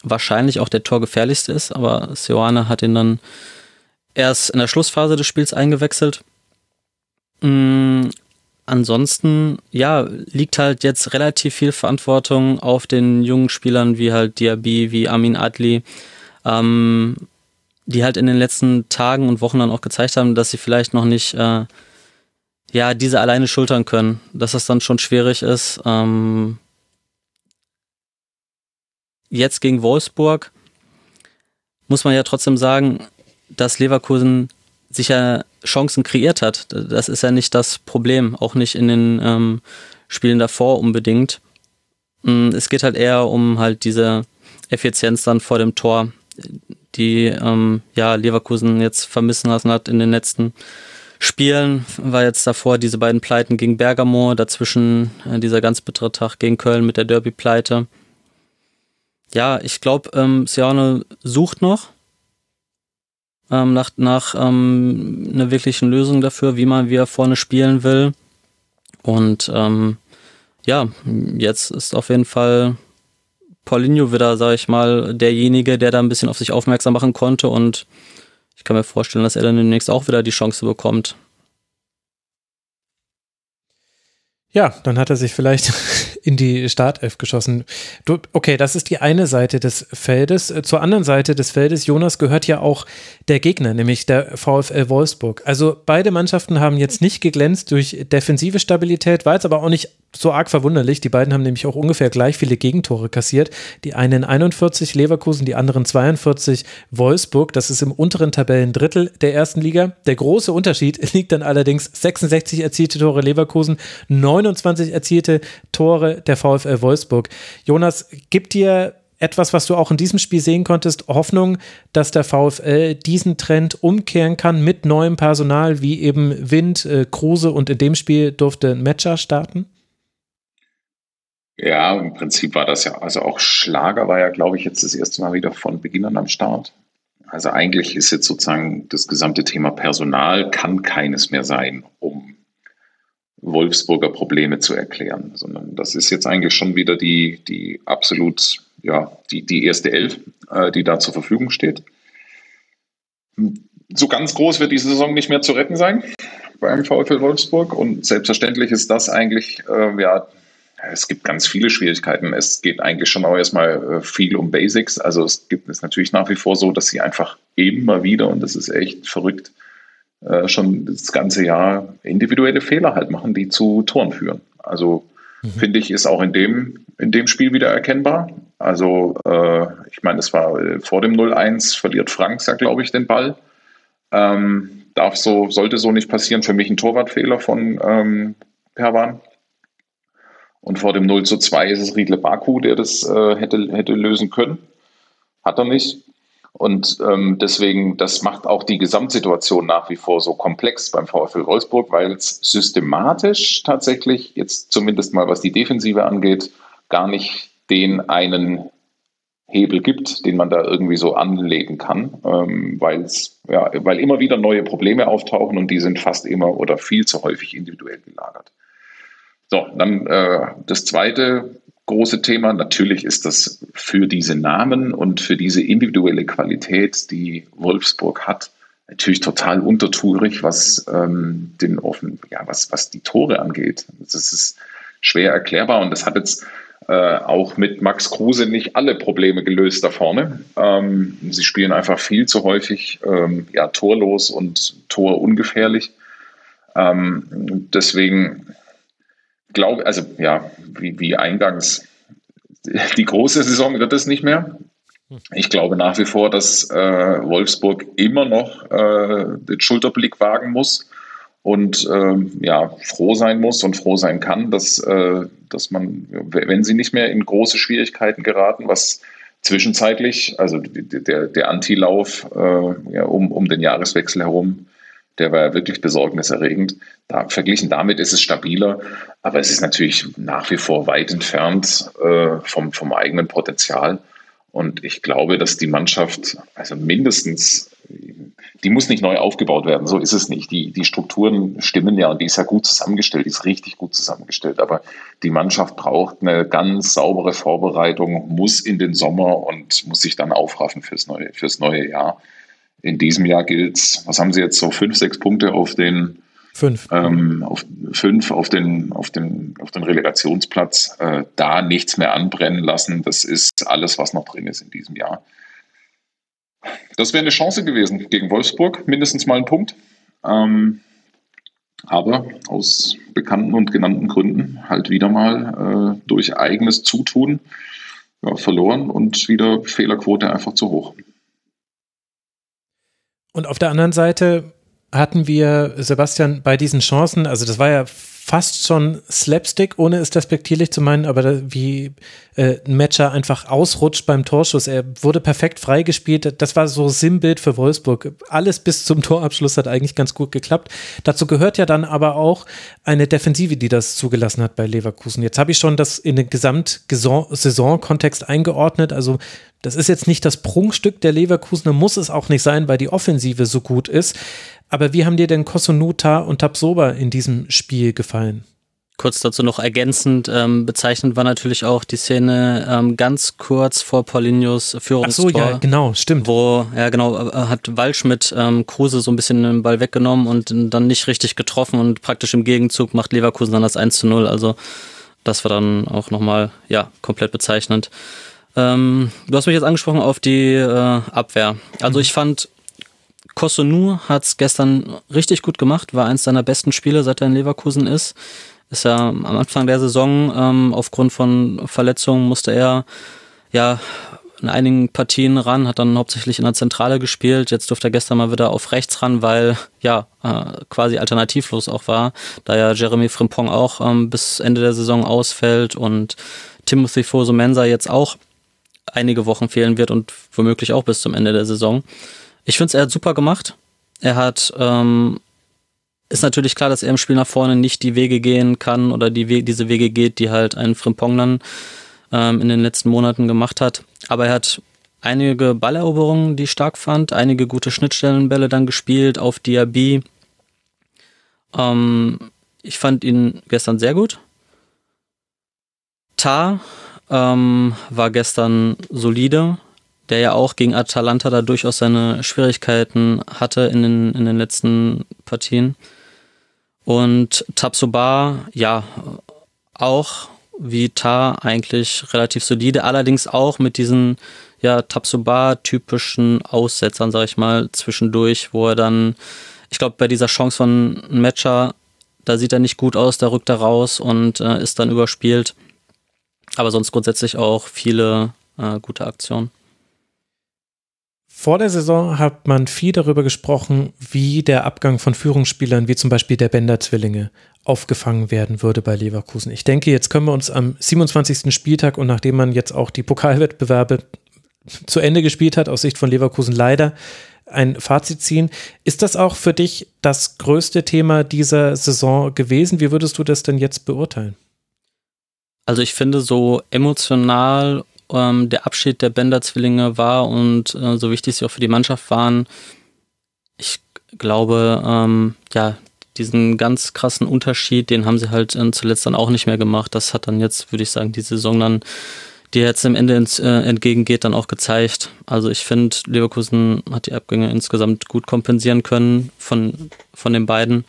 wahrscheinlich auch der torgefährlichste ist, aber Seoane hat ihn dann erst in der Schlussphase des Spiels eingewechselt. Mhm. Ansonsten, ja, liegt halt jetzt relativ viel Verantwortung auf den jungen Spielern wie halt Diaby, wie Amin Adli, ähm, die halt in den letzten Tagen und Wochen dann auch gezeigt haben, dass sie vielleicht noch nicht äh, ja, diese alleine schultern können, dass das dann schon schwierig ist. Ähm, jetzt gegen Wolfsburg muss man ja trotzdem sagen, dass Leverkusen sicher Chancen kreiert hat. Das ist ja nicht das Problem, auch nicht in den ähm, Spielen davor unbedingt. Mm, es geht halt eher um halt diese Effizienz dann vor dem Tor, die ähm, ja Leverkusen jetzt vermissen lassen hat in den letzten Spielen war jetzt davor diese beiden Pleiten gegen Bergamo, dazwischen äh, dieser ganz bittere Tag gegen Köln mit der Derby-Pleite. Ja, ich glaube, ähm, Siano sucht noch ähm, nach, nach ähm, einer wirklichen Lösung dafür, wie man wieder vorne spielen will. Und ähm, ja, jetzt ist auf jeden Fall Paulinho wieder, sag ich mal, derjenige, der da ein bisschen auf sich aufmerksam machen konnte und ich kann mir vorstellen, dass er dann demnächst auch wieder die Chance bekommt. Ja, dann hat er sich vielleicht in die Startelf geschossen. Du, okay, das ist die eine Seite des Feldes. Zur anderen Seite des Feldes, Jonas, gehört ja auch der Gegner, nämlich der VfL Wolfsburg. Also beide Mannschaften haben jetzt nicht geglänzt durch defensive Stabilität, war jetzt aber auch nicht so arg verwunderlich. Die beiden haben nämlich auch ungefähr gleich viele Gegentore kassiert. Die einen 41 Leverkusen, die anderen 42 Wolfsburg. Das ist im unteren Tabellendrittel der ersten Liga. Der große Unterschied liegt dann allerdings 66 erzielte Tore Leverkusen, 29 erzielte Tore der VfL Wolfsburg. Jonas, gibt dir etwas, was du auch in diesem Spiel sehen konntest, Hoffnung, dass der VfL diesen Trend umkehren kann mit neuem Personal, wie eben Wind, äh, Kruse und in dem Spiel durfte Matcher starten? Ja, im Prinzip war das ja, also auch Schlager war ja, glaube ich, jetzt das erste Mal wieder von Beginn an am Start. Also eigentlich ist jetzt sozusagen das gesamte Thema Personal kann keines mehr sein, um Wolfsburger Probleme zu erklären, sondern das ist jetzt eigentlich schon wieder die, die absolut, ja, die, die erste Elf, äh, die da zur Verfügung steht. So ganz groß wird die Saison nicht mehr zu retten sein beim VfL Wolfsburg und selbstverständlich ist das eigentlich, äh, ja, es gibt ganz viele Schwierigkeiten. Es geht eigentlich schon auch erstmal äh, viel um Basics. Also es gibt es natürlich nach wie vor so, dass sie einfach immer wieder, und das ist echt verrückt, äh, schon das ganze Jahr individuelle Fehler halt machen, die zu Toren führen. Also mhm. finde ich, ist auch in dem, in dem Spiel wieder erkennbar. Also äh, ich meine, es war äh, vor dem 0-1, verliert Franks ja, glaube ich, den Ball. Ähm, darf so, sollte so nicht passieren. Für mich ein Torwartfehler von ähm, Perwan. Und vor dem 0 zu 2 ist es Riedle Baku, der das äh, hätte, hätte lösen können. Hat er nicht. Und ähm, deswegen, das macht auch die Gesamtsituation nach wie vor so komplex beim VfL Wolfsburg, weil es systematisch tatsächlich, jetzt zumindest mal was die Defensive angeht, gar nicht den einen Hebel gibt, den man da irgendwie so anlegen kann, ähm, weil's, ja, weil immer wieder neue Probleme auftauchen und die sind fast immer oder viel zu häufig individuell gelagert. So, dann äh, das zweite große Thema. Natürlich ist das für diese Namen und für diese individuelle Qualität, die Wolfsburg hat, natürlich total untertourig, was ähm, den offen, ja, was, was die Tore angeht. Das ist schwer erklärbar und das hat jetzt äh, auch mit Max Kruse nicht alle Probleme gelöst da vorne. Ähm, sie spielen einfach viel zu häufig ähm, ja, torlos und torungefährlich. Ähm, deswegen glaube, also ja, wie, wie eingangs, die große Saison wird es nicht mehr. Ich glaube nach wie vor, dass äh, Wolfsburg immer noch äh, den Schulterblick wagen muss und äh, ja, froh sein muss und froh sein kann, dass, äh, dass man, wenn sie nicht mehr in große Schwierigkeiten geraten, was zwischenzeitlich, also der, der Antilauf äh, ja, um, um den Jahreswechsel herum der war ja wirklich besorgniserregend. Da, verglichen damit ist es stabiler, aber es ist natürlich nach wie vor weit entfernt äh, vom, vom eigenen Potenzial. Und ich glaube, dass die Mannschaft, also mindestens, die muss nicht neu aufgebaut werden, so ist es nicht. Die, die Strukturen stimmen ja und die ist ja gut zusammengestellt, die ist richtig gut zusammengestellt. Aber die Mannschaft braucht eine ganz saubere Vorbereitung, muss in den Sommer und muss sich dann aufraffen fürs neue, fürs neue Jahr in diesem Jahr gilt, was haben Sie jetzt so fünf, sechs Punkte auf den fünf, ähm, auf fünf auf den auf den auf den Relegationsplatz. Äh, da nichts mehr anbrennen lassen. Das ist alles, was noch drin ist in diesem Jahr. Das wäre eine Chance gewesen gegen Wolfsburg, mindestens mal ein Punkt. Ähm, aber aus bekannten und genannten Gründen halt wieder mal äh, durch eigenes Zutun ja, verloren und wieder Fehlerquote einfach zu hoch. Und auf der anderen Seite hatten wir Sebastian bei diesen Chancen, also das war ja fast schon Slapstick, ohne es despektierlich zu meinen, aber da, wie äh, ein Matcher einfach ausrutscht beim Torschuss. Er wurde perfekt freigespielt. Das war so Sinnbild für Wolfsburg. Alles bis zum Torabschluss hat eigentlich ganz gut geklappt. Dazu gehört ja dann aber auch eine Defensive, die das zugelassen hat bei Leverkusen. Jetzt habe ich schon das in den Gesamtsaison-Kontext eingeordnet. Also das ist jetzt nicht das Prunkstück der Leverkusener, muss es auch nicht sein, weil die Offensive so gut ist. Aber wie haben dir denn Kosonuta und Tabsoba in diesem Spiel gefallen? Kurz dazu noch ergänzend, ähm, bezeichnend war natürlich auch die Szene ähm, ganz kurz vor Paulinhos Führungstor. Ach so, ja, genau, stimmt. Wo, ja genau, äh, hat Walsch mit ähm, Kruse so ein bisschen den Ball weggenommen und dann nicht richtig getroffen und praktisch im Gegenzug macht Leverkusen dann das 1 zu 0. Also das war dann auch nochmal, ja, komplett bezeichnend. Ähm, du hast mich jetzt angesprochen auf die äh, Abwehr. Also mhm. ich fand, Kosunu hat es gestern richtig gut gemacht, war eins seiner besten Spiele, seit er in Leverkusen ist. Ist ja am Anfang der Saison ähm, aufgrund von Verletzungen musste er ja in einigen Partien ran, hat dann hauptsächlich in der Zentrale gespielt. Jetzt durfte er gestern mal wieder auf rechts ran, weil ja äh, quasi alternativlos auch war, da ja Jeremy Frimpong auch ähm, bis Ende der Saison ausfällt und Timothy Fosumensa jetzt auch einige Wochen fehlen wird und womöglich auch bis zum Ende der Saison. Ich finde es, er hat super gemacht. Er hat, ähm, ist natürlich klar, dass er im Spiel nach vorne nicht die Wege gehen kann oder die We diese Wege geht, die halt ein Frimpong dann ähm, in den letzten Monaten gemacht hat. Aber er hat einige Balleroberungen, die ich stark fand, einige gute Schnittstellenbälle dann gespielt auf Diaby. Ähm, ich fand ihn gestern sehr gut. Tar ähm, war gestern solide, der ja auch gegen Atalanta da durchaus seine Schwierigkeiten hatte in den, in den letzten Partien. Und Tabsoba, ja, auch wie Tar eigentlich relativ solide, allerdings auch mit diesen ja, Tabsoba-typischen Aussetzern, sag ich mal, zwischendurch, wo er dann, ich glaube, bei dieser Chance von Matcher, da sieht er nicht gut aus, da rückt er raus und äh, ist dann überspielt. Aber sonst grundsätzlich auch viele äh, gute Aktionen. Vor der Saison hat man viel darüber gesprochen, wie der Abgang von Führungsspielern, wie zum Beispiel der Bender-Zwillinge, aufgefangen werden würde bei Leverkusen. Ich denke, jetzt können wir uns am 27. Spieltag und nachdem man jetzt auch die Pokalwettbewerbe zu Ende gespielt hat, aus Sicht von Leverkusen leider, ein Fazit ziehen. Ist das auch für dich das größte Thema dieser Saison gewesen? Wie würdest du das denn jetzt beurteilen? Also ich finde, so emotional ähm, der Abschied der Bender-Zwillinge war und äh, so wichtig sie auch für die Mannschaft waren, ich glaube, ähm, ja, diesen ganz krassen Unterschied, den haben sie halt äh, zuletzt dann auch nicht mehr gemacht. Das hat dann jetzt, würde ich sagen, die Saison dann, die jetzt am Ende ins, äh, entgegengeht, dann auch gezeigt. Also ich finde, Leverkusen hat die Abgänge insgesamt gut kompensieren können von, von den beiden.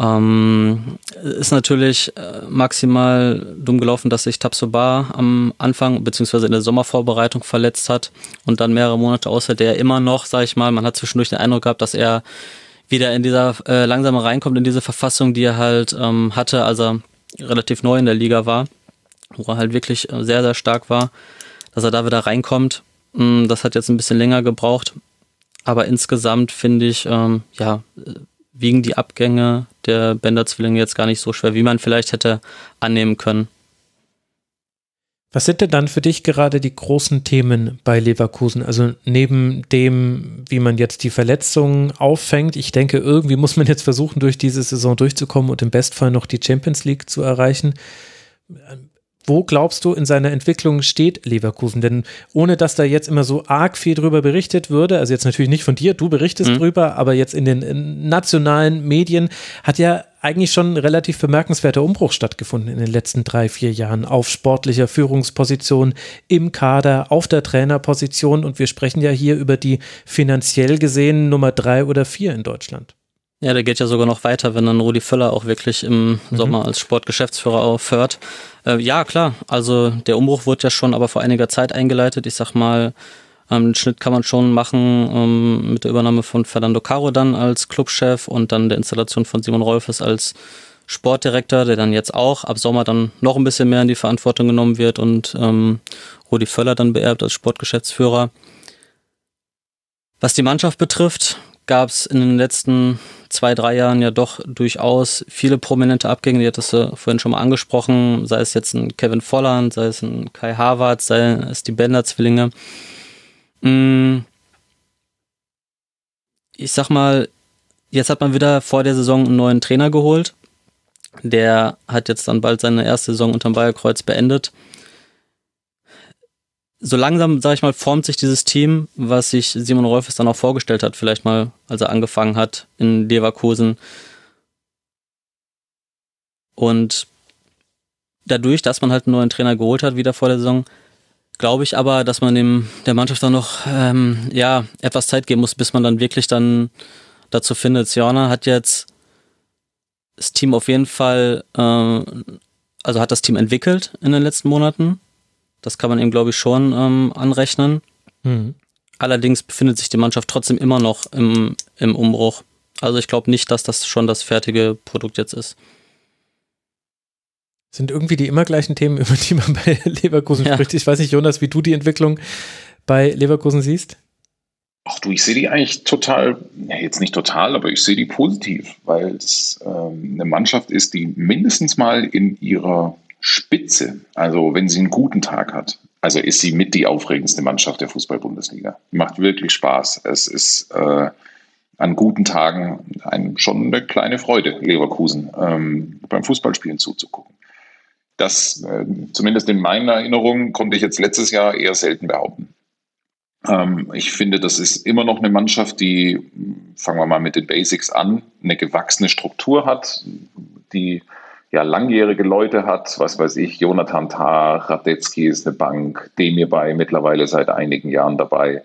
Ähm, ist natürlich äh, maximal dumm gelaufen, dass sich Tabsoba am Anfang beziehungsweise in der Sommervorbereitung verletzt hat und dann mehrere Monate außer der immer noch, sag ich mal, man hat zwischendurch den Eindruck gehabt, dass er wieder in dieser äh, langsam reinkommt in diese Verfassung, die er halt ähm, hatte, als er relativ neu in der Liga war, wo er halt wirklich äh, sehr, sehr stark war, dass er da wieder reinkommt. Mm, das hat jetzt ein bisschen länger gebraucht. Aber insgesamt finde ich, ähm, ja, wiegen die Abgänge der Bender-Zwillinge jetzt gar nicht so schwer, wie man vielleicht hätte annehmen können. Was sind denn dann für dich gerade die großen Themen bei Leverkusen? Also neben dem, wie man jetzt die Verletzungen auffängt, ich denke, irgendwie muss man jetzt versuchen, durch diese Saison durchzukommen und im Bestfall noch die Champions League zu erreichen. Wo glaubst du, in seiner Entwicklung steht Leverkusen? Denn ohne dass da jetzt immer so arg viel drüber berichtet würde, also jetzt natürlich nicht von dir, du berichtest mhm. drüber, aber jetzt in den nationalen Medien hat ja eigentlich schon ein relativ bemerkenswerter Umbruch stattgefunden in den letzten drei, vier Jahren auf sportlicher Führungsposition, im Kader, auf der Trainerposition. Und wir sprechen ja hier über die finanziell gesehen Nummer drei oder vier in Deutschland. Ja, der geht ja sogar noch weiter, wenn dann Rudi Völler auch wirklich im mhm. Sommer als Sportgeschäftsführer aufhört. Äh, ja, klar. Also der Umbruch wurde ja schon aber vor einiger Zeit eingeleitet. Ich sag mal, ähm, den Schnitt kann man schon machen ähm, mit der Übernahme von Fernando Caro dann als Clubchef und dann der Installation von Simon Rolfes als Sportdirektor, der dann jetzt auch ab Sommer dann noch ein bisschen mehr in die Verantwortung genommen wird und ähm, Rudi Völler dann beerbt als Sportgeschäftsführer. Was die Mannschaft betrifft, gab es in den letzten zwei, drei Jahren ja doch durchaus viele prominente Abgänge. Die hattest du vorhin schon mal angesprochen, sei es jetzt ein Kevin Volland, sei es ein Kai Harvard, sei es die Bender-Zwillinge. Mm. Ich sag mal, jetzt hat man wieder vor der Saison einen neuen Trainer geholt. Der hat jetzt dann bald seine erste Saison unterm Bayerkreuz beendet so langsam, sag ich mal, formt sich dieses Team, was sich Simon Rolfes dann auch vorgestellt hat, vielleicht mal, als er angefangen hat in Leverkusen. Und dadurch, dass man halt einen neuen Trainer geholt hat, wieder vor der Saison, glaube ich aber, dass man dem der Mannschaft dann noch ähm, ja etwas Zeit geben muss, bis man dann wirklich dann dazu findet. Siona hat jetzt das Team auf jeden Fall äh, also hat das Team entwickelt in den letzten Monaten. Das kann man ihm, glaube ich, schon ähm, anrechnen. Mhm. Allerdings befindet sich die Mannschaft trotzdem immer noch im, im Umbruch. Also ich glaube nicht, dass das schon das fertige Produkt jetzt ist. Sind irgendwie die immer gleichen Themen, über die man bei Leverkusen ja. spricht. Ich weiß nicht, Jonas, wie du die Entwicklung bei Leverkusen siehst? Ach du, ich sehe die eigentlich total, ja jetzt nicht total, aber ich sehe die positiv, weil es ähm, eine Mannschaft ist, die mindestens mal in ihrer Spitze, also wenn sie einen guten Tag hat, also ist sie mit die aufregendste Mannschaft der Fußball-Bundesliga. Macht wirklich Spaß. Es ist äh, an guten Tagen ein, schon eine kleine Freude, Leverkusen ähm, beim Fußballspielen zuzugucken. Das, äh, zumindest in meiner Erinnerung, konnte ich jetzt letztes Jahr eher selten behaupten. Ähm, ich finde, das ist immer noch eine Mannschaft, die, fangen wir mal mit den Basics an, eine gewachsene Struktur hat, die ja langjährige Leute hat, was weiß ich, Jonathan Tah, Radetzky ist eine Bank, Demir bei mittlerweile seit einigen Jahren dabei,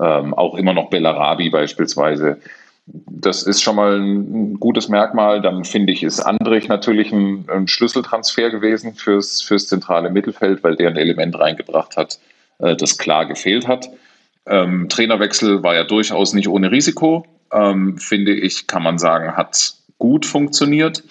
ähm, auch immer noch Bellarabi beispielsweise. Das ist schon mal ein gutes Merkmal. Dann finde ich, ist Andrich natürlich ein, ein Schlüsseltransfer gewesen fürs, fürs zentrale Mittelfeld, weil der ein Element reingebracht hat, äh, das klar gefehlt hat. Ähm, Trainerwechsel war ja durchaus nicht ohne Risiko. Ähm, finde ich, kann man sagen, hat gut funktioniert.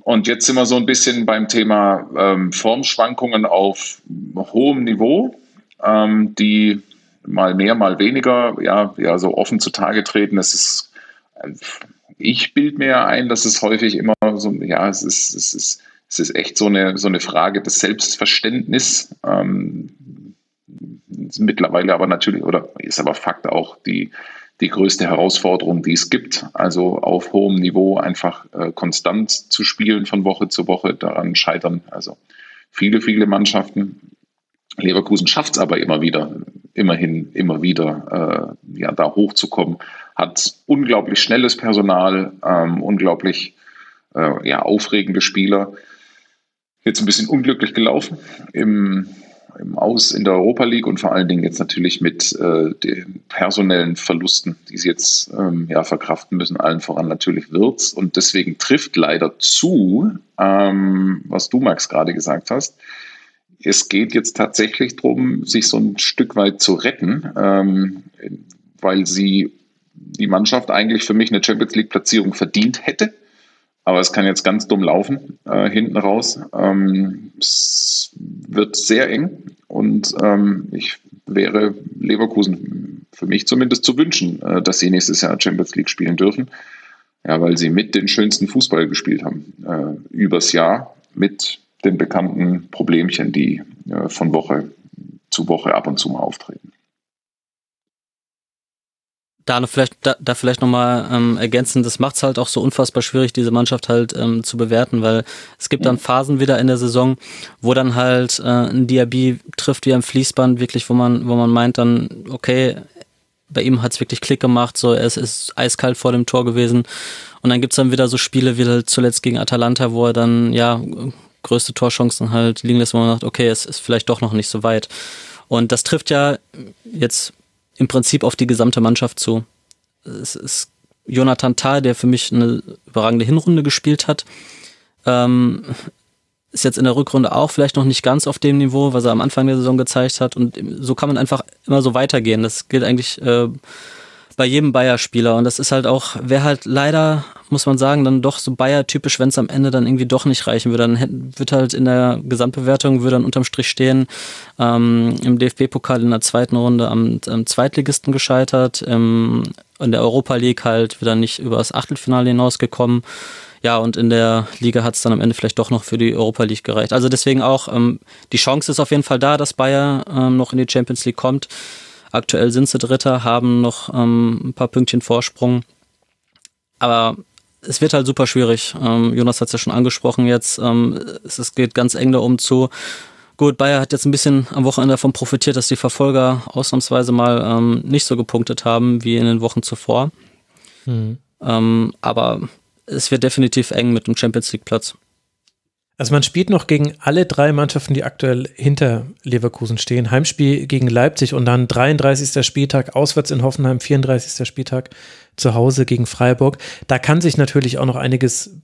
Und jetzt sind wir so ein bisschen beim Thema ähm, Formschwankungen auf hohem Niveau, ähm, die mal mehr, mal weniger, ja, ja, so offen zutage treten. Es ist, äh, ich bild mir ein, dass es häufig immer so, ja, es ist, es ist, es ist echt so eine, so eine Frage des Selbstverständnisses. Ähm, mittlerweile aber natürlich, oder ist aber Fakt auch die, die größte Herausforderung, die es gibt. Also auf hohem Niveau einfach äh, konstant zu spielen von Woche zu Woche. Daran scheitern also viele, viele Mannschaften. Leverkusen schafft es aber immer wieder, immerhin immer wieder, äh, ja, da hochzukommen. Hat unglaublich schnelles Personal, ähm, unglaublich äh, ja, aufregende Spieler. Jetzt ein bisschen unglücklich gelaufen im im Aus in der Europa League und vor allen Dingen jetzt natürlich mit äh, den personellen Verlusten, die sie jetzt ähm, ja, verkraften müssen, allen voran natürlich Wirtz. Und deswegen trifft leider zu, ähm, was du, Max, gerade gesagt hast. Es geht jetzt tatsächlich darum, sich so ein Stück weit zu retten, ähm, weil sie die Mannschaft eigentlich für mich eine Champions League-Platzierung verdient hätte. Aber es kann jetzt ganz dumm laufen, äh, hinten raus. Ähm, es wird sehr eng und ähm, ich wäre Leverkusen für mich zumindest zu wünschen, äh, dass sie nächstes Jahr Champions League spielen dürfen. Ja, weil sie mit den schönsten Fußball gespielt haben, äh, übers Jahr, mit den bekannten Problemchen, die äh, von Woche zu Woche ab und zu mal auftreten da vielleicht da, da vielleicht nochmal ähm, ergänzen, das macht es halt auch so unfassbar schwierig, diese Mannschaft halt ähm, zu bewerten, weil es gibt dann Phasen wieder in der Saison, wo dann halt äh, ein Diaby trifft wie ein Fließband, wirklich, wo man, wo man meint dann, okay, bei ihm hat es wirklich Klick gemacht, so er ist, ist eiskalt vor dem Tor gewesen. Und dann gibt's dann wieder so Spiele wie halt zuletzt gegen Atalanta, wo er dann ja größte Torchancen halt liegen lässt, wo man sagt, okay, es ist vielleicht doch noch nicht so weit. Und das trifft ja jetzt im Prinzip auf die gesamte Mannschaft zu. Es ist Jonathan Tah, der für mich eine überragende Hinrunde gespielt hat. Ähm, ist jetzt in der Rückrunde auch vielleicht noch nicht ganz auf dem Niveau, was er am Anfang der Saison gezeigt hat. Und so kann man einfach immer so weitergehen. Das gilt eigentlich äh, bei jedem Bayer-Spieler. Und das ist halt auch, wer halt leider, muss man sagen, dann doch so Bayer-typisch, wenn es am Ende dann irgendwie doch nicht reichen würde. Dann wird halt in der Gesamtbewertung, würde dann unterm Strich stehen, ähm, im DFB-Pokal in der zweiten Runde am, am Zweitligisten gescheitert, im, in der Europa League halt wieder nicht über das Achtelfinale hinausgekommen. Ja, und in der Liga hat es dann am Ende vielleicht doch noch für die Europa League gereicht. Also deswegen auch, ähm, die Chance ist auf jeden Fall da, dass Bayer ähm, noch in die Champions League kommt. Aktuell sind sie Dritter, haben noch ähm, ein paar Pünktchen Vorsprung. Aber es wird halt super schwierig. Ähm, Jonas hat es ja schon angesprochen jetzt. Ähm, es, es, geht ganz eng da um zu. Gut, Bayer hat jetzt ein bisschen am Wochenende davon profitiert, dass die Verfolger ausnahmsweise mal ähm, nicht so gepunktet haben wie in den Wochen zuvor. Mhm. aber es wird definitiv eng mit dem Champions League Platz. Also man spielt noch gegen alle drei Mannschaften, die aktuell hinter Leverkusen stehen. Heimspiel gegen Leipzig und dann 33. Spieltag, auswärts in Hoffenheim, 34. Spieltag, zu Hause gegen Freiburg. Da kann sich natürlich auch noch einiges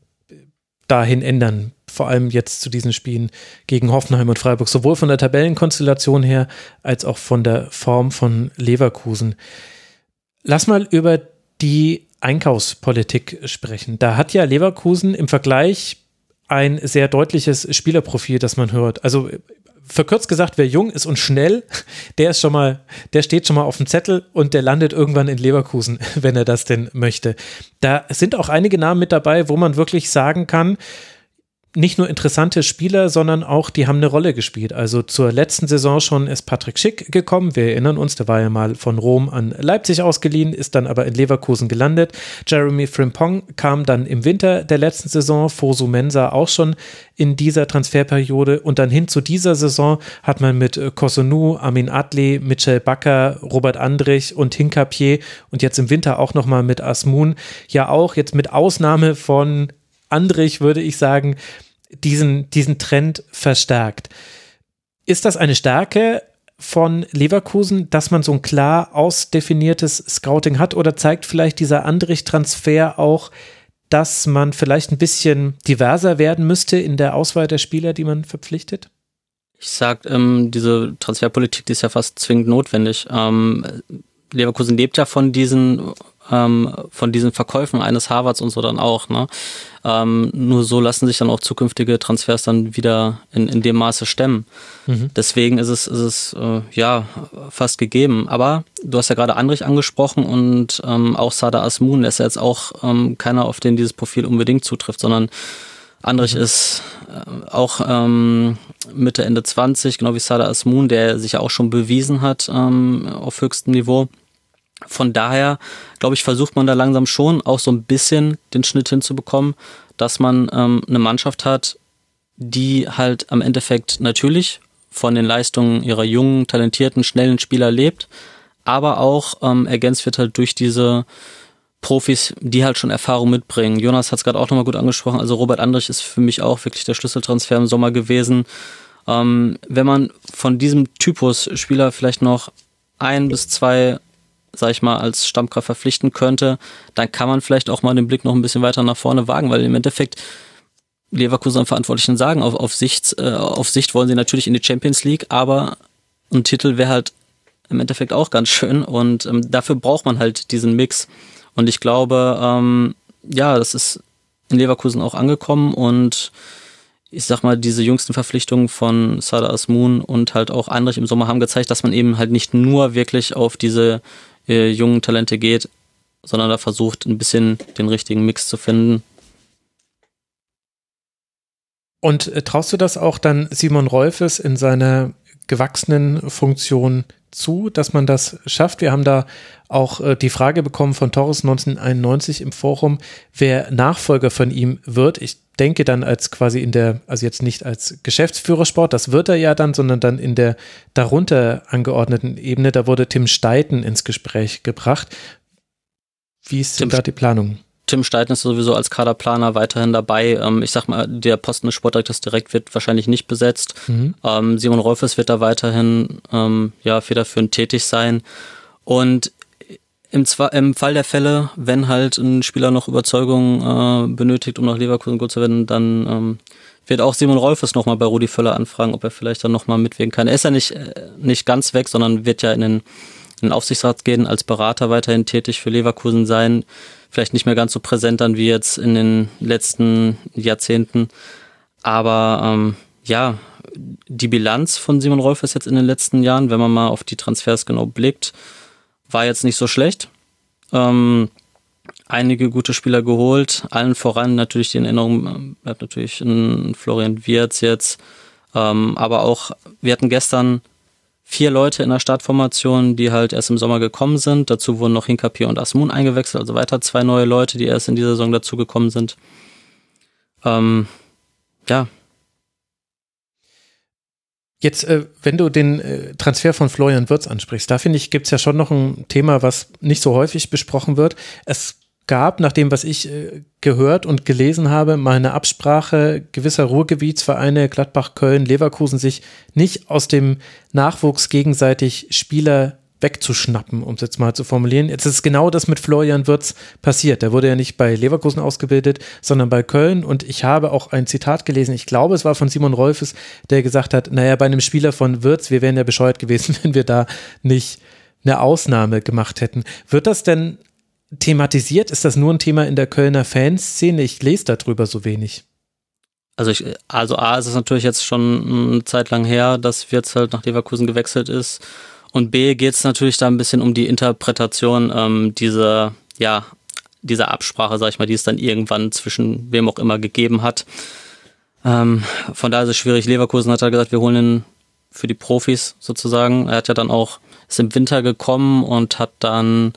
dahin ändern vor allem jetzt zu diesen Spielen gegen Hoffenheim und Freiburg, sowohl von der Tabellenkonstellation her als auch von der Form von Leverkusen. Lass mal über die Einkaufspolitik sprechen. Da hat ja Leverkusen im Vergleich ein sehr deutliches Spielerprofil, das man hört. Also verkürzt gesagt, wer jung ist und schnell, der ist schon mal, der steht schon mal auf dem Zettel und der landet irgendwann in Leverkusen, wenn er das denn möchte. Da sind auch einige Namen mit dabei, wo man wirklich sagen kann, nicht nur interessante Spieler, sondern auch, die haben eine Rolle gespielt. Also zur letzten Saison schon ist Patrick Schick gekommen. Wir erinnern uns, der war ja mal von Rom an Leipzig ausgeliehen, ist dann aber in Leverkusen gelandet. Jeremy Frimpong kam dann im Winter der letzten Saison, Fosu Mensa auch schon in dieser Transferperiode. Und dann hin zu dieser Saison hat man mit Kosunu, Amin Adli, Mitchell Bakker, Robert Andrich und Hinkapier und jetzt im Winter auch nochmal mit Asmun ja auch jetzt mit Ausnahme von Andrich, würde ich sagen, diesen, diesen Trend verstärkt. Ist das eine Stärke von Leverkusen, dass man so ein klar ausdefiniertes Scouting hat oder zeigt vielleicht dieser Andrich-Transfer auch, dass man vielleicht ein bisschen diverser werden müsste in der Auswahl der Spieler, die man verpflichtet? Ich sag, ähm, diese Transferpolitik, die ist ja fast zwingend notwendig. Ähm, Leverkusen lebt ja von diesen ähm, von diesen Verkäufen eines Harvards und so dann auch. Ne? Ähm, nur so lassen sich dann auch zukünftige Transfers dann wieder in, in dem Maße stemmen. Mhm. Deswegen ist es, ist es äh, ja fast gegeben. Aber du hast ja gerade Andrich angesprochen und ähm, auch Sada Asmun, der ist ja jetzt auch ähm, keiner, auf den dieses Profil unbedingt zutrifft, sondern Andrich mhm. ist äh, auch ähm, Mitte, Ende 20, genau wie Sada Asmun, der sich ja auch schon bewiesen hat ähm, auf höchstem Niveau. Von daher, glaube ich, versucht man da langsam schon auch so ein bisschen den Schnitt hinzubekommen, dass man ähm, eine Mannschaft hat, die halt am Endeffekt natürlich von den Leistungen ihrer jungen, talentierten, schnellen Spieler lebt, aber auch ähm, ergänzt wird halt durch diese Profis, die halt schon Erfahrung mitbringen. Jonas hat es gerade auch nochmal gut angesprochen. Also Robert Andrich ist für mich auch wirklich der Schlüsseltransfer im Sommer gewesen. Ähm, wenn man von diesem Typus Spieler vielleicht noch ein bis zwei sag ich mal, als Stammkraft verpflichten könnte, dann kann man vielleicht auch mal den Blick noch ein bisschen weiter nach vorne wagen, weil im Endeffekt Leverkusen Verantwortlichen sagen, auf, auf, Sicht, äh, auf Sicht wollen sie natürlich in die Champions League, aber ein Titel wäre halt im Endeffekt auch ganz schön und ähm, dafür braucht man halt diesen Mix. Und ich glaube, ähm, ja, das ist in Leverkusen auch angekommen und ich sag mal, diese jüngsten Verpflichtungen von Sada Asmun und halt auch Andrich im Sommer haben gezeigt, dass man eben halt nicht nur wirklich auf diese äh, jungen Talente geht, sondern da versucht, ein bisschen den richtigen Mix zu finden. Und äh, traust du das auch dann Simon Rolfes in seiner gewachsenen Funktion zu, dass man das schafft? Wir haben da auch äh, die Frage bekommen von Torres 1991 im Forum, wer Nachfolger von ihm wird. Ich denke dann als quasi in der, also jetzt nicht als Geschäftsführersport, das wird er ja dann, sondern dann in der darunter angeordneten Ebene, da wurde Tim Steiten ins Gespräch gebracht. Wie ist denn da die Planung? Tim Steiten ist sowieso als Kaderplaner weiterhin dabei. Ähm, ich sag mal, der Posten des Sportdirektors direkt wird wahrscheinlich nicht besetzt. Mhm. Ähm, Simon Rolfes wird da weiterhin ähm, ja, federführend tätig sein. Und im, Im Fall der Fälle, wenn halt ein Spieler noch Überzeugung äh, benötigt, um nach Leverkusen gut zu werden, dann ähm, wird auch Simon Rolfes nochmal bei Rudi Völler anfragen, ob er vielleicht dann nochmal mitwirken kann. Er ist ja nicht, äh, nicht ganz weg, sondern wird ja in den, in den Aufsichtsrat gehen, als Berater weiterhin tätig für Leverkusen sein. Vielleicht nicht mehr ganz so präsent dann wie jetzt in den letzten Jahrzehnten. Aber ähm, ja, die Bilanz von Simon Rolfes jetzt in den letzten Jahren, wenn man mal auf die Transfers genau blickt, war jetzt nicht so schlecht. Ähm, einige gute Spieler geholt, allen voran natürlich die Erinnerung ähm, bleibt natürlich ein Florian Wirz jetzt, ähm, aber auch, wir hatten gestern vier Leute in der Startformation, die halt erst im Sommer gekommen sind. Dazu wurden noch Hinkapier und Asmun eingewechselt, also weiter zwei neue Leute, die erst in dieser Saison dazugekommen sind. Ähm, ja, Jetzt, äh, wenn du den äh, Transfer von Florian Wirtz ansprichst, da finde ich, gibt es ja schon noch ein Thema, was nicht so häufig besprochen wird. Es gab, nach dem, was ich äh, gehört und gelesen habe, mal eine Absprache gewisser Ruhrgebietsvereine, Gladbach, Köln, Leverkusen, sich nicht aus dem Nachwuchs gegenseitig Spieler wegzuschnappen, um es jetzt mal zu formulieren. Jetzt ist genau das mit Florian Wirtz passiert. Der wurde ja nicht bei Leverkusen ausgebildet, sondern bei Köln. Und ich habe auch ein Zitat gelesen, ich glaube, es war von Simon Rolfes, der gesagt hat, naja, bei einem Spieler von Wirtz, wir wären ja bescheuert gewesen, wenn wir da nicht eine Ausnahme gemacht hätten. Wird das denn thematisiert? Ist das nur ein Thema in der Kölner Fanszene? Ich lese darüber so wenig. Also, ich, also A ist es natürlich jetzt schon eine Zeit lang her, dass Wirtz halt nach Leverkusen gewechselt ist. Und B geht es natürlich da ein bisschen um die Interpretation ähm, dieser, ja, dieser Absprache, sag ich mal, die es dann irgendwann zwischen wem auch immer gegeben hat. Ähm, von daher ist es schwierig. Leverkusen hat halt gesagt, wir holen ihn für die Profis sozusagen. Er hat ja dann auch, ist im Winter gekommen und hat dann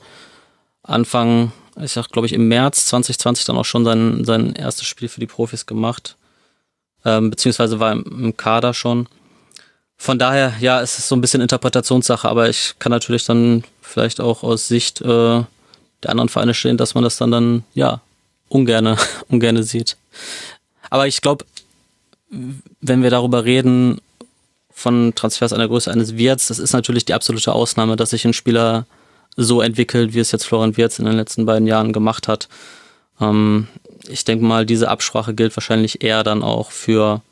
Anfang, ich sag, glaube ich, im März 2020 dann auch schon sein, sein erstes Spiel für die Profis gemacht. Ähm, beziehungsweise war im, im Kader schon. Von daher, ja, es ist so ein bisschen Interpretationssache, aber ich kann natürlich dann vielleicht auch aus Sicht äh, der anderen Vereine stehen, dass man das dann dann, ja, ungerne, ungerne sieht. Aber ich glaube, wenn wir darüber reden, von Transfers an der Größe eines Wirts, das ist natürlich die absolute Ausnahme, dass sich ein Spieler so entwickelt, wie es jetzt Florian Wirtz in den letzten beiden Jahren gemacht hat. Ähm, ich denke mal, diese Absprache gilt wahrscheinlich eher dann auch für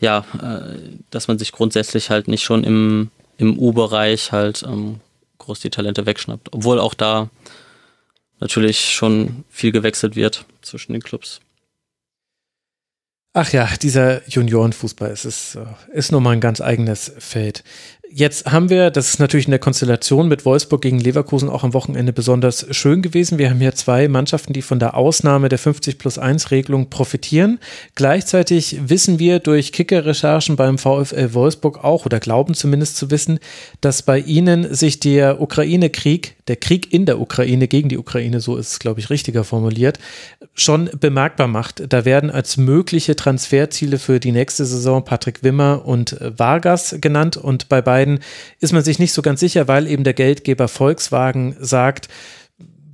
ja, äh, dass man sich grundsätzlich halt nicht schon im, im U-Bereich halt ähm, groß die Talente wegschnappt. Obwohl auch da natürlich schon viel gewechselt wird zwischen den Clubs. Ach ja, dieser Juniorenfußball, es ist, äh, ist nochmal ein ganz eigenes Feld. Jetzt haben wir, das ist natürlich in der Konstellation mit Wolfsburg gegen Leverkusen auch am Wochenende besonders schön gewesen. Wir haben hier zwei Mannschaften, die von der Ausnahme der 50 plus 1 Regelung profitieren. Gleichzeitig wissen wir durch Kicker-Recherchen beim VfL Wolfsburg auch oder glauben zumindest zu wissen, dass bei ihnen sich der Ukraine-Krieg, der Krieg in der Ukraine gegen die Ukraine, so ist es glaube ich richtiger formuliert, schon bemerkbar macht. Da werden als mögliche Transferziele für die nächste Saison Patrick Wimmer und Vargas genannt und bei beiden beiden ist man sich nicht so ganz sicher, weil eben der Geldgeber Volkswagen sagt,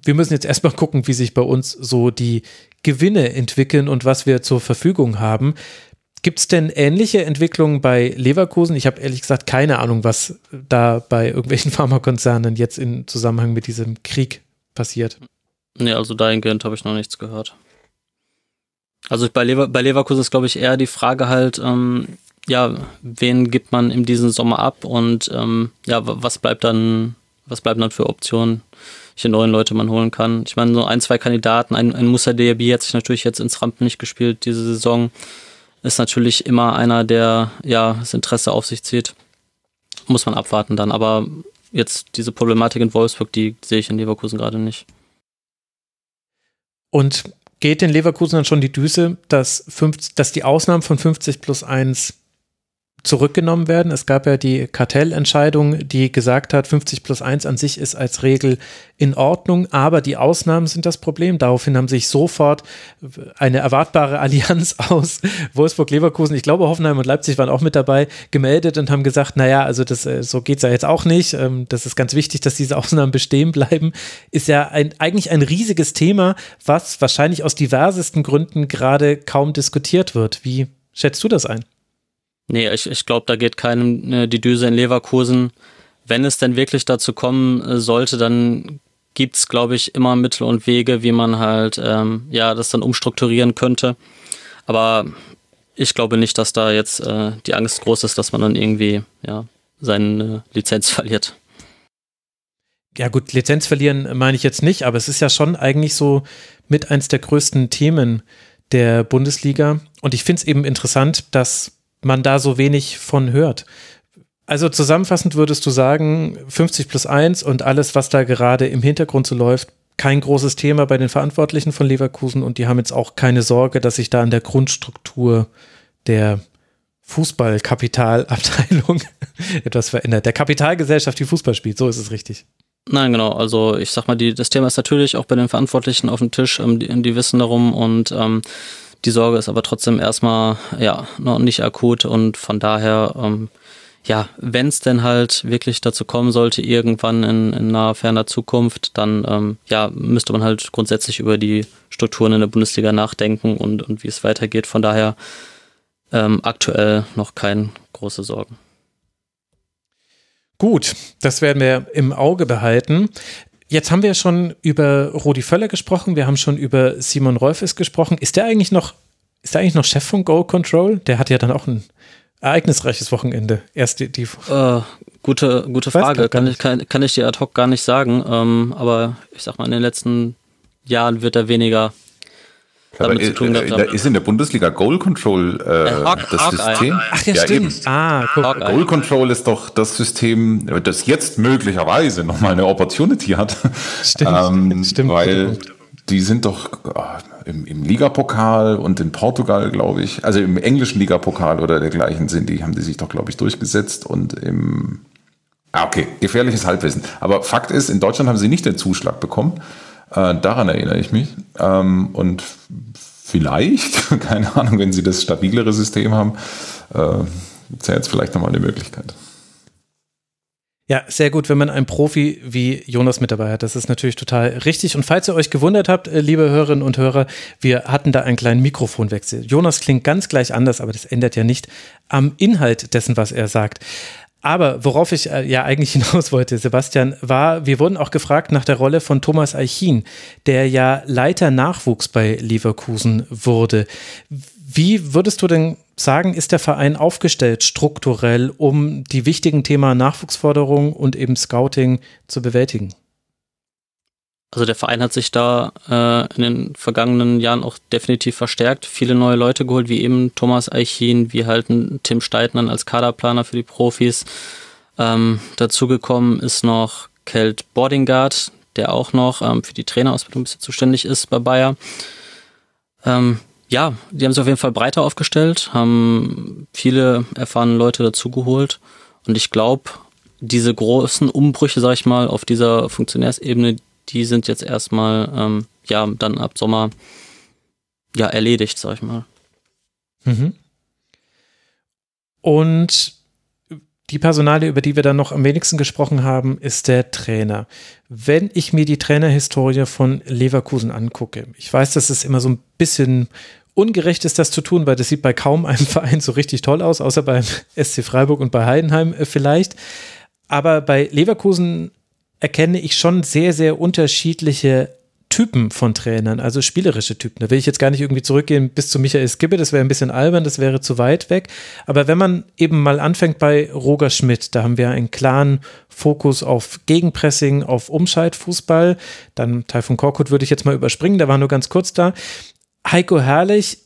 wir müssen jetzt erstmal gucken, wie sich bei uns so die Gewinne entwickeln und was wir zur Verfügung haben. Gibt es denn ähnliche Entwicklungen bei Leverkusen? Ich habe ehrlich gesagt keine Ahnung, was da bei irgendwelchen Pharmakonzernen jetzt im Zusammenhang mit diesem Krieg passiert. Nee, also dahingehend habe ich noch nichts gehört. Also bei, Lever bei Leverkusen ist, glaube ich, eher die Frage halt, ähm, ja, wen gibt man in diesem Sommer ab und ähm, ja, was bleibt dann, was bleiben dann für Optionen, welche neuen Leute man holen kann. Ich meine, so ein, zwei Kandidaten, ein, ein Musa Diaby hat sich natürlich jetzt ins Rampenlicht gespielt diese Saison, ist natürlich immer einer, der ja das Interesse auf sich zieht. Muss man abwarten dann, aber jetzt diese Problematik in Wolfsburg, die sehe ich in Leverkusen gerade nicht. Und geht den Leverkusen dann schon die Düse, dass, fünf, dass die Ausnahmen von 50 plus 1 zurückgenommen werden. Es gab ja die Kartellentscheidung, die gesagt hat, 50 plus 1 an sich ist als Regel in Ordnung, aber die Ausnahmen sind das Problem. Daraufhin haben sich sofort eine erwartbare Allianz aus Wolfsburg, Leverkusen, ich glaube Hoffenheim und Leipzig waren auch mit dabei, gemeldet und haben gesagt, naja, also das, äh, so geht's ja jetzt auch nicht. Ähm, das ist ganz wichtig, dass diese Ausnahmen bestehen bleiben. Ist ja ein, eigentlich ein riesiges Thema, was wahrscheinlich aus diversesten Gründen gerade kaum diskutiert wird. Wie schätzt du das ein? Nee, ich, ich glaube, da geht keinem äh, die Düse in Leverkusen. Wenn es denn wirklich dazu kommen äh, sollte, dann gibt's, glaube ich, immer Mittel und Wege, wie man halt ähm, ja das dann umstrukturieren könnte. Aber ich glaube nicht, dass da jetzt äh, die Angst groß ist, dass man dann irgendwie ja seine Lizenz verliert. Ja gut, Lizenz verlieren meine ich jetzt nicht, aber es ist ja schon eigentlich so mit eins der größten Themen der Bundesliga. Und ich finde es eben interessant, dass man da so wenig von hört. Also zusammenfassend würdest du sagen, 50 plus 1 und alles, was da gerade im Hintergrund so läuft, kein großes Thema bei den Verantwortlichen von Leverkusen und die haben jetzt auch keine Sorge, dass sich da an der Grundstruktur der Fußballkapitalabteilung etwas verändert. Der Kapitalgesellschaft, die Fußball spielt, so ist es richtig. Nein, genau. Also ich sag mal, die, das Thema ist natürlich auch bei den Verantwortlichen auf dem Tisch, ähm, die, die wissen darum und ähm, die Sorge ist aber trotzdem erstmal ja noch nicht akut und von daher ähm, ja, wenn es denn halt wirklich dazu kommen sollte, irgendwann in, in naher, ferner Zukunft, dann ähm, ja, müsste man halt grundsätzlich über die Strukturen in der Bundesliga nachdenken und, und wie es weitergeht. Von daher ähm, aktuell noch keine große Sorgen. Gut, das werden wir im Auge behalten. Jetzt haben wir schon über Rudi Völler gesprochen, wir haben schon über Simon Rolfes gesprochen. Ist der eigentlich noch, ist der eigentlich noch Chef von Goal Control? Der hat ja dann auch ein ereignisreiches Wochenende. Erst die, die äh, gute, gute Frage. Kann ich, kann, kann ich dir ad hoc gar nicht sagen. Ähm, aber ich sag mal, in den letzten Jahren wird er weniger damit zu tun gehabt haben. Ist in der Bundesliga Goal Control äh, äh, Hawk, das Hawk System? Ach ja, ja stimmt. Eben. Ah, Goal Control ist doch das System, das jetzt möglicherweise nochmal eine Opportunity hat. Stimmt, ähm, stimmt. Weil die sind doch äh, im, im Ligapokal und in Portugal, glaube ich, also im englischen Ligapokal oder dergleichen sind die, haben die sich doch, glaube ich, durchgesetzt und im Ah, okay, gefährliches Halbwissen. Aber Fakt ist, in Deutschland haben sie nicht den Zuschlag bekommen. Äh, daran erinnere ich mich. Ähm, und vielleicht, keine Ahnung, wenn Sie das stabilere System haben, äh, gibt es ja jetzt vielleicht nochmal eine Möglichkeit. Ja, sehr gut, wenn man einen Profi wie Jonas mit dabei hat. Das ist natürlich total richtig. Und falls ihr euch gewundert habt, äh, liebe Hörerinnen und Hörer, wir hatten da einen kleinen Mikrofonwechsel. Jonas klingt ganz gleich anders, aber das ändert ja nicht am Inhalt dessen, was er sagt. Aber worauf ich äh, ja eigentlich hinaus wollte, Sebastian, war, wir wurden auch gefragt nach der Rolle von Thomas Eichin, der ja Leiter Nachwuchs bei Leverkusen wurde. Wie würdest du denn sagen, ist der Verein aufgestellt strukturell, um die wichtigen Themen Nachwuchsförderung und eben Scouting zu bewältigen? Also der Verein hat sich da äh, in den vergangenen Jahren auch definitiv verstärkt, viele neue Leute geholt, wie eben Thomas Eichin, wie halt Tim Steitner als Kaderplaner für die Profis. Ähm, dazugekommen ist noch Kelt Boardingard, der auch noch ähm, für die Trainerausbildung ein bisschen zuständig ist bei Bayer. Ähm, ja, die haben sich auf jeden Fall breiter aufgestellt, haben viele erfahrene Leute dazugeholt und ich glaube, diese großen Umbrüche, sag ich mal, auf dieser Funktionärsebene, die sind jetzt erstmal, ähm, ja, dann ab Sommer, ja, erledigt, sag ich mal. Mhm. Und die Personale, über die wir dann noch am wenigsten gesprochen haben, ist der Trainer. Wenn ich mir die Trainerhistorie von Leverkusen angucke, ich weiß, dass es immer so ein bisschen ungerecht ist, das zu tun, weil das sieht bei kaum einem Verein so richtig toll aus, außer beim SC Freiburg und bei Heidenheim äh, vielleicht. Aber bei Leverkusen erkenne ich schon sehr, sehr unterschiedliche Typen von Trainern, also spielerische Typen. Da will ich jetzt gar nicht irgendwie zurückgehen bis zu Michael Skibbe, das wäre ein bisschen albern, das wäre zu weit weg. Aber wenn man eben mal anfängt bei Roger Schmidt, da haben wir einen klaren Fokus auf Gegenpressing, auf Umschaltfußball. Dann Taifun Korkut würde ich jetzt mal überspringen, der war nur ganz kurz da. Heiko Herrlich,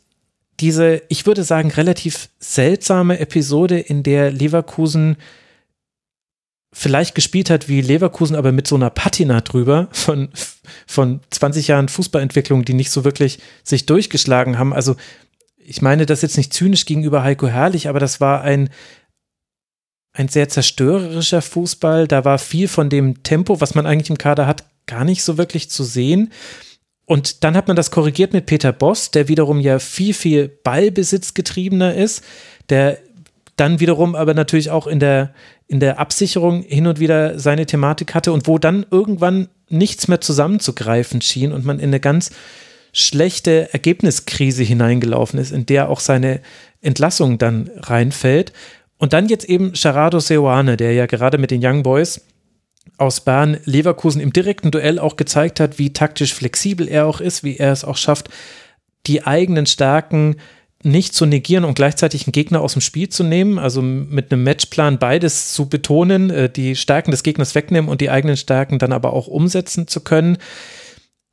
diese, ich würde sagen, relativ seltsame Episode, in der Leverkusen vielleicht gespielt hat wie Leverkusen, aber mit so einer Patina drüber von, von 20 Jahren Fußballentwicklung, die nicht so wirklich sich durchgeschlagen haben. Also ich meine das jetzt nicht zynisch gegenüber Heiko Herrlich, aber das war ein, ein sehr zerstörerischer Fußball. Da war viel von dem Tempo, was man eigentlich im Kader hat, gar nicht so wirklich zu sehen. Und dann hat man das korrigiert mit Peter Boss, der wiederum ja viel, viel Ballbesitzgetriebener ist, der dann wiederum aber natürlich auch in der, in der Absicherung hin und wieder seine Thematik hatte und wo dann irgendwann nichts mehr zusammenzugreifen schien und man in eine ganz schlechte Ergebniskrise hineingelaufen ist, in der auch seine Entlassung dann reinfällt. Und dann jetzt eben Gerardo Seoane, der ja gerade mit den Young Boys aus Bern Leverkusen im direkten Duell auch gezeigt hat, wie taktisch flexibel er auch ist, wie er es auch schafft, die eigenen Stärken nicht zu negieren und gleichzeitig einen Gegner aus dem Spiel zu nehmen, also mit einem Matchplan beides zu betonen, äh, die Stärken des Gegners wegnehmen und die eigenen Stärken dann aber auch umsetzen zu können.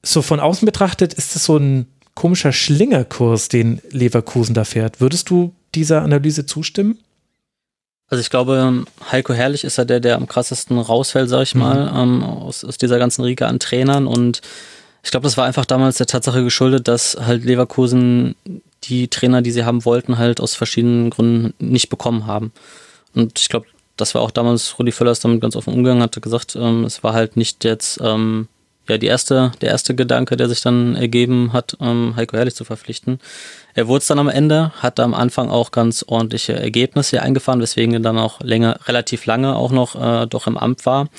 So von außen betrachtet ist es so ein komischer Schlingerkurs, den Leverkusen da fährt. Würdest du dieser Analyse zustimmen? Also ich glaube, Heiko Herrlich ist ja der, der am krassesten rausfällt, sag ich mhm. mal, ähm, aus, aus dieser ganzen Riege an Trainern und ich glaube, das war einfach damals der Tatsache geschuldet, dass halt Leverkusen die Trainer, die sie haben wollten, halt aus verschiedenen Gründen nicht bekommen haben. Und ich glaube, das war auch damals, Rudi Völler ist damit ganz offen umgegangen, hatte gesagt, ähm, es war halt nicht jetzt ähm, ja die erste, der erste Gedanke, der sich dann ergeben hat, ähm, Heiko Herrlich zu verpflichten. Er wurde es dann am Ende, hat am Anfang auch ganz ordentliche Ergebnisse eingefahren, weswegen er dann auch länger, relativ lange auch noch äh, doch im Amt war.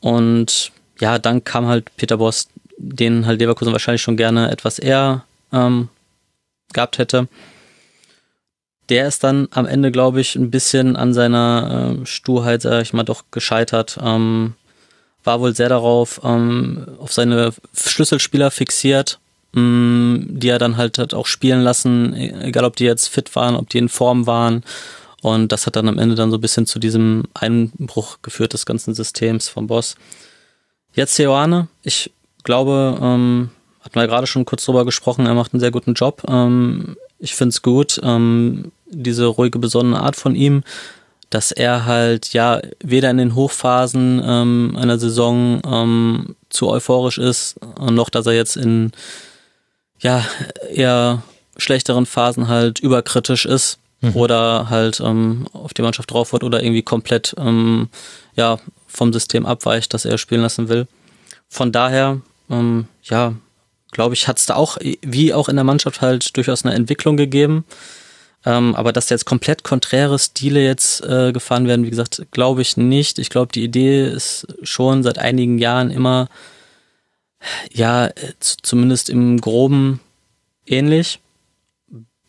Und ja, dann kam halt Peter Boss, den halt Leverkusen wahrscheinlich schon gerne etwas eher ähm, gehabt hätte. der ist dann am Ende, glaube ich, ein bisschen an seiner äh, Sturheit, sag ich mal, doch gescheitert. Ähm, war wohl sehr darauf, ähm, auf seine Schlüsselspieler fixiert, mh, mm, die er dann halt hat auch spielen lassen, egal ob die jetzt fit waren, ob die in Form waren. Und das hat dann am Ende dann so ein bisschen zu diesem Einbruch geführt des ganzen Systems vom Boss. Jetzt Joane, ich glaube, ähm, hatten wir gerade schon kurz drüber gesprochen, er macht einen sehr guten Job. Ähm, ich finde es gut, ähm, diese ruhige, besonnene Art von ihm, dass er halt ja weder in den Hochphasen ähm, einer Saison ähm, zu euphorisch ist, noch dass er jetzt in ja eher schlechteren Phasen halt überkritisch ist mhm. oder halt ähm, auf die Mannschaft drauf wird oder irgendwie komplett ähm, ja vom System abweicht, das er spielen lassen will. Von daher ähm, ja glaube ich, hat es da auch, wie auch in der Mannschaft halt durchaus eine Entwicklung gegeben. Ähm, aber dass jetzt komplett konträre Stile jetzt äh, gefahren werden, wie gesagt, glaube ich nicht. Ich glaube, die Idee ist schon seit einigen Jahren immer, ja, zumindest im Groben ähnlich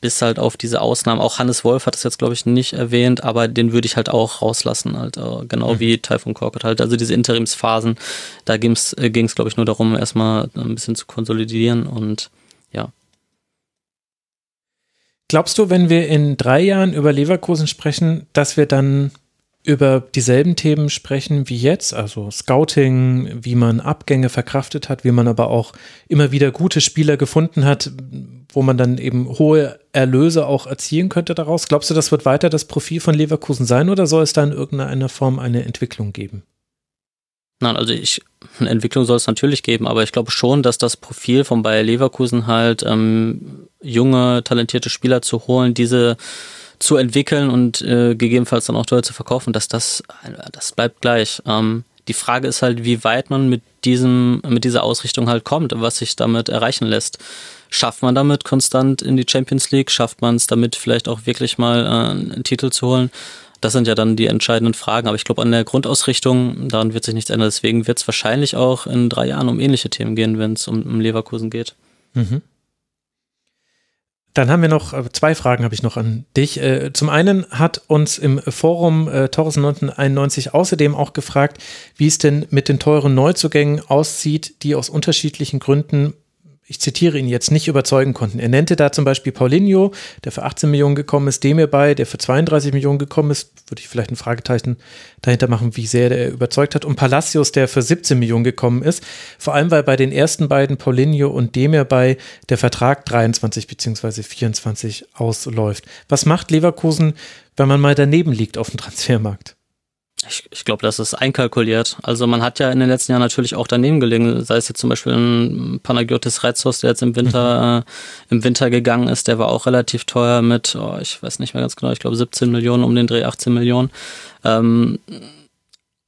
bis halt auf diese Ausnahmen. Auch Hannes Wolf hat das jetzt, glaube ich, nicht erwähnt, aber den würde ich halt auch rauslassen, halt, äh, genau mhm. wie Typhoon Corkut halt. Also diese Interimsphasen, da ging es, äh, glaube ich, nur darum, erstmal ein bisschen zu konsolidieren und ja. Glaubst du, wenn wir in drei Jahren über Leverkusen sprechen, dass wir dann über dieselben Themen sprechen wie jetzt, also Scouting, wie man Abgänge verkraftet hat, wie man aber auch immer wieder gute Spieler gefunden hat, wo man dann eben hohe Erlöse auch erzielen könnte daraus. Glaubst du, das wird weiter das Profil von Leverkusen sein oder soll es da in irgendeiner Form eine Entwicklung geben? Nein, also ich, eine Entwicklung soll es natürlich geben, aber ich glaube schon, dass das Profil von Bayer Leverkusen halt ähm, junge, talentierte Spieler zu holen, diese zu entwickeln und äh, gegebenenfalls dann auch teuer zu verkaufen, dass das, das bleibt gleich. Ähm, die Frage ist halt, wie weit man mit diesem, mit dieser Ausrichtung halt kommt, was sich damit erreichen lässt. Schafft man damit konstant in die Champions League? Schafft man es damit vielleicht auch wirklich mal äh, einen Titel zu holen? Das sind ja dann die entscheidenden Fragen. Aber ich glaube, an der Grundausrichtung, daran wird sich nichts ändern. Deswegen wird es wahrscheinlich auch in drei Jahren um ähnliche Themen gehen, wenn es um, um Leverkusen geht. Mhm. Dann haben wir noch äh, zwei Fragen habe ich noch an dich. Äh, zum einen hat uns im Forum äh, Torres 1991 außerdem auch gefragt, wie es denn mit den teuren Neuzugängen aussieht, die aus unterschiedlichen Gründen ich zitiere ihn jetzt, nicht überzeugen konnten. Er nannte da zum Beispiel Paulinho, der für 18 Millionen gekommen ist, Demir bei, der für 32 Millionen gekommen ist, würde ich vielleicht ein Fragezeichen dahinter machen, wie sehr der überzeugt hat, und Palacios, der für 17 Millionen gekommen ist. Vor allem, weil bei den ersten beiden, Paulinho und Demir bei, der Vertrag 23 bzw. 24 ausläuft. Was macht Leverkusen, wenn man mal daneben liegt auf dem Transfermarkt? Ich, ich glaube, das ist einkalkuliert. Also man hat ja in den letzten Jahren natürlich auch daneben gelegen, sei es jetzt zum Beispiel ein Panagiotis Retzos, der jetzt im Winter, mhm. äh, im Winter gegangen ist, der war auch relativ teuer mit, oh, ich weiß nicht mehr ganz genau, ich glaube 17 Millionen um den Dreh, 18 Millionen. Ähm,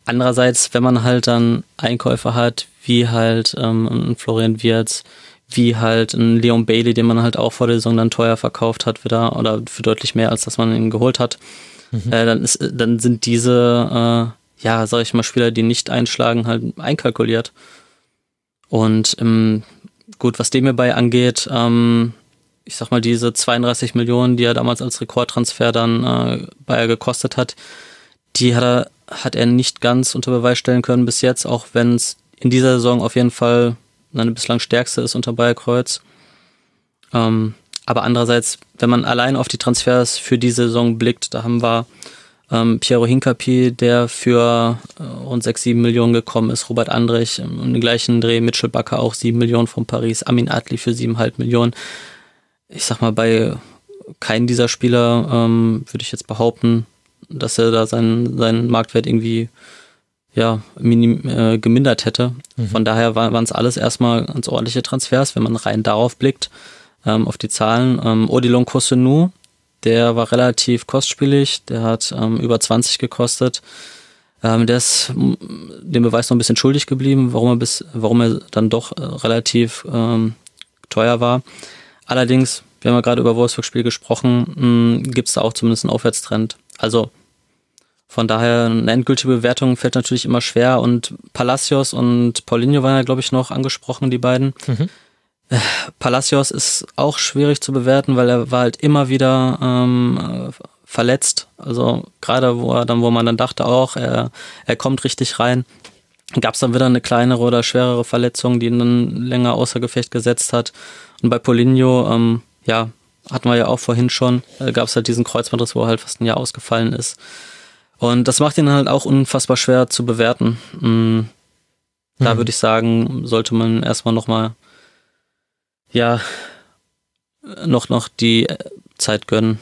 andererseits, wenn man halt dann Einkäufer hat, wie halt ähm, ein Florian Wirtz, wie halt ein Leon Bailey, den man halt auch vor der Saison dann teuer verkauft hat wieder oder für deutlich mehr, als dass man ihn geholt hat mhm. äh, dann, ist, dann sind diese, äh, ja, sag ich mal, Spieler, die nicht einschlagen, halt einkalkuliert. Und ähm, gut, was dem hierbei angeht, ähm, ich sag mal, diese 32 Millionen, die er damals als Rekordtransfer dann äh, Bayer gekostet hat, die hat er, hat er nicht ganz unter Beweis stellen können bis jetzt, auch wenn es in dieser Saison auf jeden Fall seine bislang stärkste ist unter Bayer Kreuz. Ähm, aber andererseits, wenn man allein auf die Transfers für die Saison blickt, da haben wir ähm, Piero Hincapi, der für äh, rund 6, 7 Millionen gekommen ist, Robert Andrich im gleichen Dreh, Mitchell Bakker auch 7 Millionen von Paris, Amin Adli für 7,5 Millionen. Ich sag mal, bei keinem dieser Spieler ähm, würde ich jetzt behaupten, dass er da seinen, seinen Marktwert irgendwie ja, minim, äh, gemindert hätte. Mhm. Von daher waren es alles erstmal ganz ordentliche Transfers, wenn man rein darauf blickt ähm, auf die Zahlen. Ähm, Odilon Kosenu, der war relativ kostspielig, der hat ähm, über 20 gekostet. Ähm, der ist dem Beweis noch ein bisschen schuldig geblieben, warum er bis, warum er dann doch äh, relativ ähm, teuer war. Allerdings, wir haben ja gerade über Wolfsburg-Spiel gesprochen, gibt es da auch zumindest einen Aufwärtstrend. Also von daher eine endgültige Bewertung fällt natürlich immer schwer und Palacios und Paulinho waren ja, glaube ich, noch angesprochen, die beiden. Mhm. Palacios ist auch schwierig zu bewerten, weil er war halt immer wieder ähm, verletzt. Also gerade wo er dann, wo man dann dachte auch, er, er kommt richtig rein, gab es dann wieder eine kleinere oder schwerere Verletzung, die ihn dann länger außer Gefecht gesetzt hat. Und bei Poligno, ähm, ja, hatten wir ja auch vorhin schon, äh, gab es halt diesen Kreuzbandriss, wo er halt fast ein Jahr ausgefallen ist. Und das macht ihn halt auch unfassbar schwer zu bewerten. Mhm. Da würde ich sagen, sollte man erstmal nochmal ja, noch, noch die äh, Zeit gönnen.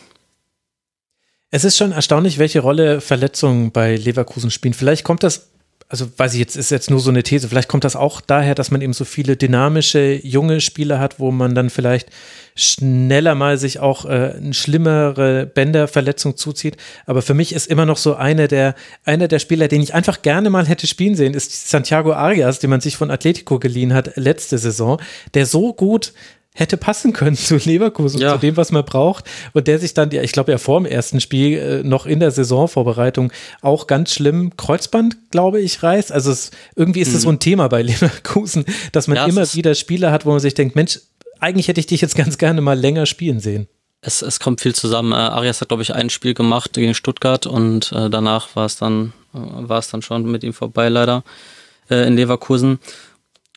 Es ist schon erstaunlich, welche Rolle Verletzungen bei Leverkusen spielen. Vielleicht kommt das, also weiß ich jetzt, ist jetzt nur so eine These, vielleicht kommt das auch daher, dass man eben so viele dynamische, junge Spieler hat, wo man dann vielleicht schneller mal sich auch äh, eine schlimmere Bänderverletzung zuzieht. Aber für mich ist immer noch so einer der, einer der Spieler, den ich einfach gerne mal hätte spielen sehen, ist Santiago Arias, den man sich von Atletico geliehen hat letzte Saison, der so gut hätte passen können zu Leverkusen, ja. zu dem, was man braucht. Und der sich dann, ich glaube ja vor dem ersten Spiel äh, noch in der Saisonvorbereitung auch ganz schlimm Kreuzband, glaube ich, reißt. Also es, irgendwie ist es mhm. so ein Thema bei Leverkusen, dass man ja, immer wieder Spieler hat, wo man sich denkt, Mensch, eigentlich hätte ich dich jetzt ganz gerne mal länger spielen sehen. Es, es kommt viel zusammen. Äh, Arias hat, glaube ich, ein Spiel gemacht gegen Stuttgart und äh, danach war es dann, war es dann schon mit ihm vorbei, leider, in Leverkusen.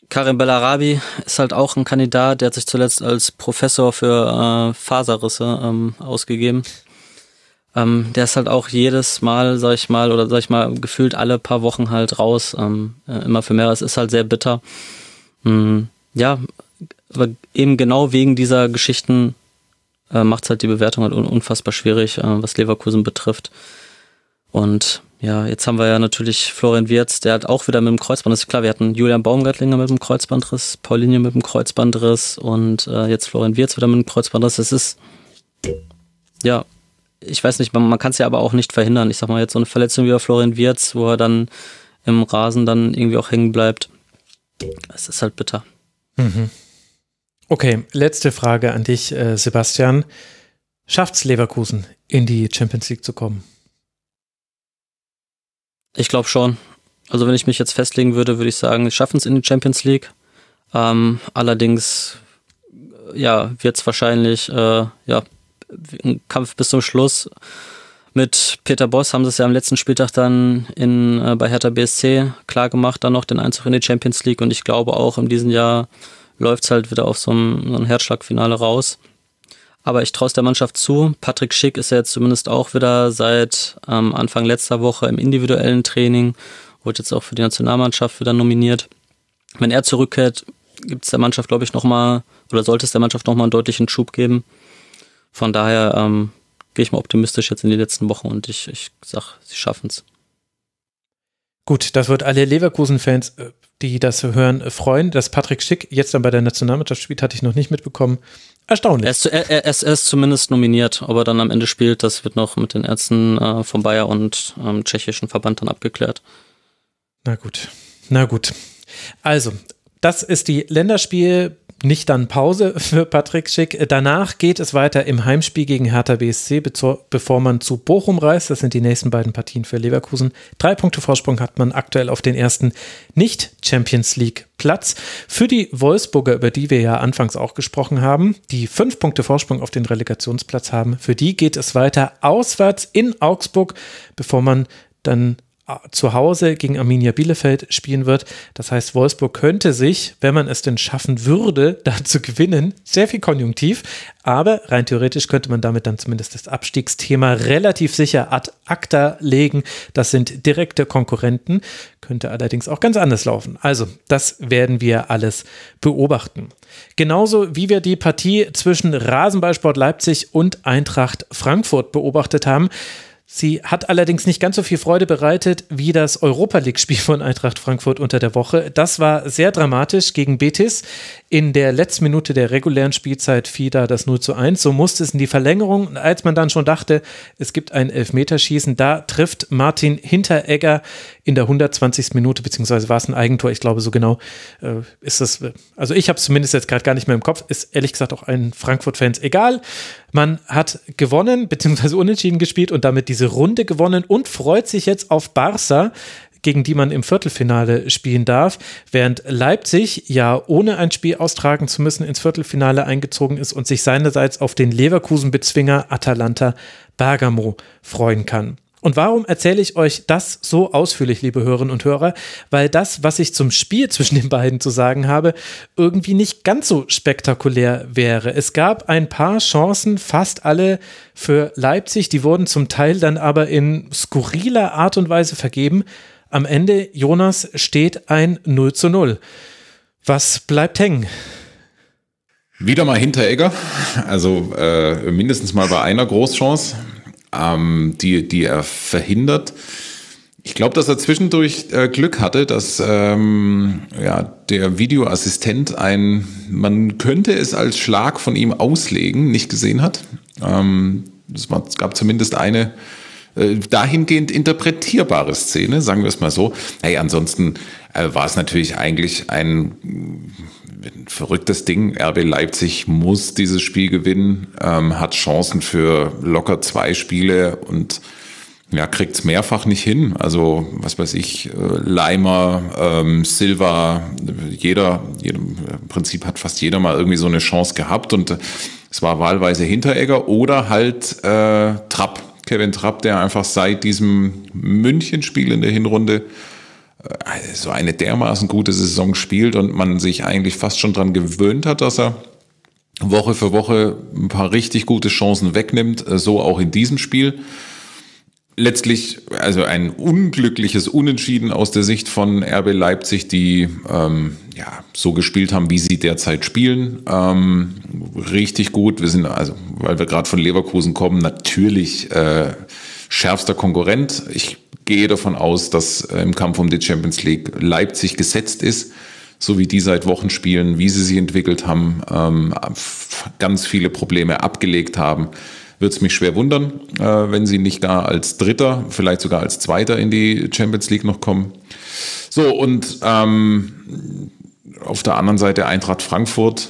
Karim Bellarabi ist halt auch ein Kandidat, der hat sich zuletzt als Professor für äh, Faserrisse ähm, ausgegeben. Ähm, der ist halt auch jedes Mal, sag ich mal, oder sag ich mal, gefühlt alle paar Wochen halt raus, ähm, äh, immer für mehr. Es ist halt sehr bitter. Mhm. Ja, aber eben genau wegen dieser Geschichten äh, macht es halt die Bewertung halt unfassbar schwierig, äh, was Leverkusen betrifft. Und ja, jetzt haben wir ja natürlich Florian Wirz, der hat auch wieder mit dem Kreuzband, das ist klar, wir hatten Julian Baumgartlinger mit dem Kreuzbandriss, Paulinie mit dem Kreuzbandriss und äh, jetzt Florian Wirz wieder mit dem Kreuzbandriss. Das ist, ja, ich weiß nicht, man, man kann es ja aber auch nicht verhindern. Ich sag mal jetzt so eine Verletzung wie bei Florian Wirz, wo er dann im Rasen dann irgendwie auch hängen bleibt. Es ist halt bitter. Mhm. Okay, letzte Frage an dich, äh, Sebastian. Schafft's Leverkusen in die Champions League zu kommen? Ich glaube schon. Also wenn ich mich jetzt festlegen würde, würde ich sagen, schaffen es in die Champions League. Ähm, allerdings, ja, wird es wahrscheinlich, äh, ja, ein Kampf bis zum Schluss. Mit Peter Boss haben sie es ja am letzten Spieltag dann in, äh, bei Hertha BSC klar gemacht, dann noch den Einzug in die Champions League und ich glaube auch in diesem Jahr läuft es halt wieder auf so ein, so ein Herzschlagfinale raus. Aber ich traue es der Mannschaft zu. Patrick Schick ist ja jetzt zumindest auch wieder seit ähm, Anfang letzter Woche im individuellen Training, wurde jetzt auch für die Nationalmannschaft wieder nominiert. Wenn er zurückkehrt, gibt es der Mannschaft, glaube ich, nochmal, oder sollte es der Mannschaft nochmal einen deutlichen Schub geben. Von daher ähm, gehe ich mal optimistisch jetzt in die letzten Wochen und ich, ich sag, sie schaffen es. Gut, das wird alle Leverkusen-Fans, äh, die das hören, freuen. Dass Patrick Schick jetzt dann bei der Nationalmannschaft spielt, hatte ich noch nicht mitbekommen. Erstaunlich. Er ist, er, er, ist zumindest nominiert. Ob er dann am Ende spielt, das wird noch mit den Ärzten äh, vom Bayer und ähm, tschechischen Verband dann abgeklärt. Na gut. Na gut. Also, das ist die Länderspiel nicht dann Pause für Patrick Schick. Danach geht es weiter im Heimspiel gegen Hertha BSC, bevor man zu Bochum reist. Das sind die nächsten beiden Partien für Leverkusen. Drei Punkte Vorsprung hat man aktuell auf den ersten Nicht-Champions League-Platz. Für die Wolfsburger, über die wir ja anfangs auch gesprochen haben, die fünf Punkte Vorsprung auf den Relegationsplatz haben, für die geht es weiter auswärts in Augsburg, bevor man dann zu Hause gegen Arminia Bielefeld spielen wird. Das heißt, Wolfsburg könnte sich, wenn man es denn schaffen würde, da zu gewinnen, sehr viel konjunktiv, aber rein theoretisch könnte man damit dann zumindest das Abstiegsthema relativ sicher ad acta legen. Das sind direkte Konkurrenten, könnte allerdings auch ganz anders laufen. Also, das werden wir alles beobachten. Genauso wie wir die Partie zwischen Rasenballsport Leipzig und Eintracht Frankfurt beobachtet haben, Sie hat allerdings nicht ganz so viel Freude bereitet wie das Europa League-Spiel von Eintracht Frankfurt unter der Woche. Das war sehr dramatisch gegen Betis. In der letzten Minute der regulären Spielzeit fiel da das 0 zu 1. So musste es in die Verlängerung. Und als man dann schon dachte, es gibt ein Elfmeterschießen, da trifft Martin Hinteregger in der 120. Minute, beziehungsweise war es ein Eigentor. Ich glaube, so genau äh, ist das. Also ich habe es zumindest jetzt gerade gar nicht mehr im Kopf. Ist ehrlich gesagt auch allen Frankfurt-Fans egal. Man hat gewonnen, beziehungsweise unentschieden gespielt und damit diese Runde gewonnen und freut sich jetzt auf Barca gegen die man im Viertelfinale spielen darf, während Leipzig ja ohne ein Spiel austragen zu müssen ins Viertelfinale eingezogen ist und sich seinerseits auf den Leverkusen-Bezwinger Atalanta Bergamo freuen kann. Und warum erzähle ich euch das so ausführlich, liebe Hörerinnen und Hörer? Weil das, was ich zum Spiel zwischen den beiden zu sagen habe, irgendwie nicht ganz so spektakulär wäre. Es gab ein paar Chancen, fast alle für Leipzig, die wurden zum Teil dann aber in skurriler Art und Weise vergeben. Am Ende, Jonas, steht ein 0 zu 0. Was bleibt hängen? Wieder mal Hinteregger, also äh, mindestens mal bei einer Großchance ähm, die, die er verhindert. Ich glaube, dass er zwischendurch äh, Glück hatte, dass ähm, ja, der Videoassistent ein, man könnte es als Schlag von ihm auslegen, nicht gesehen hat. Ähm, es, es gab zumindest eine äh, dahingehend interpretierbare Szene, sagen wir es mal so. Hey, ansonsten äh, war es natürlich eigentlich ein verrücktes Ding. RB Leipzig muss dieses Spiel gewinnen, ähm, hat Chancen für locker zwei Spiele und ja, kriegt es mehrfach nicht hin. Also, was weiß ich, äh, Leimer, ähm, Silva, jeder, jeder, im Prinzip hat fast jeder mal irgendwie so eine Chance gehabt und äh, es war wahlweise Hinteregger oder halt äh, Trapp, Kevin Trapp, der einfach seit diesem München-Spiel in der Hinrunde äh, so eine dermaßen gute Saison spielt und man sich eigentlich fast schon dran gewöhnt hat, dass er Woche für Woche ein paar richtig gute Chancen wegnimmt, äh, so auch in diesem Spiel. Letztlich also ein unglückliches Unentschieden aus der Sicht von RB Leipzig, die ähm, ja so gespielt haben, wie sie derzeit spielen. Ähm, richtig gut. Wir sind also, weil wir gerade von Leverkusen kommen, natürlich äh, schärfster Konkurrent. Ich gehe davon aus, dass äh, im Kampf um die Champions League Leipzig gesetzt ist, so wie die seit Wochen spielen, wie sie sich entwickelt haben, ähm, ganz viele Probleme abgelegt haben. Würde es mich schwer wundern, äh, wenn sie nicht gar als Dritter, vielleicht sogar als Zweiter in die Champions League noch kommen. So, und ähm, auf der anderen Seite Eintracht Frankfurt.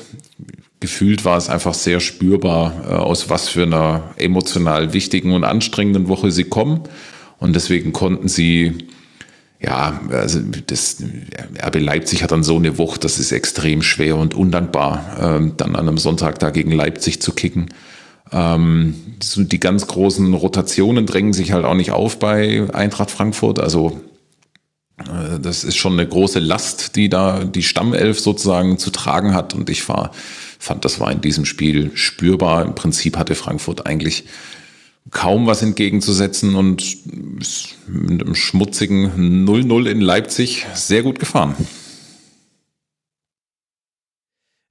Gefühlt war es einfach sehr spürbar, äh, aus was für einer emotional wichtigen und anstrengenden Woche sie kommen und deswegen konnten sie, ja, also das RB Leipzig hat dann so eine Wucht, das ist extrem schwer und undankbar, ähm, dann an einem Sonntag da gegen Leipzig zu kicken. Ähm, die ganz großen Rotationen drängen sich halt auch nicht auf bei Eintracht Frankfurt. Also äh, das ist schon eine große Last, die da die Stammelf sozusagen zu tragen hat. Und ich war, fand, das war in diesem Spiel spürbar. Im Prinzip hatte Frankfurt eigentlich kaum was entgegenzusetzen und mit einem schmutzigen 0-0 in Leipzig sehr gut gefahren.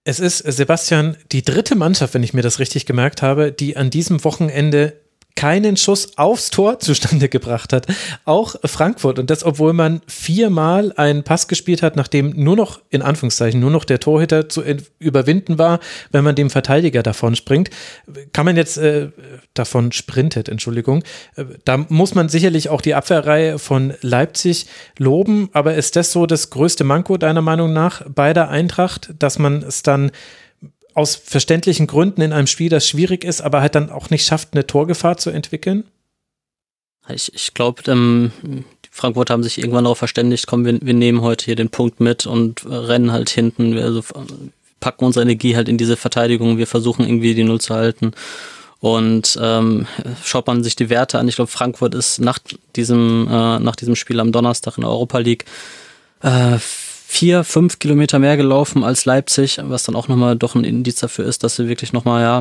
Es ist, Sebastian, die dritte Mannschaft, wenn ich mir das richtig gemerkt habe, die an diesem Wochenende keinen Schuss aufs Tor zustande gebracht hat. Auch Frankfurt. Und das, obwohl man viermal einen Pass gespielt hat, nachdem nur noch, in Anführungszeichen, nur noch der Torhüter zu überwinden war, wenn man dem Verteidiger davon springt. Kann man jetzt äh, davon sprintet, Entschuldigung. Da muss man sicherlich auch die Abwehrreihe von Leipzig loben. Aber ist das so das größte Manko deiner Meinung nach bei der Eintracht, dass man es dann aus verständlichen Gründen in einem Spiel, das schwierig ist, aber halt dann auch nicht schafft, eine Torgefahr zu entwickeln? Ich, ich glaube, ähm, die Frankfurt haben sich irgendwann darauf verständigt, komm, wir, wir nehmen heute hier den Punkt mit und rennen halt hinten, wir also packen unsere Energie halt in diese Verteidigung, wir versuchen irgendwie die Null zu halten. Und ähm, schaut man sich die Werte an, ich glaube, Frankfurt ist nach diesem, äh, nach diesem Spiel am Donnerstag in der Europa League äh, vier, fünf Kilometer mehr gelaufen als Leipzig, was dann auch nochmal doch ein Indiz dafür ist, dass sie wirklich nochmal ja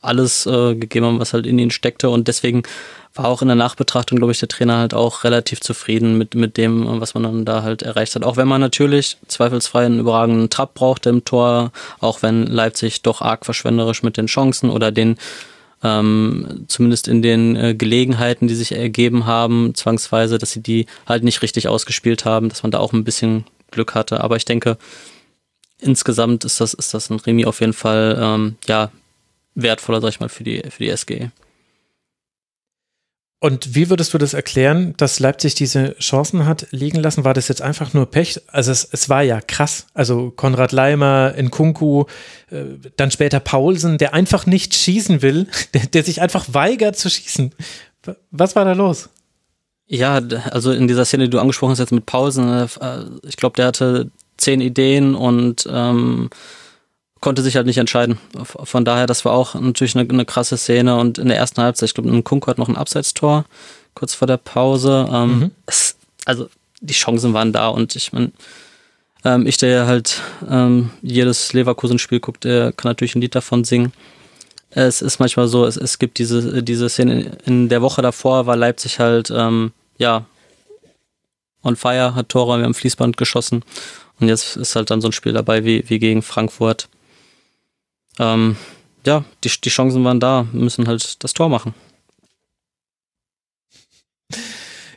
alles äh, gegeben haben, was halt in ihnen steckte. Und deswegen war auch in der Nachbetrachtung, glaube ich, der Trainer halt auch relativ zufrieden mit, mit dem, was man dann da halt erreicht hat. Auch wenn man natürlich zweifelsfrei einen überragenden Trab brauchte im Tor, auch wenn Leipzig doch arg verschwenderisch mit den Chancen oder den ähm, zumindest in den äh, Gelegenheiten, die sich ergeben haben, zwangsweise, dass sie die halt nicht richtig ausgespielt haben, dass man da auch ein bisschen Glück hatte. Aber ich denke, insgesamt ist das, ist das ein Remi auf jeden Fall ähm, ja, wertvoller, sag ich mal, für die, für die SGE. Und wie würdest du das erklären, dass Leipzig diese Chancen hat liegen lassen? War das jetzt einfach nur Pech? Also es, es war ja krass. Also Konrad Leimer, Nkunku, äh, dann später Paulsen, der einfach nicht schießen will, der, der sich einfach weigert zu schießen. Was war da los? Ja, also in dieser Szene, die du angesprochen hast, jetzt mit Pausen, äh, ich glaube, der hatte zehn Ideen und ähm, konnte sich halt nicht entscheiden. Von daher, das war auch natürlich eine, eine krasse Szene und in der ersten Halbzeit, ich glaube, ein Kunko hat noch ein Abseitstor kurz vor der Pause. Ähm, mhm. es, also die Chancen waren da und ich meine, ähm, ich, der halt ähm, jedes Leverkusen-Spiel guckt, der kann natürlich ein Lied davon singen. Es ist manchmal so, es, es gibt diese, diese Szene, in der Woche davor war Leipzig halt, ähm, ja, on fire, hat Tore am Fließband geschossen. Und jetzt ist halt dann so ein Spiel dabei wie, wie gegen Frankfurt. Ähm, ja, die, die Chancen waren da, müssen halt das Tor machen.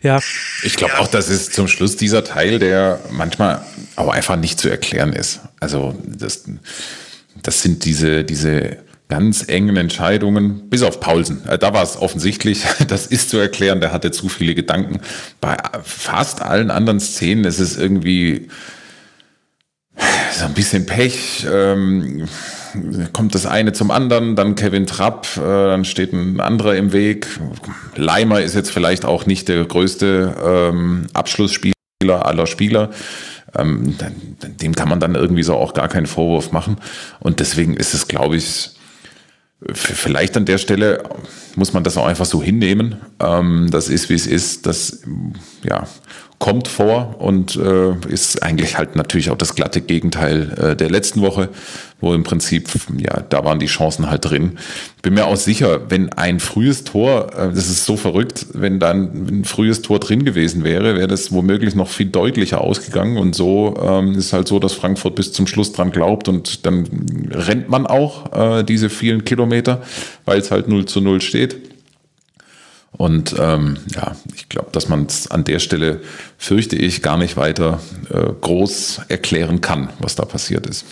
Ja. Ich glaube auch, das ist zum Schluss dieser Teil, der manchmal auch einfach nicht zu erklären ist. Also das, das sind diese, diese ganz engen Entscheidungen, bis auf Paulsen. Äh, da war es offensichtlich, das ist zu erklären, der hatte zu viele Gedanken. Bei fast allen anderen Szenen ist es irgendwie so ein bisschen Pech. Ähm, kommt das eine zum anderen, dann Kevin Trapp, äh, dann steht ein anderer im Weg. Leimer ist jetzt vielleicht auch nicht der größte ähm, Abschlussspieler aller Spieler. Ähm, dem kann man dann irgendwie so auch gar keinen Vorwurf machen. Und deswegen ist es, glaube ich, vielleicht an der Stelle muss man das auch einfach so hinnehmen. Ähm, das ist, wie es ist. Das, ja, kommt vor und äh, ist eigentlich halt natürlich auch das glatte Gegenteil äh, der letzten Woche, wo im Prinzip, ja, da waren die Chancen halt drin. Bin mir auch sicher, wenn ein frühes Tor, äh, das ist so verrückt, wenn dann ein frühes Tor drin gewesen wäre, wäre das womöglich noch viel deutlicher ausgegangen und so ähm, ist halt so, dass Frankfurt bis zum Schluss dran glaubt und dann rennt man auch äh, diese vielen Kilometer, weil es halt 0 zu 0 steht. Und ähm, ja, ich glaube, dass man es an der Stelle, fürchte ich, gar nicht weiter äh, groß erklären kann, was da passiert ist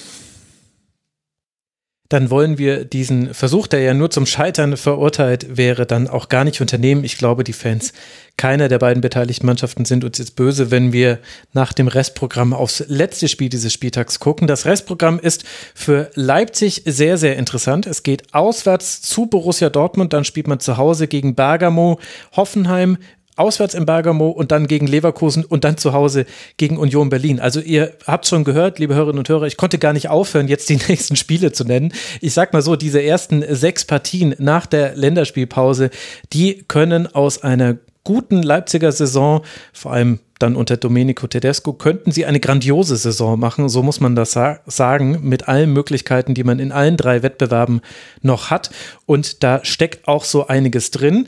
dann wollen wir diesen Versuch, der ja nur zum Scheitern verurteilt wäre, dann auch gar nicht unternehmen. Ich glaube, die Fans keiner der beiden beteiligten Mannschaften sind uns jetzt böse, wenn wir nach dem Restprogramm aufs letzte Spiel dieses Spieltags gucken. Das Restprogramm ist für Leipzig sehr, sehr interessant. Es geht auswärts zu Borussia Dortmund, dann spielt man zu Hause gegen Bergamo, Hoffenheim, auswärts in Bergamo und dann gegen Leverkusen und dann zu Hause gegen Union Berlin. Also ihr habt schon gehört, liebe Hörerinnen und Hörer, ich konnte gar nicht aufhören, jetzt die nächsten Spiele zu nennen. Ich sag mal so, diese ersten sechs Partien nach der Länderspielpause, die können aus einer guten Leipziger Saison, vor allem dann unter Domenico Tedesco, könnten sie eine grandiose Saison machen, so muss man das sa sagen, mit allen Möglichkeiten, die man in allen drei Wettbewerben noch hat. Und da steckt auch so einiges drin.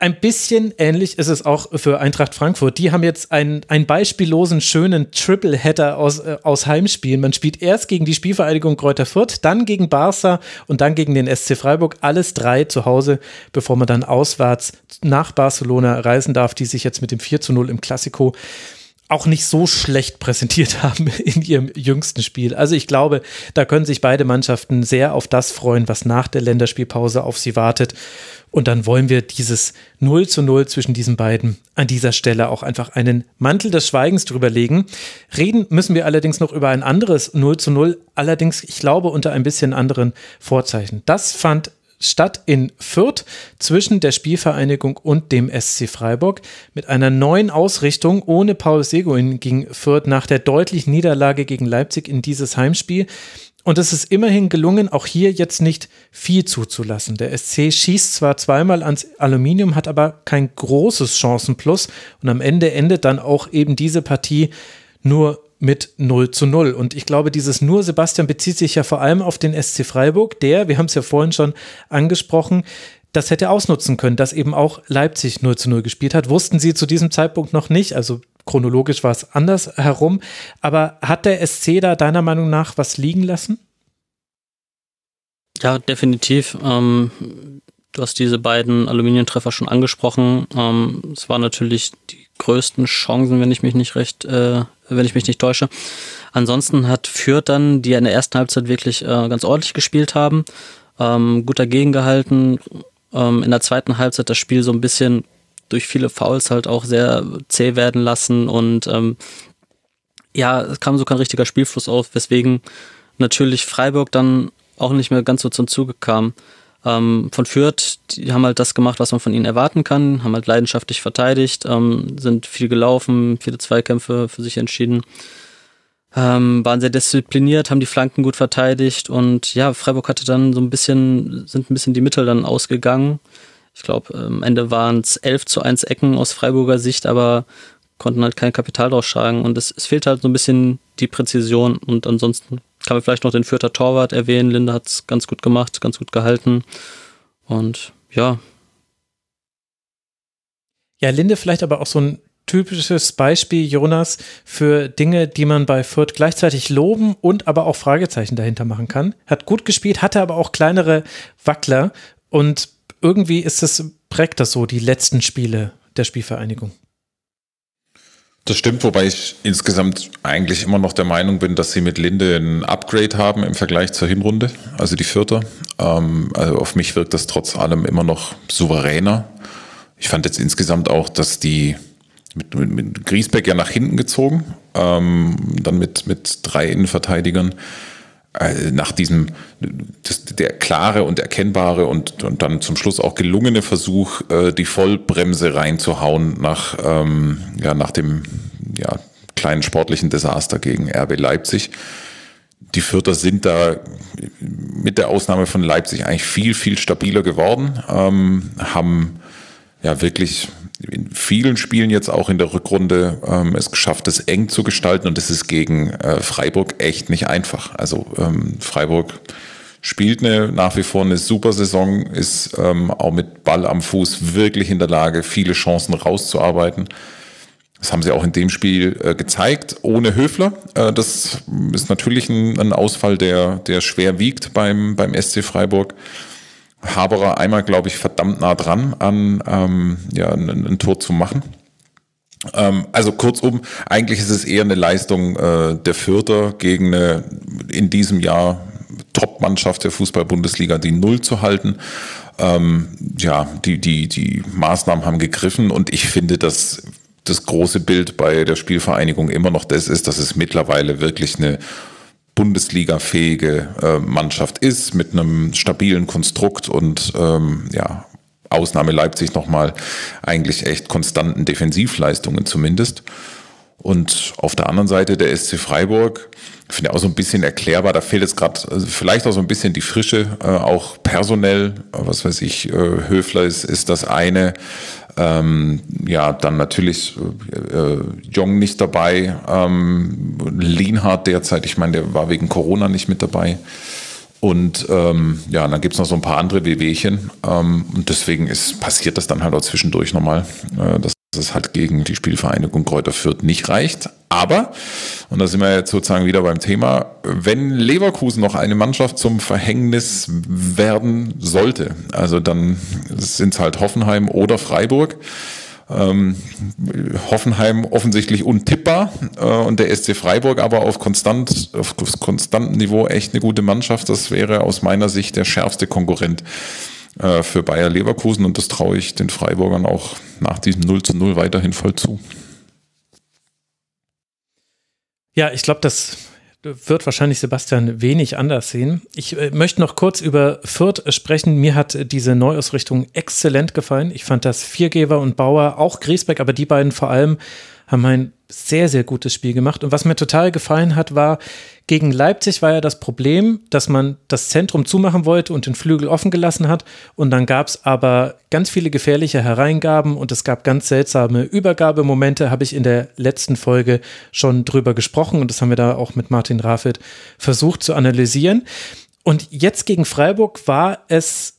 Ein bisschen ähnlich ist es auch für Eintracht Frankfurt. Die haben jetzt einen, einen beispiellosen, schönen Triple-Header aus, äh, aus Heimspielen. Man spielt erst gegen die Spielvereinigung Kräuter Fürth, dann gegen Barca und dann gegen den SC Freiburg. Alles drei zu Hause, bevor man dann auswärts nach Barcelona reisen darf, die sich jetzt mit dem 4 zu 0 im Klassiko auch nicht so schlecht präsentiert haben in ihrem jüngsten Spiel. Also ich glaube, da können sich beide Mannschaften sehr auf das freuen, was nach der Länderspielpause auf sie wartet. Und dann wollen wir dieses 0 zu 0 zwischen diesen beiden an dieser Stelle auch einfach einen Mantel des Schweigens drüber legen. Reden müssen wir allerdings noch über ein anderes 0 zu 0, allerdings, ich glaube, unter ein bisschen anderen Vorzeichen. Das fand statt in Fürth zwischen der Spielvereinigung und dem SC Freiburg. Mit einer neuen Ausrichtung ohne Paul Seguin ging Fürth nach der deutlichen Niederlage gegen Leipzig in dieses Heimspiel. Und es ist immerhin gelungen, auch hier jetzt nicht viel zuzulassen. Der SC schießt zwar zweimal ans Aluminium, hat aber kein großes Chancenplus und am Ende endet dann auch eben diese Partie nur mit 0 zu 0. Und ich glaube, dieses nur Sebastian bezieht sich ja vor allem auf den SC Freiburg, der, wir haben es ja vorhin schon angesprochen, das hätte ausnutzen können, dass eben auch Leipzig 0 zu 0 gespielt hat. Wussten sie zu diesem Zeitpunkt noch nicht. Also chronologisch war es anders herum. Aber hat der SC da deiner Meinung nach was liegen lassen? Ja, definitiv. Ähm, du hast diese beiden Aluminiumtreffer schon angesprochen. Ähm, es waren natürlich die größten Chancen, wenn ich mich nicht recht, äh, wenn ich mich nicht täusche. Ansonsten hat Fürth dann, die in der ersten Halbzeit wirklich äh, ganz ordentlich gespielt haben, ähm, gut dagegen gehalten. Ähm, in der zweiten Halbzeit das Spiel so ein bisschen durch viele Fouls halt auch sehr zäh werden lassen und ähm, ja, es kam so kein richtiger Spielfluss auf, weswegen natürlich Freiburg dann auch nicht mehr ganz so zum Zuge kam. Ähm, von Fürth, die haben halt das gemacht, was man von ihnen erwarten kann, haben halt leidenschaftlich verteidigt, ähm, sind viel gelaufen, viele Zweikämpfe für sich entschieden, ähm, waren sehr diszipliniert, haben die Flanken gut verteidigt und ja, Freiburg hatte dann so ein bisschen, sind ein bisschen die Mittel dann ausgegangen. Ich glaube, am Ende waren es 11 zu 1 Ecken aus Freiburger Sicht, aber konnten halt kein Kapital draus schlagen und es, es fehlt halt so ein bisschen die Präzision und ansonsten kann man vielleicht noch den Fürther Torwart erwähnen. Linde hat es ganz gut gemacht, ganz gut gehalten. Und ja. Ja, Linde vielleicht aber auch so ein typisches Beispiel, Jonas, für Dinge, die man bei Fürth gleichzeitig loben und aber auch Fragezeichen dahinter machen kann. Hat gut gespielt, hatte aber auch kleinere Wackler und irgendwie ist es, prägt das so die letzten Spiele der Spielvereinigung. Das stimmt, wobei ich insgesamt eigentlich immer noch der Meinung bin, dass sie mit Linde ein Upgrade haben im Vergleich zur Hinrunde, also die vierte. Ähm, also auf mich wirkt das trotz allem immer noch souveräner. Ich fand jetzt insgesamt auch, dass die mit, mit, mit Griesbeck ja nach hinten gezogen, ähm, dann mit, mit drei Innenverteidigern nach diesem das, der klare und erkennbare und, und dann zum Schluss auch gelungene Versuch, äh, die Vollbremse reinzuhauen nach, ähm, ja, nach dem ja, kleinen sportlichen Desaster gegen RB Leipzig. Die Vierter sind da mit der Ausnahme von Leipzig eigentlich viel, viel stabiler geworden, ähm, haben ja wirklich in vielen Spielen jetzt auch in der Rückrunde ähm, es geschafft, es eng zu gestalten und das ist gegen äh, Freiburg echt nicht einfach. Also ähm, Freiburg spielt eine, nach wie vor eine super Saison, ist ähm, auch mit Ball am Fuß wirklich in der Lage, viele Chancen rauszuarbeiten. Das haben sie auch in dem Spiel äh, gezeigt, ohne Höfler. Äh, das ist natürlich ein, ein, Ausfall, der, der schwer wiegt beim, beim SC Freiburg. Haberer einmal, glaube ich, verdammt nah dran an ähm, ja, ein, ein Tor zu machen. Ähm, also kurzum, eigentlich ist es eher eine Leistung äh, der Fürther gegen eine in diesem Jahr Top-Mannschaft der Fußball-Bundesliga, die Null zu halten. Ähm, ja, die, die, die Maßnahmen haben gegriffen und ich finde, dass das große Bild bei der Spielvereinigung immer noch das ist, dass es mittlerweile wirklich eine Bundesliga-fähige äh, Mannschaft ist, mit einem stabilen Konstrukt und ähm, ja, Ausnahme Leipzig nochmal eigentlich echt konstanten Defensivleistungen zumindest. Und auf der anderen Seite der SC Freiburg, finde ich auch so ein bisschen erklärbar, da fehlt jetzt gerade also vielleicht auch so ein bisschen die Frische, äh, auch personell, was weiß ich, äh, Höfler ist, ist das eine. Ähm, ja, dann natürlich äh, Jong nicht dabei, ähm, Lienhardt derzeit, ich meine, der war wegen Corona nicht mit dabei. Und ähm, ja, dann gibt's noch so ein paar andere Wehwehchen. Ähm, und deswegen ist, passiert das dann halt auch zwischendurch nochmal, äh, dass es halt gegen die Spielvereinigung Kräuter Fürth nicht reicht. Aber, und da sind wir jetzt sozusagen wieder beim Thema, wenn Leverkusen noch eine Mannschaft zum Verhängnis werden sollte, also dann sind es halt Hoffenheim oder Freiburg. Ähm, Hoffenheim offensichtlich untippbar äh, und der SC Freiburg aber auf konstant auf konstantem Niveau echt eine gute Mannschaft. Das wäre aus meiner Sicht der schärfste Konkurrent äh, für Bayer Leverkusen und das traue ich den Freiburgern auch nach diesem 0 zu 0 weiterhin voll zu. Ja, ich glaube, das wird wahrscheinlich Sebastian wenig anders sehen. Ich äh, möchte noch kurz über Fürth sprechen. Mir hat diese Neuausrichtung exzellent gefallen. Ich fand, dass Viergeber und Bauer, auch Griesbeck, aber die beiden vor allem, haben ein sehr, sehr gutes Spiel gemacht. Und was mir total gefallen hat, war, gegen Leipzig war ja das Problem, dass man das Zentrum zumachen wollte und den Flügel offen gelassen hat. Und dann gab es aber ganz viele gefährliche Hereingaben und es gab ganz seltsame Übergabemomente, habe ich in der letzten Folge schon drüber gesprochen und das haben wir da auch mit Martin Rafit versucht zu analysieren. Und jetzt gegen Freiburg war es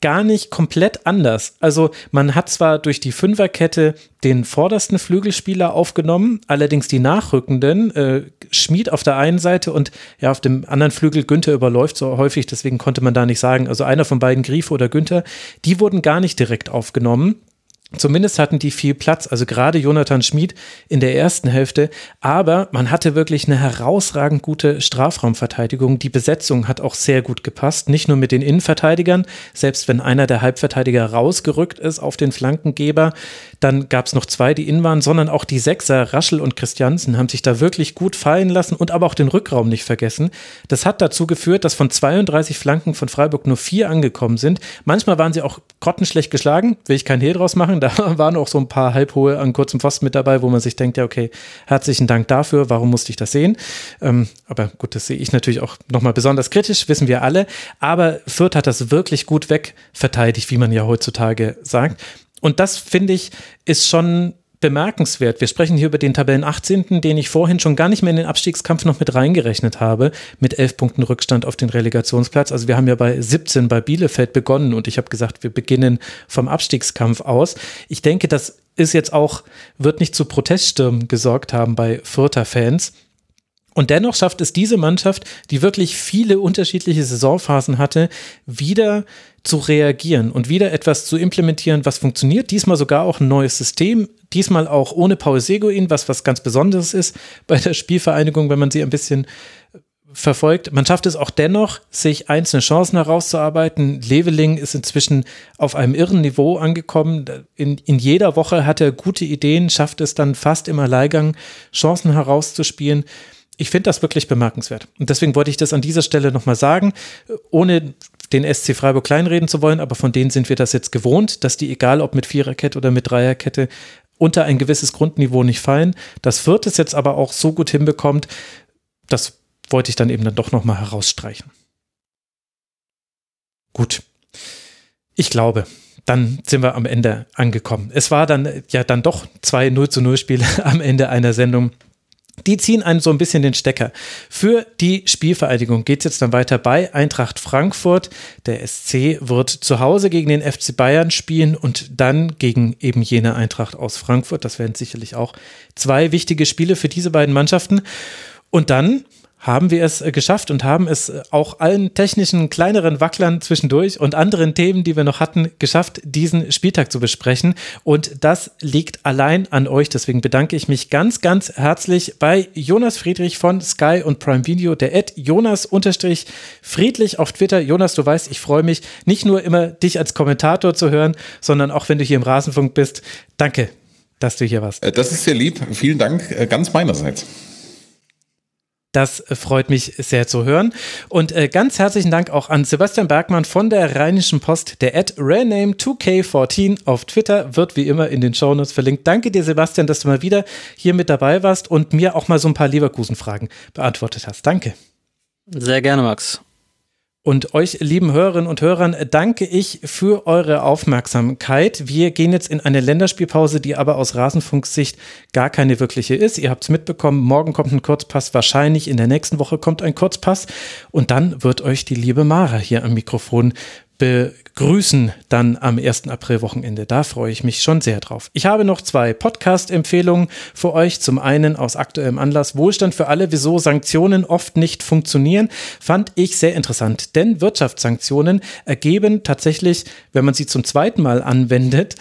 gar nicht komplett anders. Also man hat zwar durch die Fünferkette den vordersten Flügelspieler aufgenommen, allerdings die nachrückenden, äh, Schmied auf der einen Seite und ja auf dem anderen Flügel Günther überläuft so häufig, deswegen konnte man da nicht sagen, also einer von beiden, Griefe oder Günther, die wurden gar nicht direkt aufgenommen Zumindest hatten die viel Platz, also gerade Jonathan Schmid in der ersten Hälfte. Aber man hatte wirklich eine herausragend gute Strafraumverteidigung. Die Besetzung hat auch sehr gut gepasst. Nicht nur mit den Innenverteidigern, selbst wenn einer der Halbverteidiger rausgerückt ist auf den Flankengeber, dann gab es noch zwei, die innen waren, sondern auch die Sechser, Raschel und Christiansen, haben sich da wirklich gut fallen lassen und aber auch den Rückraum nicht vergessen. Das hat dazu geführt, dass von 32 Flanken von Freiburg nur vier angekommen sind. Manchmal waren sie auch grottenschlecht geschlagen, will ich kein Hehl draus machen. Da waren auch so ein paar halbhohe an kurzem Pfosten mit dabei, wo man sich denkt, ja, okay, herzlichen Dank dafür, warum musste ich das sehen? Ähm, aber gut, das sehe ich natürlich auch nochmal besonders kritisch, wissen wir alle. Aber Fürth hat das wirklich gut wegverteidigt, wie man ja heutzutage sagt. Und das finde ich ist schon bemerkenswert. Wir sprechen hier über den Tabellen 18., den ich vorhin schon gar nicht mehr in den Abstiegskampf noch mit reingerechnet habe, mit elf Punkten Rückstand auf den Relegationsplatz. Also wir haben ja bei 17 bei Bielefeld begonnen und ich habe gesagt, wir beginnen vom Abstiegskampf aus. Ich denke, das ist jetzt auch, wird nicht zu Proteststürmen gesorgt haben bei Fürther Fans. Und dennoch schafft es diese Mannschaft, die wirklich viele unterschiedliche Saisonphasen hatte, wieder zu reagieren und wieder etwas zu implementieren, was funktioniert. Diesmal sogar auch ein neues System, diesmal auch ohne Paul Seguin, was was ganz Besonderes ist bei der Spielvereinigung, wenn man sie ein bisschen verfolgt. Man schafft es auch dennoch, sich einzelne Chancen herauszuarbeiten. Leveling ist inzwischen auf einem irren Niveau angekommen. In, in jeder Woche hat er gute Ideen, schafft es dann fast im Alleingang, Chancen herauszuspielen ich finde das wirklich bemerkenswert. Und deswegen wollte ich das an dieser Stelle nochmal sagen, ohne den SC Freiburg kleinreden zu wollen, aber von denen sind wir das jetzt gewohnt, dass die, egal ob mit Viererkette oder mit Dreierkette, unter ein gewisses Grundniveau nicht fallen. Das Viert es jetzt aber auch so gut hinbekommt, das wollte ich dann eben dann doch nochmal herausstreichen. Gut. Ich glaube, dann sind wir am Ende angekommen. Es war dann ja dann doch zwei 0 zu 0 Spiele am Ende einer Sendung die ziehen einen so ein bisschen den Stecker. Für die Spielvereidigung geht es jetzt dann weiter bei Eintracht Frankfurt. Der SC wird zu Hause gegen den FC Bayern spielen und dann gegen eben jene Eintracht aus Frankfurt. Das werden sicherlich auch zwei wichtige Spiele für diese beiden Mannschaften. Und dann haben wir es äh, geschafft und haben es äh, auch allen technischen kleineren Wacklern zwischendurch und anderen Themen, die wir noch hatten, geschafft, diesen Spieltag zu besprechen. Und das liegt allein an euch. Deswegen bedanke ich mich ganz, ganz herzlich bei Jonas Friedrich von Sky und Prime Video, der Ad Jonas Friedlich auf Twitter. Jonas, du weißt, ich freue mich nicht nur immer, dich als Kommentator zu hören, sondern auch, wenn du hier im Rasenfunk bist. Danke, dass du hier warst. Äh, das ist sehr lieb. Vielen Dank ganz meinerseits. Das freut mich sehr zu hören. Und äh, ganz herzlichen Dank auch an Sebastian Bergmann von der Rheinischen Post. Der Ad Rename2K14 auf Twitter wird wie immer in den Shownotes verlinkt. Danke dir, Sebastian, dass du mal wieder hier mit dabei warst und mir auch mal so ein paar Leverkusen-Fragen beantwortet hast. Danke. Sehr gerne, Max. Und euch, lieben Hörerinnen und Hörern, danke ich für eure Aufmerksamkeit. Wir gehen jetzt in eine Länderspielpause, die aber aus Rasenfunksicht gar keine wirkliche ist. Ihr habt es mitbekommen, morgen kommt ein Kurzpass, wahrscheinlich in der nächsten Woche kommt ein Kurzpass. Und dann wird euch die liebe Mara hier am Mikrofon begrüßen dann am 1. April-Wochenende. Da freue ich mich schon sehr drauf. Ich habe noch zwei Podcast-Empfehlungen für euch. Zum einen aus aktuellem Anlass Wohlstand für alle, wieso Sanktionen oft nicht funktionieren, fand ich sehr interessant. Denn Wirtschaftssanktionen ergeben tatsächlich, wenn man sie zum zweiten Mal anwendet,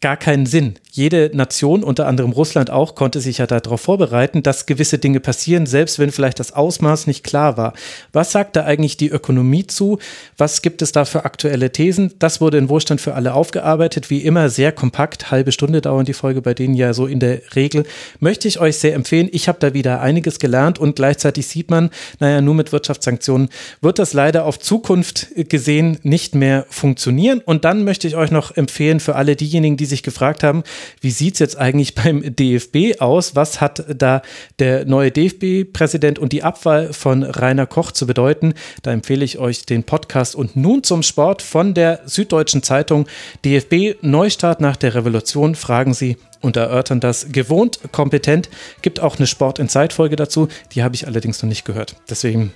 gar keinen Sinn jede Nation, unter anderem Russland auch, konnte sich ja darauf vorbereiten, dass gewisse Dinge passieren, selbst wenn vielleicht das Ausmaß nicht klar war. Was sagt da eigentlich die Ökonomie zu? Was gibt es da für aktuelle Thesen? Das wurde in Wohlstand für alle aufgearbeitet, wie immer sehr kompakt, halbe Stunde dauern die Folge bei denen ja so in der Regel. Möchte ich euch sehr empfehlen. Ich habe da wieder einiges gelernt und gleichzeitig sieht man, naja, nur mit Wirtschaftssanktionen wird das leider auf Zukunft gesehen nicht mehr funktionieren. Und dann möchte ich euch noch empfehlen für alle diejenigen, die sich gefragt haben, wie sieht es jetzt eigentlich beim DFB aus? Was hat da der neue DFB-Präsident und die Abwahl von Rainer Koch zu bedeuten? Da empfehle ich euch den Podcast und nun zum Sport von der Süddeutschen Zeitung DFB Neustart nach der Revolution. Fragen Sie und erörtern das gewohnt kompetent. Gibt auch eine Sport in Zeitfolge dazu. Die habe ich allerdings noch nicht gehört. Deswegen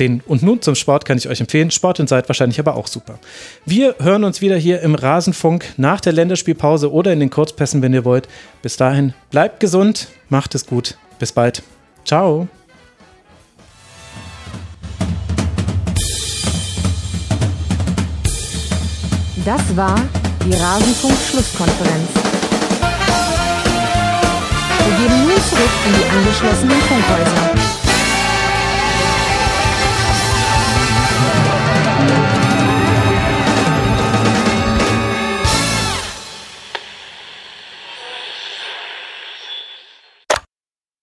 den und nun zum Sport kann ich euch empfehlen. Sport in Zeit wahrscheinlich aber auch super. Wir hören uns wieder hier im Rasenfunk nach der Länderspielpause oder in den Kurzpässen, wenn ihr wollt. Bis dahin, bleibt gesund, macht es gut. Bis bald. Ciao. Das war Die Rasenfunk-Schlusskonferenz. Wir geben nun zurück in die angeschlossenen Funkhäuser.